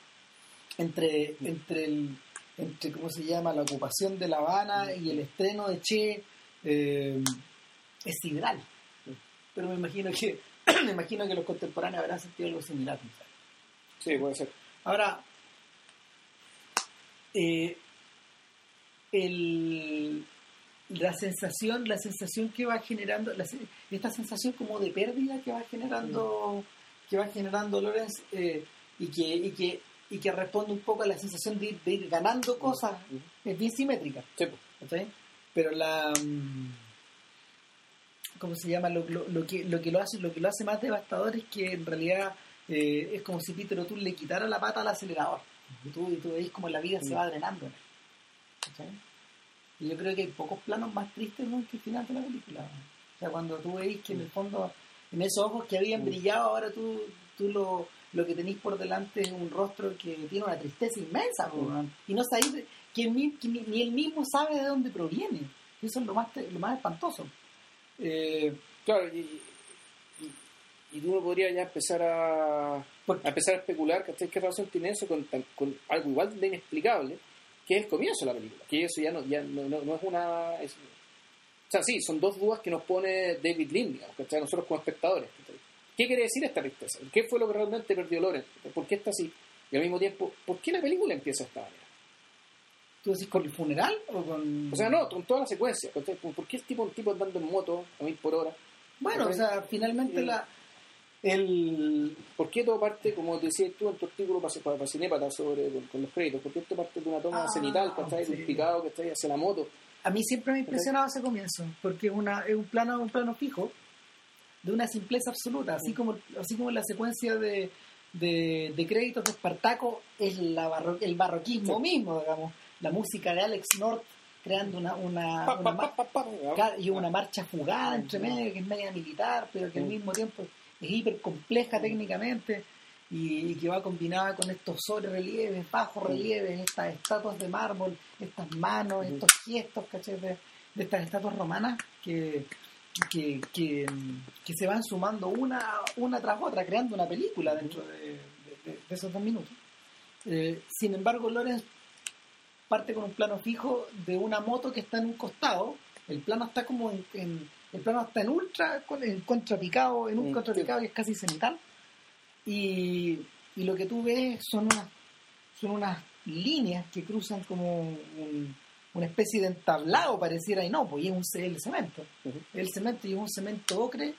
entre, entre el entre cómo se llama la ocupación de La Habana y el estreno de Che eh, es sideral. Pero me imagino que me imagino que los contemporáneos habrán sentido algo similar. Sí, puede ser. Ahora, eh, el, la sensación, la sensación que va generando, la esta sensación como de pérdida que va generando, que va generando Lorenz eh, y que y que y que responde un poco a la sensación de ir, de ir ganando cosas es bien simétrica. Sí. Pero la mm, ¿cómo se llama? Lo, lo- lo que lo que lo hace lo que lo hace más devastador es que en realidad eh, es como si Peter O'Toole le quitara la pata al acelerador y tú, y tú veis como la vida se va drenando ¿cachai? y yo creo que hay pocos planos más tristes ¿no? que el final de la película o sea cuando tú veis que en el fondo en esos ojos que habían brillado ahora tú, tú lo, lo que tenéis por delante es un rostro que tiene una tristeza inmensa po, y no sabéis que, que ni, ni él mismo sabe de dónde proviene eso es lo más, lo más espantoso eh, Claro, y, y, y uno podría ya empezar a, a empezar a especular ¿cachai? qué razón tiene eso con, con algo igual de inexplicable que es el comienzo de la película. Que eso ya no, ya no, no- no es una. es- o sea, sí, son dos dudas que nos pone David Lynn, digamos, ¿cachai? nosotros como espectadores. ¿Qué quiere decir esta tristeza? ¿Qué fue lo que realmente perdió Loren? ¿Por qué está así? Y al mismo tiempo, ¿por qué la película empieza de esta manera? ¿tú decís con el funeral o con...? O sea, no, con toda la secuencia. ¿Por qué el tipo, un tipo andando en moto a mil por hora? bueno, o sea, finalmente Eh, la... El, ¿Por qué todo parte, como decías tú en tu artículo para, para, Cinépata sobre con, con los créditos? ¿Por qué esto parte de una toma Ah, cenital, sí. un picado que está ahí hacia la moto? A mí siempre me ha impresionado ese comienzo, porque es, una, es un plano un plano fijo, de una simpleza absoluta, así como así como la secuencia de, de, de créditos de Espartaco es la barro- el barroquismo Sí. mismo, digamos. La música de Alex North creando una, una, y una marcha jugada entre medio que es media militar, pero que al mismo tiempo es hiper compleja técnicamente y, que va combinada con estos sobre relieves, bajos relieves, estas estatuas de mármol, estas manos, estos gestos, ¿cachai? De, de estas estatuas romanas que, que, que, que se van sumando una, una tras otra, creando una película dentro de, de- de esos dos minutos. Eh, sin embargo, Lorenz parte con un plano fijo de una moto que está en un costado. El plano está como en, en- el plano está en ultra, con- en contrapicado, en un contrapicado que es casi cenital. Y, y lo que tú ves son unas, son unas líneas que cruzan como un- una especie de entablado, pareciera, y no, pues y es un el cemento. Ujú. El cemento y es un cemento ocre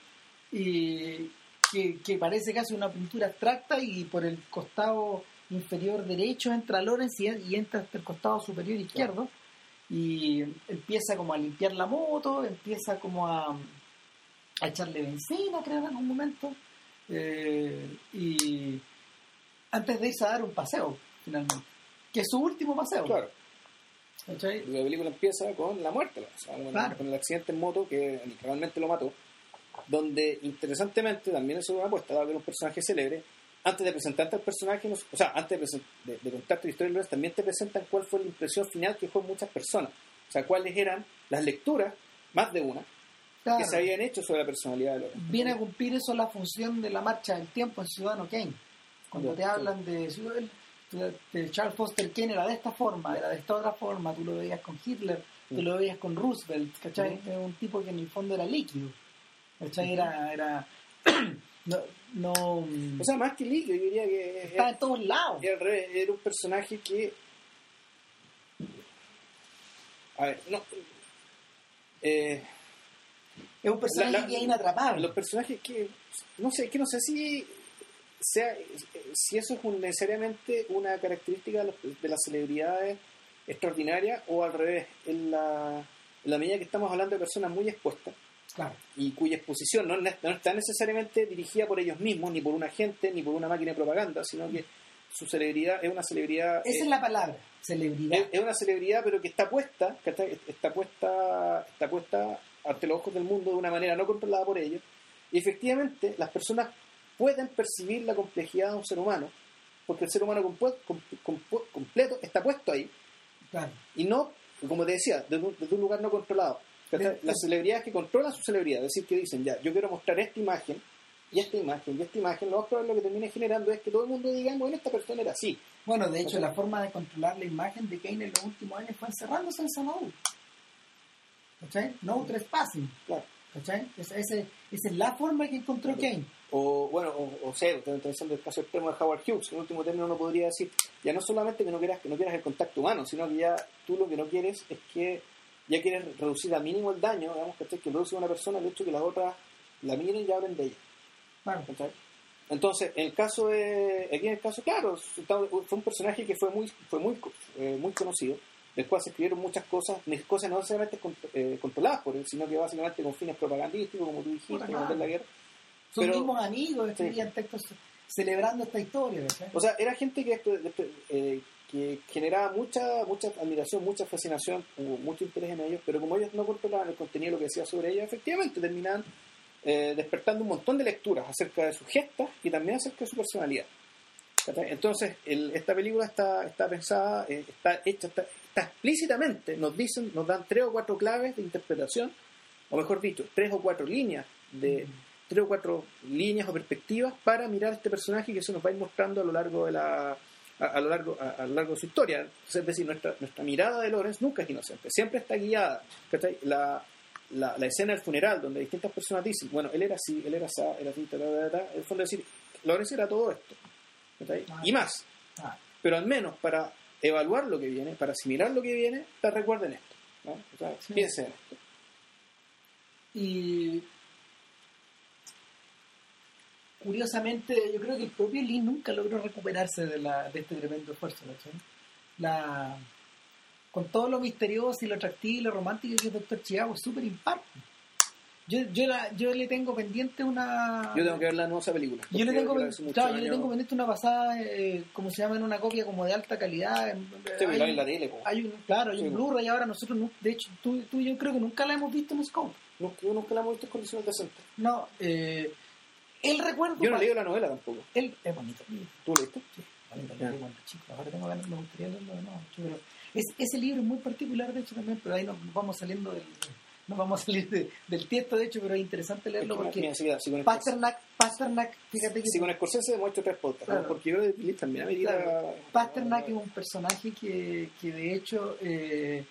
y que, que parece casi una pintura abstracta y por el costado inferior derecho entra Lorenz y, y entra hasta el costado superior izquierdo y empieza como a limpiar la moto, empieza como a, a echarle benzina, creo, en algún momento. Eh, y antes de irse a dar un paseo, finalmente, que es su último paseo. Claro. ¿Cachai? La película empieza con la muerte, o sea, con, Claro. con el accidente en moto que realmente lo mató, donde interesantemente también es una apuesta, dado que un personaje célebre, antes de presentarte al personaje, o sea, antes de, de, de contarte la historia también te presentan cuál fue la impresión final que dejó muchas personas, o sea, cuáles eran las lecturas, más de una, Claro. que se habían hecho sobre la personalidad de Lorenz. viene a cumplir eso la función de la marcha del tiempo en Ciudadano Kane. Cuando Ya, te sí. hablan de, de- de Charles Foster Kane era de esta forma, era de esta otra forma, tú lo veías con Hitler, tú lo veías con Roosevelt, ¿cachai? Era un tipo que en el fondo era líquido, ¿cachai? Era, era no, no O sea, más que líquido, yo diría que estaba en todos lados. era, un personaje que... A ver, no... Eh, Es un personaje La- la- que es inatrapable. los personajes que no sé que no sé si sea si eso es un- necesariamente una característica de, los- de las celebridades extraordinarias o al revés en la, en la medida que estamos hablando de personas muy expuestas Claro. y cuya exposición no, no está necesariamente dirigida por ellos mismos ni por un agente ni por una máquina de propaganda sino que su celebridad es una celebridad Esa eh, es la palabra, celebridad. es, es una celebridad pero que está puesta que está, está puesta está puesta ante los ojos del mundo de una manera no controlada por ellos y efectivamente las personas pueden percibir la complejidad de un ser humano porque el ser humano completo está puesto ahí Claro. y no como te decía desde un, desde un lugar no controlado. De- las celebridades que controlan su celebridad es decir que dicen ya yo quiero mostrar esta imagen y esta imagen y esta imagen lo más probable lo que termine generando es que todo el mundo diga bueno esta persona era así Bueno, de hecho, la forma de controlar la imagen de Kane en los últimos años fue encerrándose en Sanadú. ¿Cachai? No trespassing. claro ¿Cachai? Esa, esa es la forma que encontró Kane. O, bueno, o, o sea, en el caso extremo de Howard Hughes, en último término uno podría decir, ya no solamente que no quieras que no quieras el contacto humano, sino que ya tú lo que no quieres es que ya quieres reducir al mínimo el daño, digamos, que produce una persona el hecho de que las otras la miren y hablen de ella. ¿cachai? Entonces, en el caso de, aquí en el caso, claro, fue un personaje que fue muy, fue muy, eh, muy conocido, del cual se escribieron muchas cosas, cosas no necesariamente eh, controladas por él, sino que básicamente con fines propagandísticos, como tú dijiste, claro. la guerra. Son Pero- mismos amigos, escribían textos celebrando esta historia. O sea, era gente que, eh, que generaba mucha mucha admiración, mucha fascinación, hubo mucho interés en ellos, pero como ellos no controlaban el contenido, lo que decía sobre ellos, efectivamente terminaban eh, despertando un montón de lecturas acerca de sus gestas y también acerca de su personalidad. Entonces, el- esta película está, está pensada, eh, está hecha, está, está explícitamente, nos dicen, nos dan tres o cuatro claves de interpretación, o mejor dicho, tres o cuatro líneas de tres o cuatro líneas o perspectivas para mirar a este personaje que se nos va a ir mostrando a lo largo de la a, a lo largo a, a lo largo de su historia es decir nuestra nuestra mirada de Lorenz nunca es inocente siempre está guiada la, la, la escena del funeral donde distintas personas dicen bueno él era así él era así era así ta, ta, ta, el fondo es decir Lorenz era todo esto. Ah. y más Ah, pero al menos para evaluar lo que viene para asimilar lo que viene te recuerden esto ¿no? Piensen en esto y curiosamente, yo creo que el propio Lee nunca logró recuperarse de, la, de este tremendo esfuerzo. ¿cachai? La, con todo lo misterioso y lo atractivo y lo romántico que es Doctor Chicago, es súper impar. Yo, yo, la, yo le tengo pendiente una... Yo tengo que ver la nueva película. Yo le tengo, pen- claro, yo le tengo pendiente una pasada, eh, como se llama, en una copia como de alta calidad. en- Sí, la hay- en la tele. Hay un, claro, hay Sí, un. Blu-ray ahora, nosotros, nu- de hecho, tú, tú y yo creo que nunca la hemos visto en Scope. Yo nunca la hemos visto en condiciones decentes. No, eh, el recuerdo... Yo no pa- leo la novela tampoco. el, es bonito. ¿Tú lo viste? Sí, bonito, chico. Ahora tengo ganas, me gustaría leerlo de nuevo. pero es, ese libro es muy particular, de hecho, también, pero ahí nos vamos saliendo del... Nos vamos a salir de- del tiesto, de hecho, pero es interesante leerlo porque Mira, si, si con Pasternak, Pasternak, fíjate que si con Scorsese demuestro tres podcasts, Claro. ¿no? porque yo Lee también. Claro. Pasternak es un personaje que, que de hecho eh,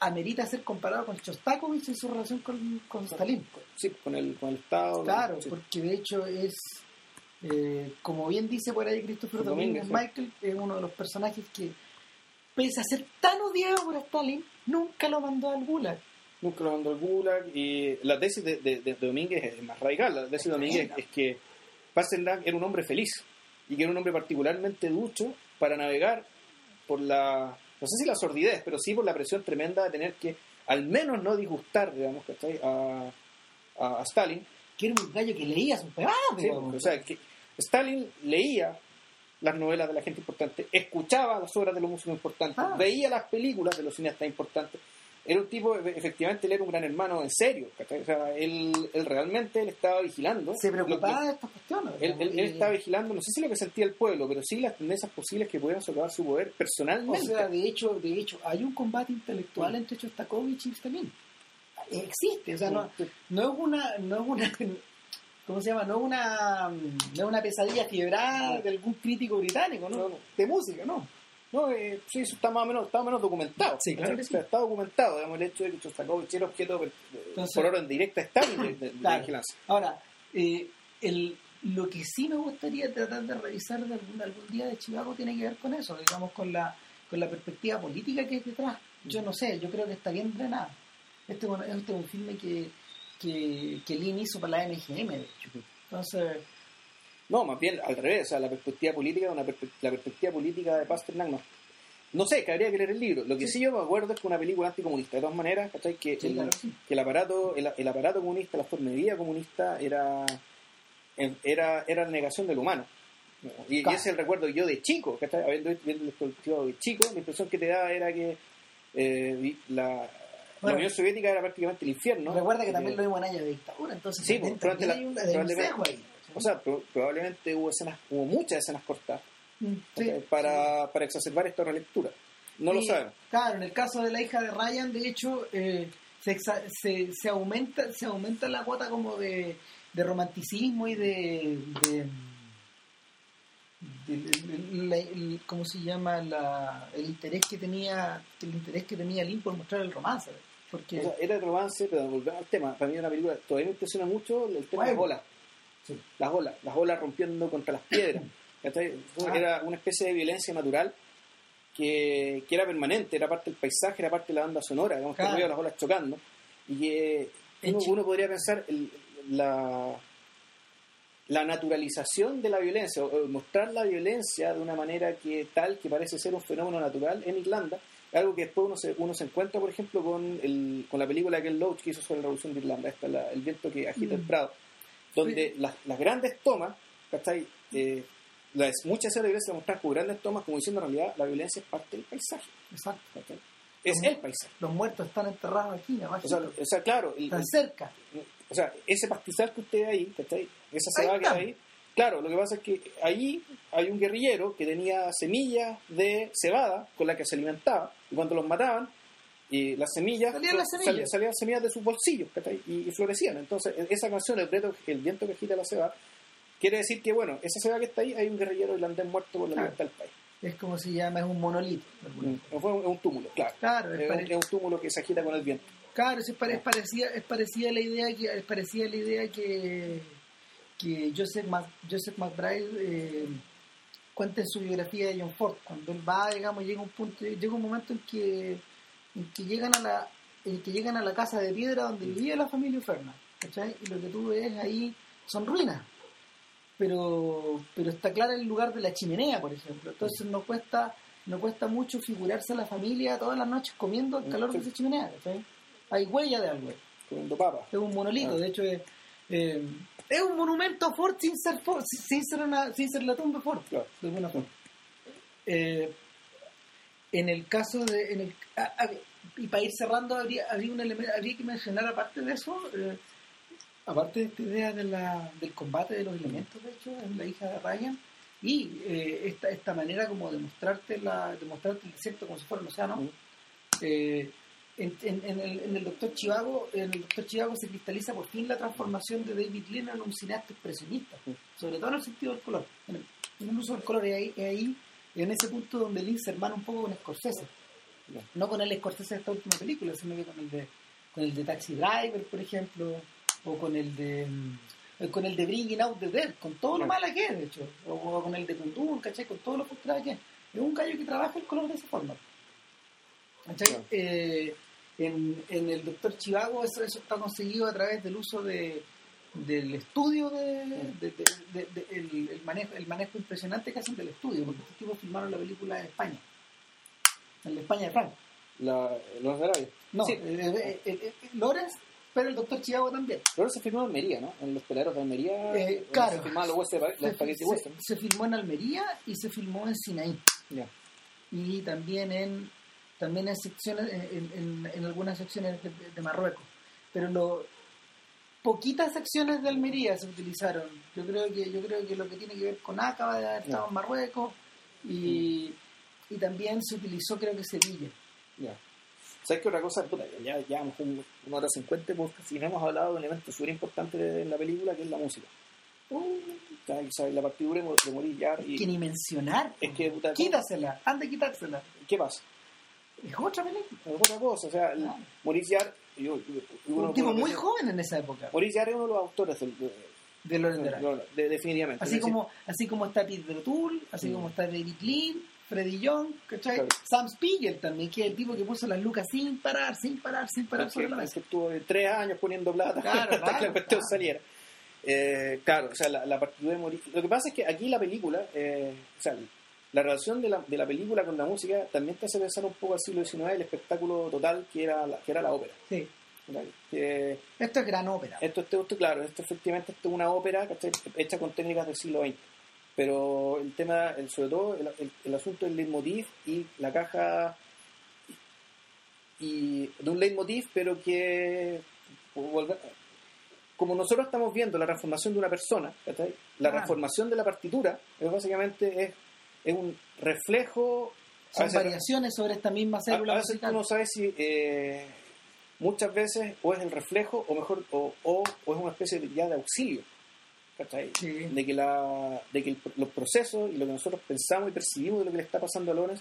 amerita ser comparado con Shostakovich en su relación con, con Stalin. Sí, con el, con el Estado. Claro, sí. porque de hecho es, eh, como bien dice por ahí Christopher Domínguez, Michael, es uno de los personajes que, pese a ser tan odiado por Stalin, nunca lo mandó al Gulag. Nunca lo mandó al Gulag. Y la tesis de, de, de Domínguez es más radical. La tesis de Domínguez es que Pasternak era un hombre feliz y que era un hombre particularmente ducho para navegar por la, no sé si la sordidez, pero sí por la presión tremenda de tener que al menos no disgustar, digamos, ¿cachai? A, a, a Stalin. Que era un gallo que leía sus pegadas, Sí, o sea, que Stalin leía las novelas de la gente importante, escuchaba las obras de los músicos importantes, Ah. veía las películas de los cineastas importantes. Era un tipo, e- efectivamente, él era un gran hermano en serio. ¿cachai? O sea, él, él realmente él estaba vigilando. se preocupaba que- de estas cuestiones. él, él- estaba vigilando, no sé si lo que sentía el pueblo, pero sí las tendencias posibles que pudieran socavar su poder O personalmente. sea, de hecho, de hecho, hay un combate intelectual Mm. entre Shostakovich y Stalin. Existe, o sea, no, Sí. no es una, no es una, ¿cómo se llama? No es una, no es una pesadilla fiebrada No. de algún crítico británico, ¿no? No, no. De música, ¿no? No, eh, sí, eso está más o menos, está más o menos documentado. Sí, claro que Está documentado, digamos, el hecho de que Shostakovich era objeto de- Entonces- por orden directa Stalin de, de- Claro. vigilancia. Ahora, eh, el, lo que sí me gustaría tratar de revisar de algún, algún día de Chicago tiene que ver con eso, digamos, con la, con la perspectiva política que hay detrás. Yo no sé, yo creo que está bien drenada. Este, es un- este es un filme que, que, que Lin hizo para la MGM, de hecho. Entonces, No, más bien al revés, o sea, la perspectiva política, una perspe- la perspectiva política de Pasternak no. No sé, que habría que leer el libro. Lo que sí, yo me acuerdo es que una película anticomunista, de todas maneras, ¿cachai? Que, Sí, el, claro, sí. que el aparato, el, el aparato comunista, la forma de vida comunista era, era, era la negación del humano. Y, ese es el recuerdo yo de chico, ¿cachai? Habiendo colectivo de chico, la impresión que te daba era que eh, la, la. Unión Soviética era prácticamente el infierno. recuerda que también lo vimos en años de dictadura, entonces Sí, pues, hay un, hay un probablemente- sesgo ahí. O sea, pro- probablemente hubo escenas, hubo muchas escenas cortadas Mm, para, para exacerbar esta relectura. No lo Y, sabemos. Claro, en el caso de la hija de Ryan, de hecho, eh, se, se, se aumenta se aumenta la cuota como de, de romanticismo y de, de, la- el- ¿cómo se llama? La, el interés que tenía el interés que tenía Lynn por mostrar el romance. Porque O sea, era el romance, pero volvemos al tema. Para mí una película, todavía me impresiona mucho el tema de olas. Sí. Las olas, las olas rompiendo contra las piedras. Ah. Era una especie de violencia natural que, que era permanente, era parte del paisaje, era parte de la banda sonora, digamos, que Claro. las olas chocando. Y que uno, uno podría pensar el- la, la naturalización de la violencia, o, o mostrar la violencia de una manera que tal que parece ser un fenómeno natural en Irlanda, algo que después uno se, uno se encuentra, por ejemplo, con, el, con la película que el Loach que hizo sobre la Revolución de Irlanda, esta, la- El viento que agita el Mm. Prado, donde las, las grandes tomas, ¿cachai? Eh, las, muchas de las violencias muestran con grandes tomas, como diciendo en realidad la violencia es parte del paisaje, exacto, ¿cachai? Es el paisaje. los muertos están enterrados aquí, abajo, O sea, o sea, claro, el- están cerca. o sea, ese pastizal que usted ve ahí, ¿cachai? Esa cebada que está. ahí, claro, lo que pasa es que ahí hay un guerrillero que tenía semillas de cebada con la que se alimentaba, y cuando los mataban, y las semillas Salían las semillas. salían, salían semillas de sus bolsillos, ¿cachai? Y, y florecían. Entonces, e- esa canción, el, viento, el viento que agita la cebada, quiere decir que, bueno, esa cebada que está ahí, hay un guerrillero irlandés muerto por la libertad del país. Es como se llama, es un monolito. Mm, Es un, un túmulo, claro. Claro, es es, un, túmulo que se agita con el viento. Claro, es, pare- es parecida, es parecida la idea que es parecida la idea que, que Joseph, Mac- Joseph McBride eh, cuenta en su biografía de John Ford. Cuando él va, digamos, llega un punto, llega un momento en que, en que llegan a la, en que llegan a la casa de piedra donde vivía la familia Ferna, ¿cachai? Y lo que tú ves ahí son ruinas. Pero, pero está claro el lugar de la chimenea, por ejemplo. Entonces no cuesta, no cuesta mucho figurarse a la familia todas las noches comiendo al calor de esa chimenea, ¿cachai? Hay huella de algo. comiendo papas. Es un monolito, Ah. de hecho es, eh, es un monumento Ford sin ser Ford, sin ser, una, sin ser la tumba Ford, Claro. de alguna forma. Eh, en el caso de... En el, a- y para ir cerrando, habría, habría, un elemento, habría que mencionar aparte de eso, eh, aparte de esta idea de la, del combate de los elementos, de hecho, en la hija de Ryan, y eh, esta, esta manera como de mostrarte, la, de mostrarte el desierto como si fuera un océano, eh, en, en- en el, en el Doctor Chivago en el Doctor Chivago se cristaliza por fin la transformación de David Lean en un cineasta expresionista sobre todo en el sentido del color. En el uso del color es ahí, es ahí en ese punto donde Lean se hermana un poco con Scorsese. No con el Scorsese de esta última película sino que con el de con el de Taxi Driver por ejemplo o con el de mm, con el de Bringing Out the Dead con todo lo mala que es de hecho. O, o con el de Kundun ¿cachai? con todo lo frustrado que es. Es un gallo que trabaja el color de esa forma. ¿Cachai? Eh, en, en el Doctor Chivago eso, eso está conseguido a través del uso de del estudio de, de- de- de- de- el, el manejo el manejo impresionante que hacen del estudio porque estos tipos filmaron la película en España en la España de Franco La, los de Arabia. no Sí. eh, eh, eh, pero el Doctor Chivago también Pero se filmó en Almería, ¿no? En los peladeros de Almería. Eh, claro. Se los, los filmó en Almería y se filmó en Sinaí y también en también en secciones en, en- en algunas secciones de, de Marruecos pero lo poquitas secciones de Almería se utilizaron yo creo que yo creo que lo que tiene que ver con Acaba de haber estado en Marruecos y, y también se utilizó creo que Sevilla Ya. ¿Sabes qué otra cosa? Puta, ya llevamos un- una hora cincuenta porque si no hemos hablado de un elemento súper importante de la película que es la música. ¿Sabes? ¿Sabes? La partitura de Mo- de Maurice Jarre y... que ni mencionar Es que, puta, quítasela anda a quitársela ¿Qué pasa? es otra película Es otra cosa. O sea, el- Claro. Yo- yo- un tipo muy joven en esa época Maurice Jarre es uno de los autores del... de- de Loren de de- de- definitivamente. Así decir, como, así como está Peter O'Toole, así Mm. como está David Lean, Freddy Young, ¿cachai? Claro. Sam Spiegel también, que es el tipo que puso las lucas sin parar, sin parar, sin parar sobre la que, mesa. que estuvo tres años poniendo plata Claro, hasta que claro, la cuestión saliera. Eh, claro, o sea, la, la partitura de Maurice... Lo que pasa es que aquí la película, eh, o sea, la relación de la, de la película con la música también te hace pensar un poco al siglo XIX, el espectáculo total que era la, que era la ópera. Sí. Esto es gran ópera. esto, esto, esto, claro, esto efectivamente esto es una ópera hecha con técnicas del siglo XX. Pero el tema, el, sobre todo el, el- el asunto del leitmotiv y la caja y de un leitmotiv, pero que como nosotros estamos viendo la transformación de una persona, la Claro. transformación de la partitura es básicamente es, es un reflejo Son veces- variaciones sobre esta misma célula a veces tú no sabes si eh, muchas veces o es el reflejo o mejor o, o, o es una especie de, ya de auxilio de que la de que el- los procesos y lo que nosotros pensamos y percibimos de lo que le está pasando a Lones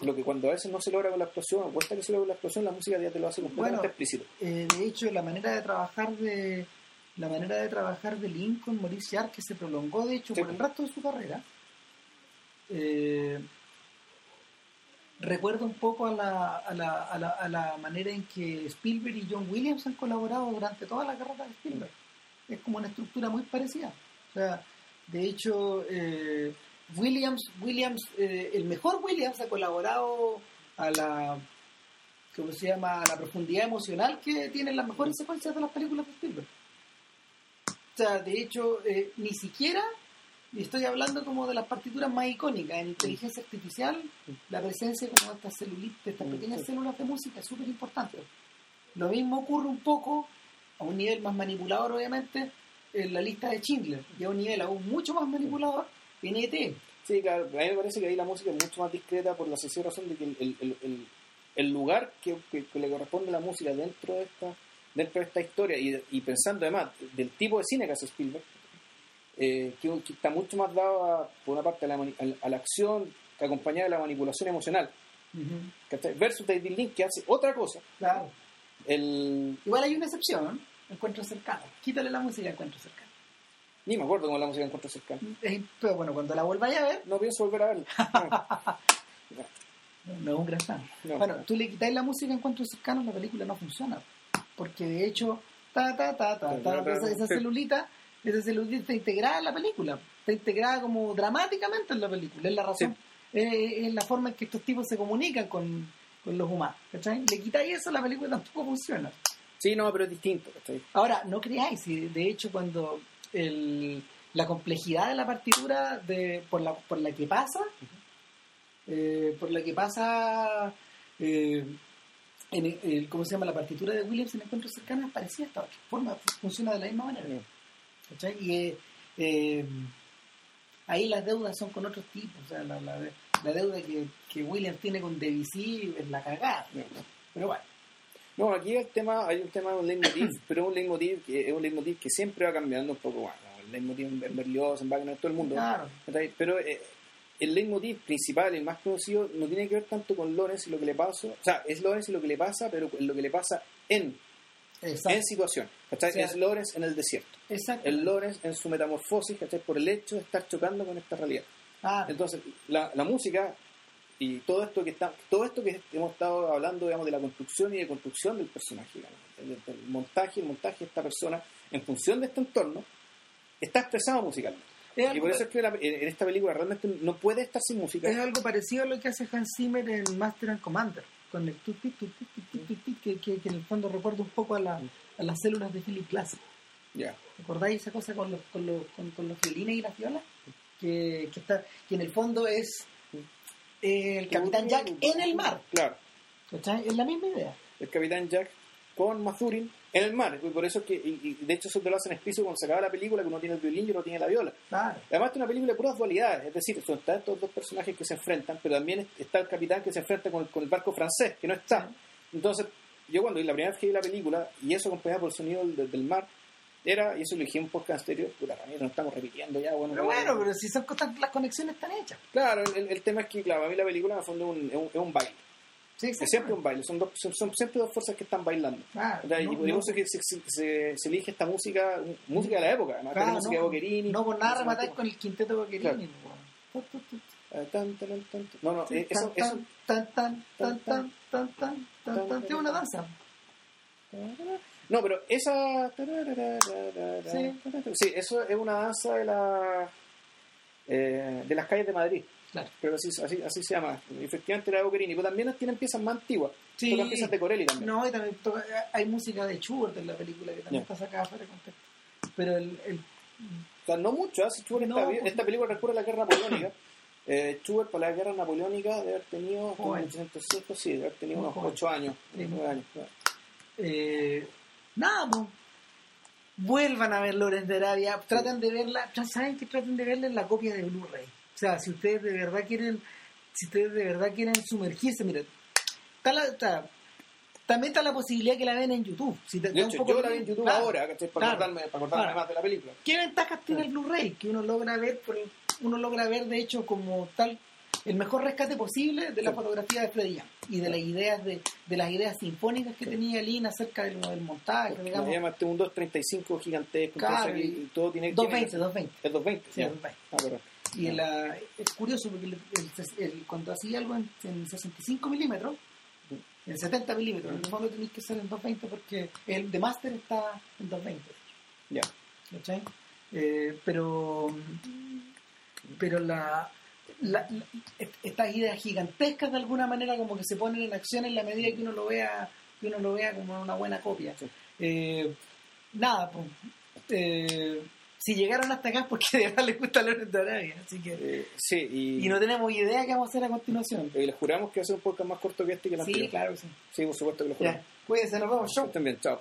lo que cuando a veces no se logra con la explosión o cuesta que se logre con la explosión la música ya te lo hace completamente Bueno, explícito. Eh, de hecho, la manera de trabajar de la manera de trabajar de Lincoln, Maurice Jarre, que se prolongó, de hecho, Sí. por el resto de su carrera, eh, recuerda un poco a la, a, la, a, la, a la manera en que Spielberg y John Williams han colaborado durante toda la carrera de Spielberg. Es como una estructura muy parecida. O sea, de hecho, eh, Williams, Williams eh, el mejor Williams ha colaborado a la ¿cómo se llama? La profundidad emocional que tienen las mejores secuencias de las películas de Spielberg. O sea, de hecho, eh, ni siquiera, y estoy hablando como de las partituras más icónicas, en inteligencia artificial, la presencia como de estas celulitas, de estas pequeñas células de música es súper importante. Lo mismo ocurre un poco, a un nivel más manipulador obviamente, en la lista de Schindler, y a un nivel aún mucho más manipulador en ET. sí claro a mí me parece que ahí la música es mucho más discreta por la sencilla razón de que el, el, el, el- el lugar que, que- que le corresponde a la música dentro de esta dentro de esta historia y, y pensando además del tipo de cine que hace Spielberg eh, que, que está mucho más dado a, por una parte a la, a la acción acompañada de la manipulación emocional ¿cachai? versus David Lynch que hace otra cosa Claro. el Igual hay una excepción, encuentro cercano. Quítale la música encuentro cercano. ni me acuerdo cómo la música encuentro cercano Eh, Pero bueno, cuando la vuelvas a ver, no pienso volver a verla no es un gran fan. No. Bueno, tú le quitáis la música encuentro cercano, la película no funciona. Porque de hecho, ta, ta, ta, ta, ta, esa, esa celulita, esa celulita está integrada en la película. Está integrada como dramáticamente en la película. Es la razón, eh, es la forma en que estos tipos se comunican con, con los humanos. ¿cachai? Le quitáis eso, la película tampoco funciona. Sí, no, pero es distinto. ¿cachai? Ahora, no creáis, si de hecho cuando el, la complejidad de la partitura de, por, la, por la que pasa, eh, por la que pasa, eh, en el- ¿cómo se llama? La partitura de Williams en encuentros cercanos es parecida a esta otra forma, funciona de la misma manera. ¿Cachai? Y eh, eh, ahí las deudas son con otros tipos, o sea, la, la, la deuda que, que Williams tiene con Debussy es la cagada. Pero bueno, No, aquí el tema, hay un tema de un leitmotiv, pero un leitmotiv que es un leitmotiv que siempre va cambiando un poco. Bueno, el leitmotiv en Berlioz, en Wagner, todo el mundo. claro. ¿cachai? Pero eh, el leitmotiv principal, el más conocido, no tiene que ver tanto con Lorenz y lo que le pasa. O sea, es Lorenz y lo que le pasa, pero lo que le pasa en, Exacto. en situación. ¿cachai? O sea, es Lorenz en el desierto. Exacto. El Lorenz en su metamorfosis, ¿cachai? por el hecho de estar chocando con esta realidad. Ah, Entonces, la, la música y todo esto que está, todo esto que hemos estado hablando, digamos, de la construcción y de construcción del personaje, digamos, del, del montaje, el montaje de esta persona en función de este entorno, está expresado musicalmente. es Y por eso es que la- en esta película realmente no puede estar sin música. es algo parecido a lo que hace Hans Zimmer en Master and Commander, con el tut, tut, tut, tut, tut, tut, tut, que, que, que en el fondo recuerda un poco a, la- a las células de Philip Glass. ¿Recordáis esa cosa con los, con los, con, con los violines y las violas? Que, que, está, que en el fondo es eh, el Capitán Jack en el mar. Claro. ¿cachai? Es la misma idea. El Capitán Jack con Mazurin en el mar. Y por eso es que, y, y de hecho eso te lo hacen explícito cuando se acaba la película, que uno tiene el violín y uno tiene la viola. Claro. Además es una película de puras dualidades, es decir, son están estos dos personajes que se enfrentan, pero también está el capitán que se enfrenta con el, con el barco francés, que no está. Entonces, yo cuando la primera vez que vi la película, y eso acompañado por el sonido del, del mar, era, y eso lo dije en un podcast anterior, puta, nos estamos repitiendo ya, bueno. Pero no- bueno, pero si son cosas, las conexiones están hechas. Claro, el, el tema es que, claro, a mí la película en el fondo es un, es un, es un baile, Sí, es siempre un baile, son, dos, son, son siempre dos fuerzas que están bailando. Claro, y no, por no. eso que se, se- elige esta música, música de la época, además, Claro, música de no, Boccherini. no por nada antigua. con el quinteto. Claro. tan, tan, tan, tan. No, no, eh, eso, eso, tan, tan, tan, tan, tan, tan, tan, tan. Es una danza. No, pero esa. Sí. Sí, eso es una danza de la. eh, de las calles de Madrid. Claro. Pero así, así, así se llama. Efectivamente era de Boccherini. Pero también tienen piezas más antiguas. Sí. Tocan piezas de Corelli también. No, y también toca- hay música de Schubert en la película que también está sacada fuera de contexto. Pero el, el O sea, no mucho. ¿eh? Si Schubert No, está pues- Esta película recurre a la guerra napoleónica. Eh, Schubert para la guerra napoleónica debe haber tenido. en Joven. 1805, sí, debe haber tenido Muy unos joven. 8 años. Sí. 9 años. claro. eh, nada, pues. Vuelvan a ver Lorenz de Arabia, traten de verla, ya saben que traten de verla en la copia de Blu-ray. O sea, si ustedes de verdad quieren, si ustedes de verdad quieren sumergirse, miren, está la- está- también está la posibilidad que la ven en YouTube. Si te- De da un hecho, poco yo la vi en YouTube Claro, ahora, ¿cachai? Para claro, acordarme, para acordarme claro. más de la película. ¿Qué ventajas tiene el Blu-ray? Que uno logra ver, por el- uno logra ver de hecho como tal el mejor rescate posible de la Sí. fotografía de Freddy Young y de las ideas de, de las ideas sinfónicas que tenía Lin acerca del, del montaje, digamos. Me llama este un 235 gigantesco, Claro, aquí y- todo tiene 220, tiene- 220. Es 220. Sí, ya. 220. Ah, Y la- es curioso porque el- el- el- cuando hacía algo en, en 65 milímetros, en 70 milímetros, el fondo tenéis que ser en 220 porque el de Master está en 220. Ya. ¿cachai? Eh, pero pero la, la- la- est- estas ideas gigantescas de alguna manera como que se ponen en acción en la medida que uno lo vea que uno lo vea como una buena copia Sí. Eh, nada pues eh, si llegaron hasta acá es porque de verdad les gusta Lorenz de Arabia así que Eh, sí, y, y no tenemos idea qué vamos a hacer a continuación y les juramos que va a ser un podcast más corto que este que el sí anterior. claro que sí Sí, por supuesto que lo ya juramos. cuídense nos vemos estén bien, chao.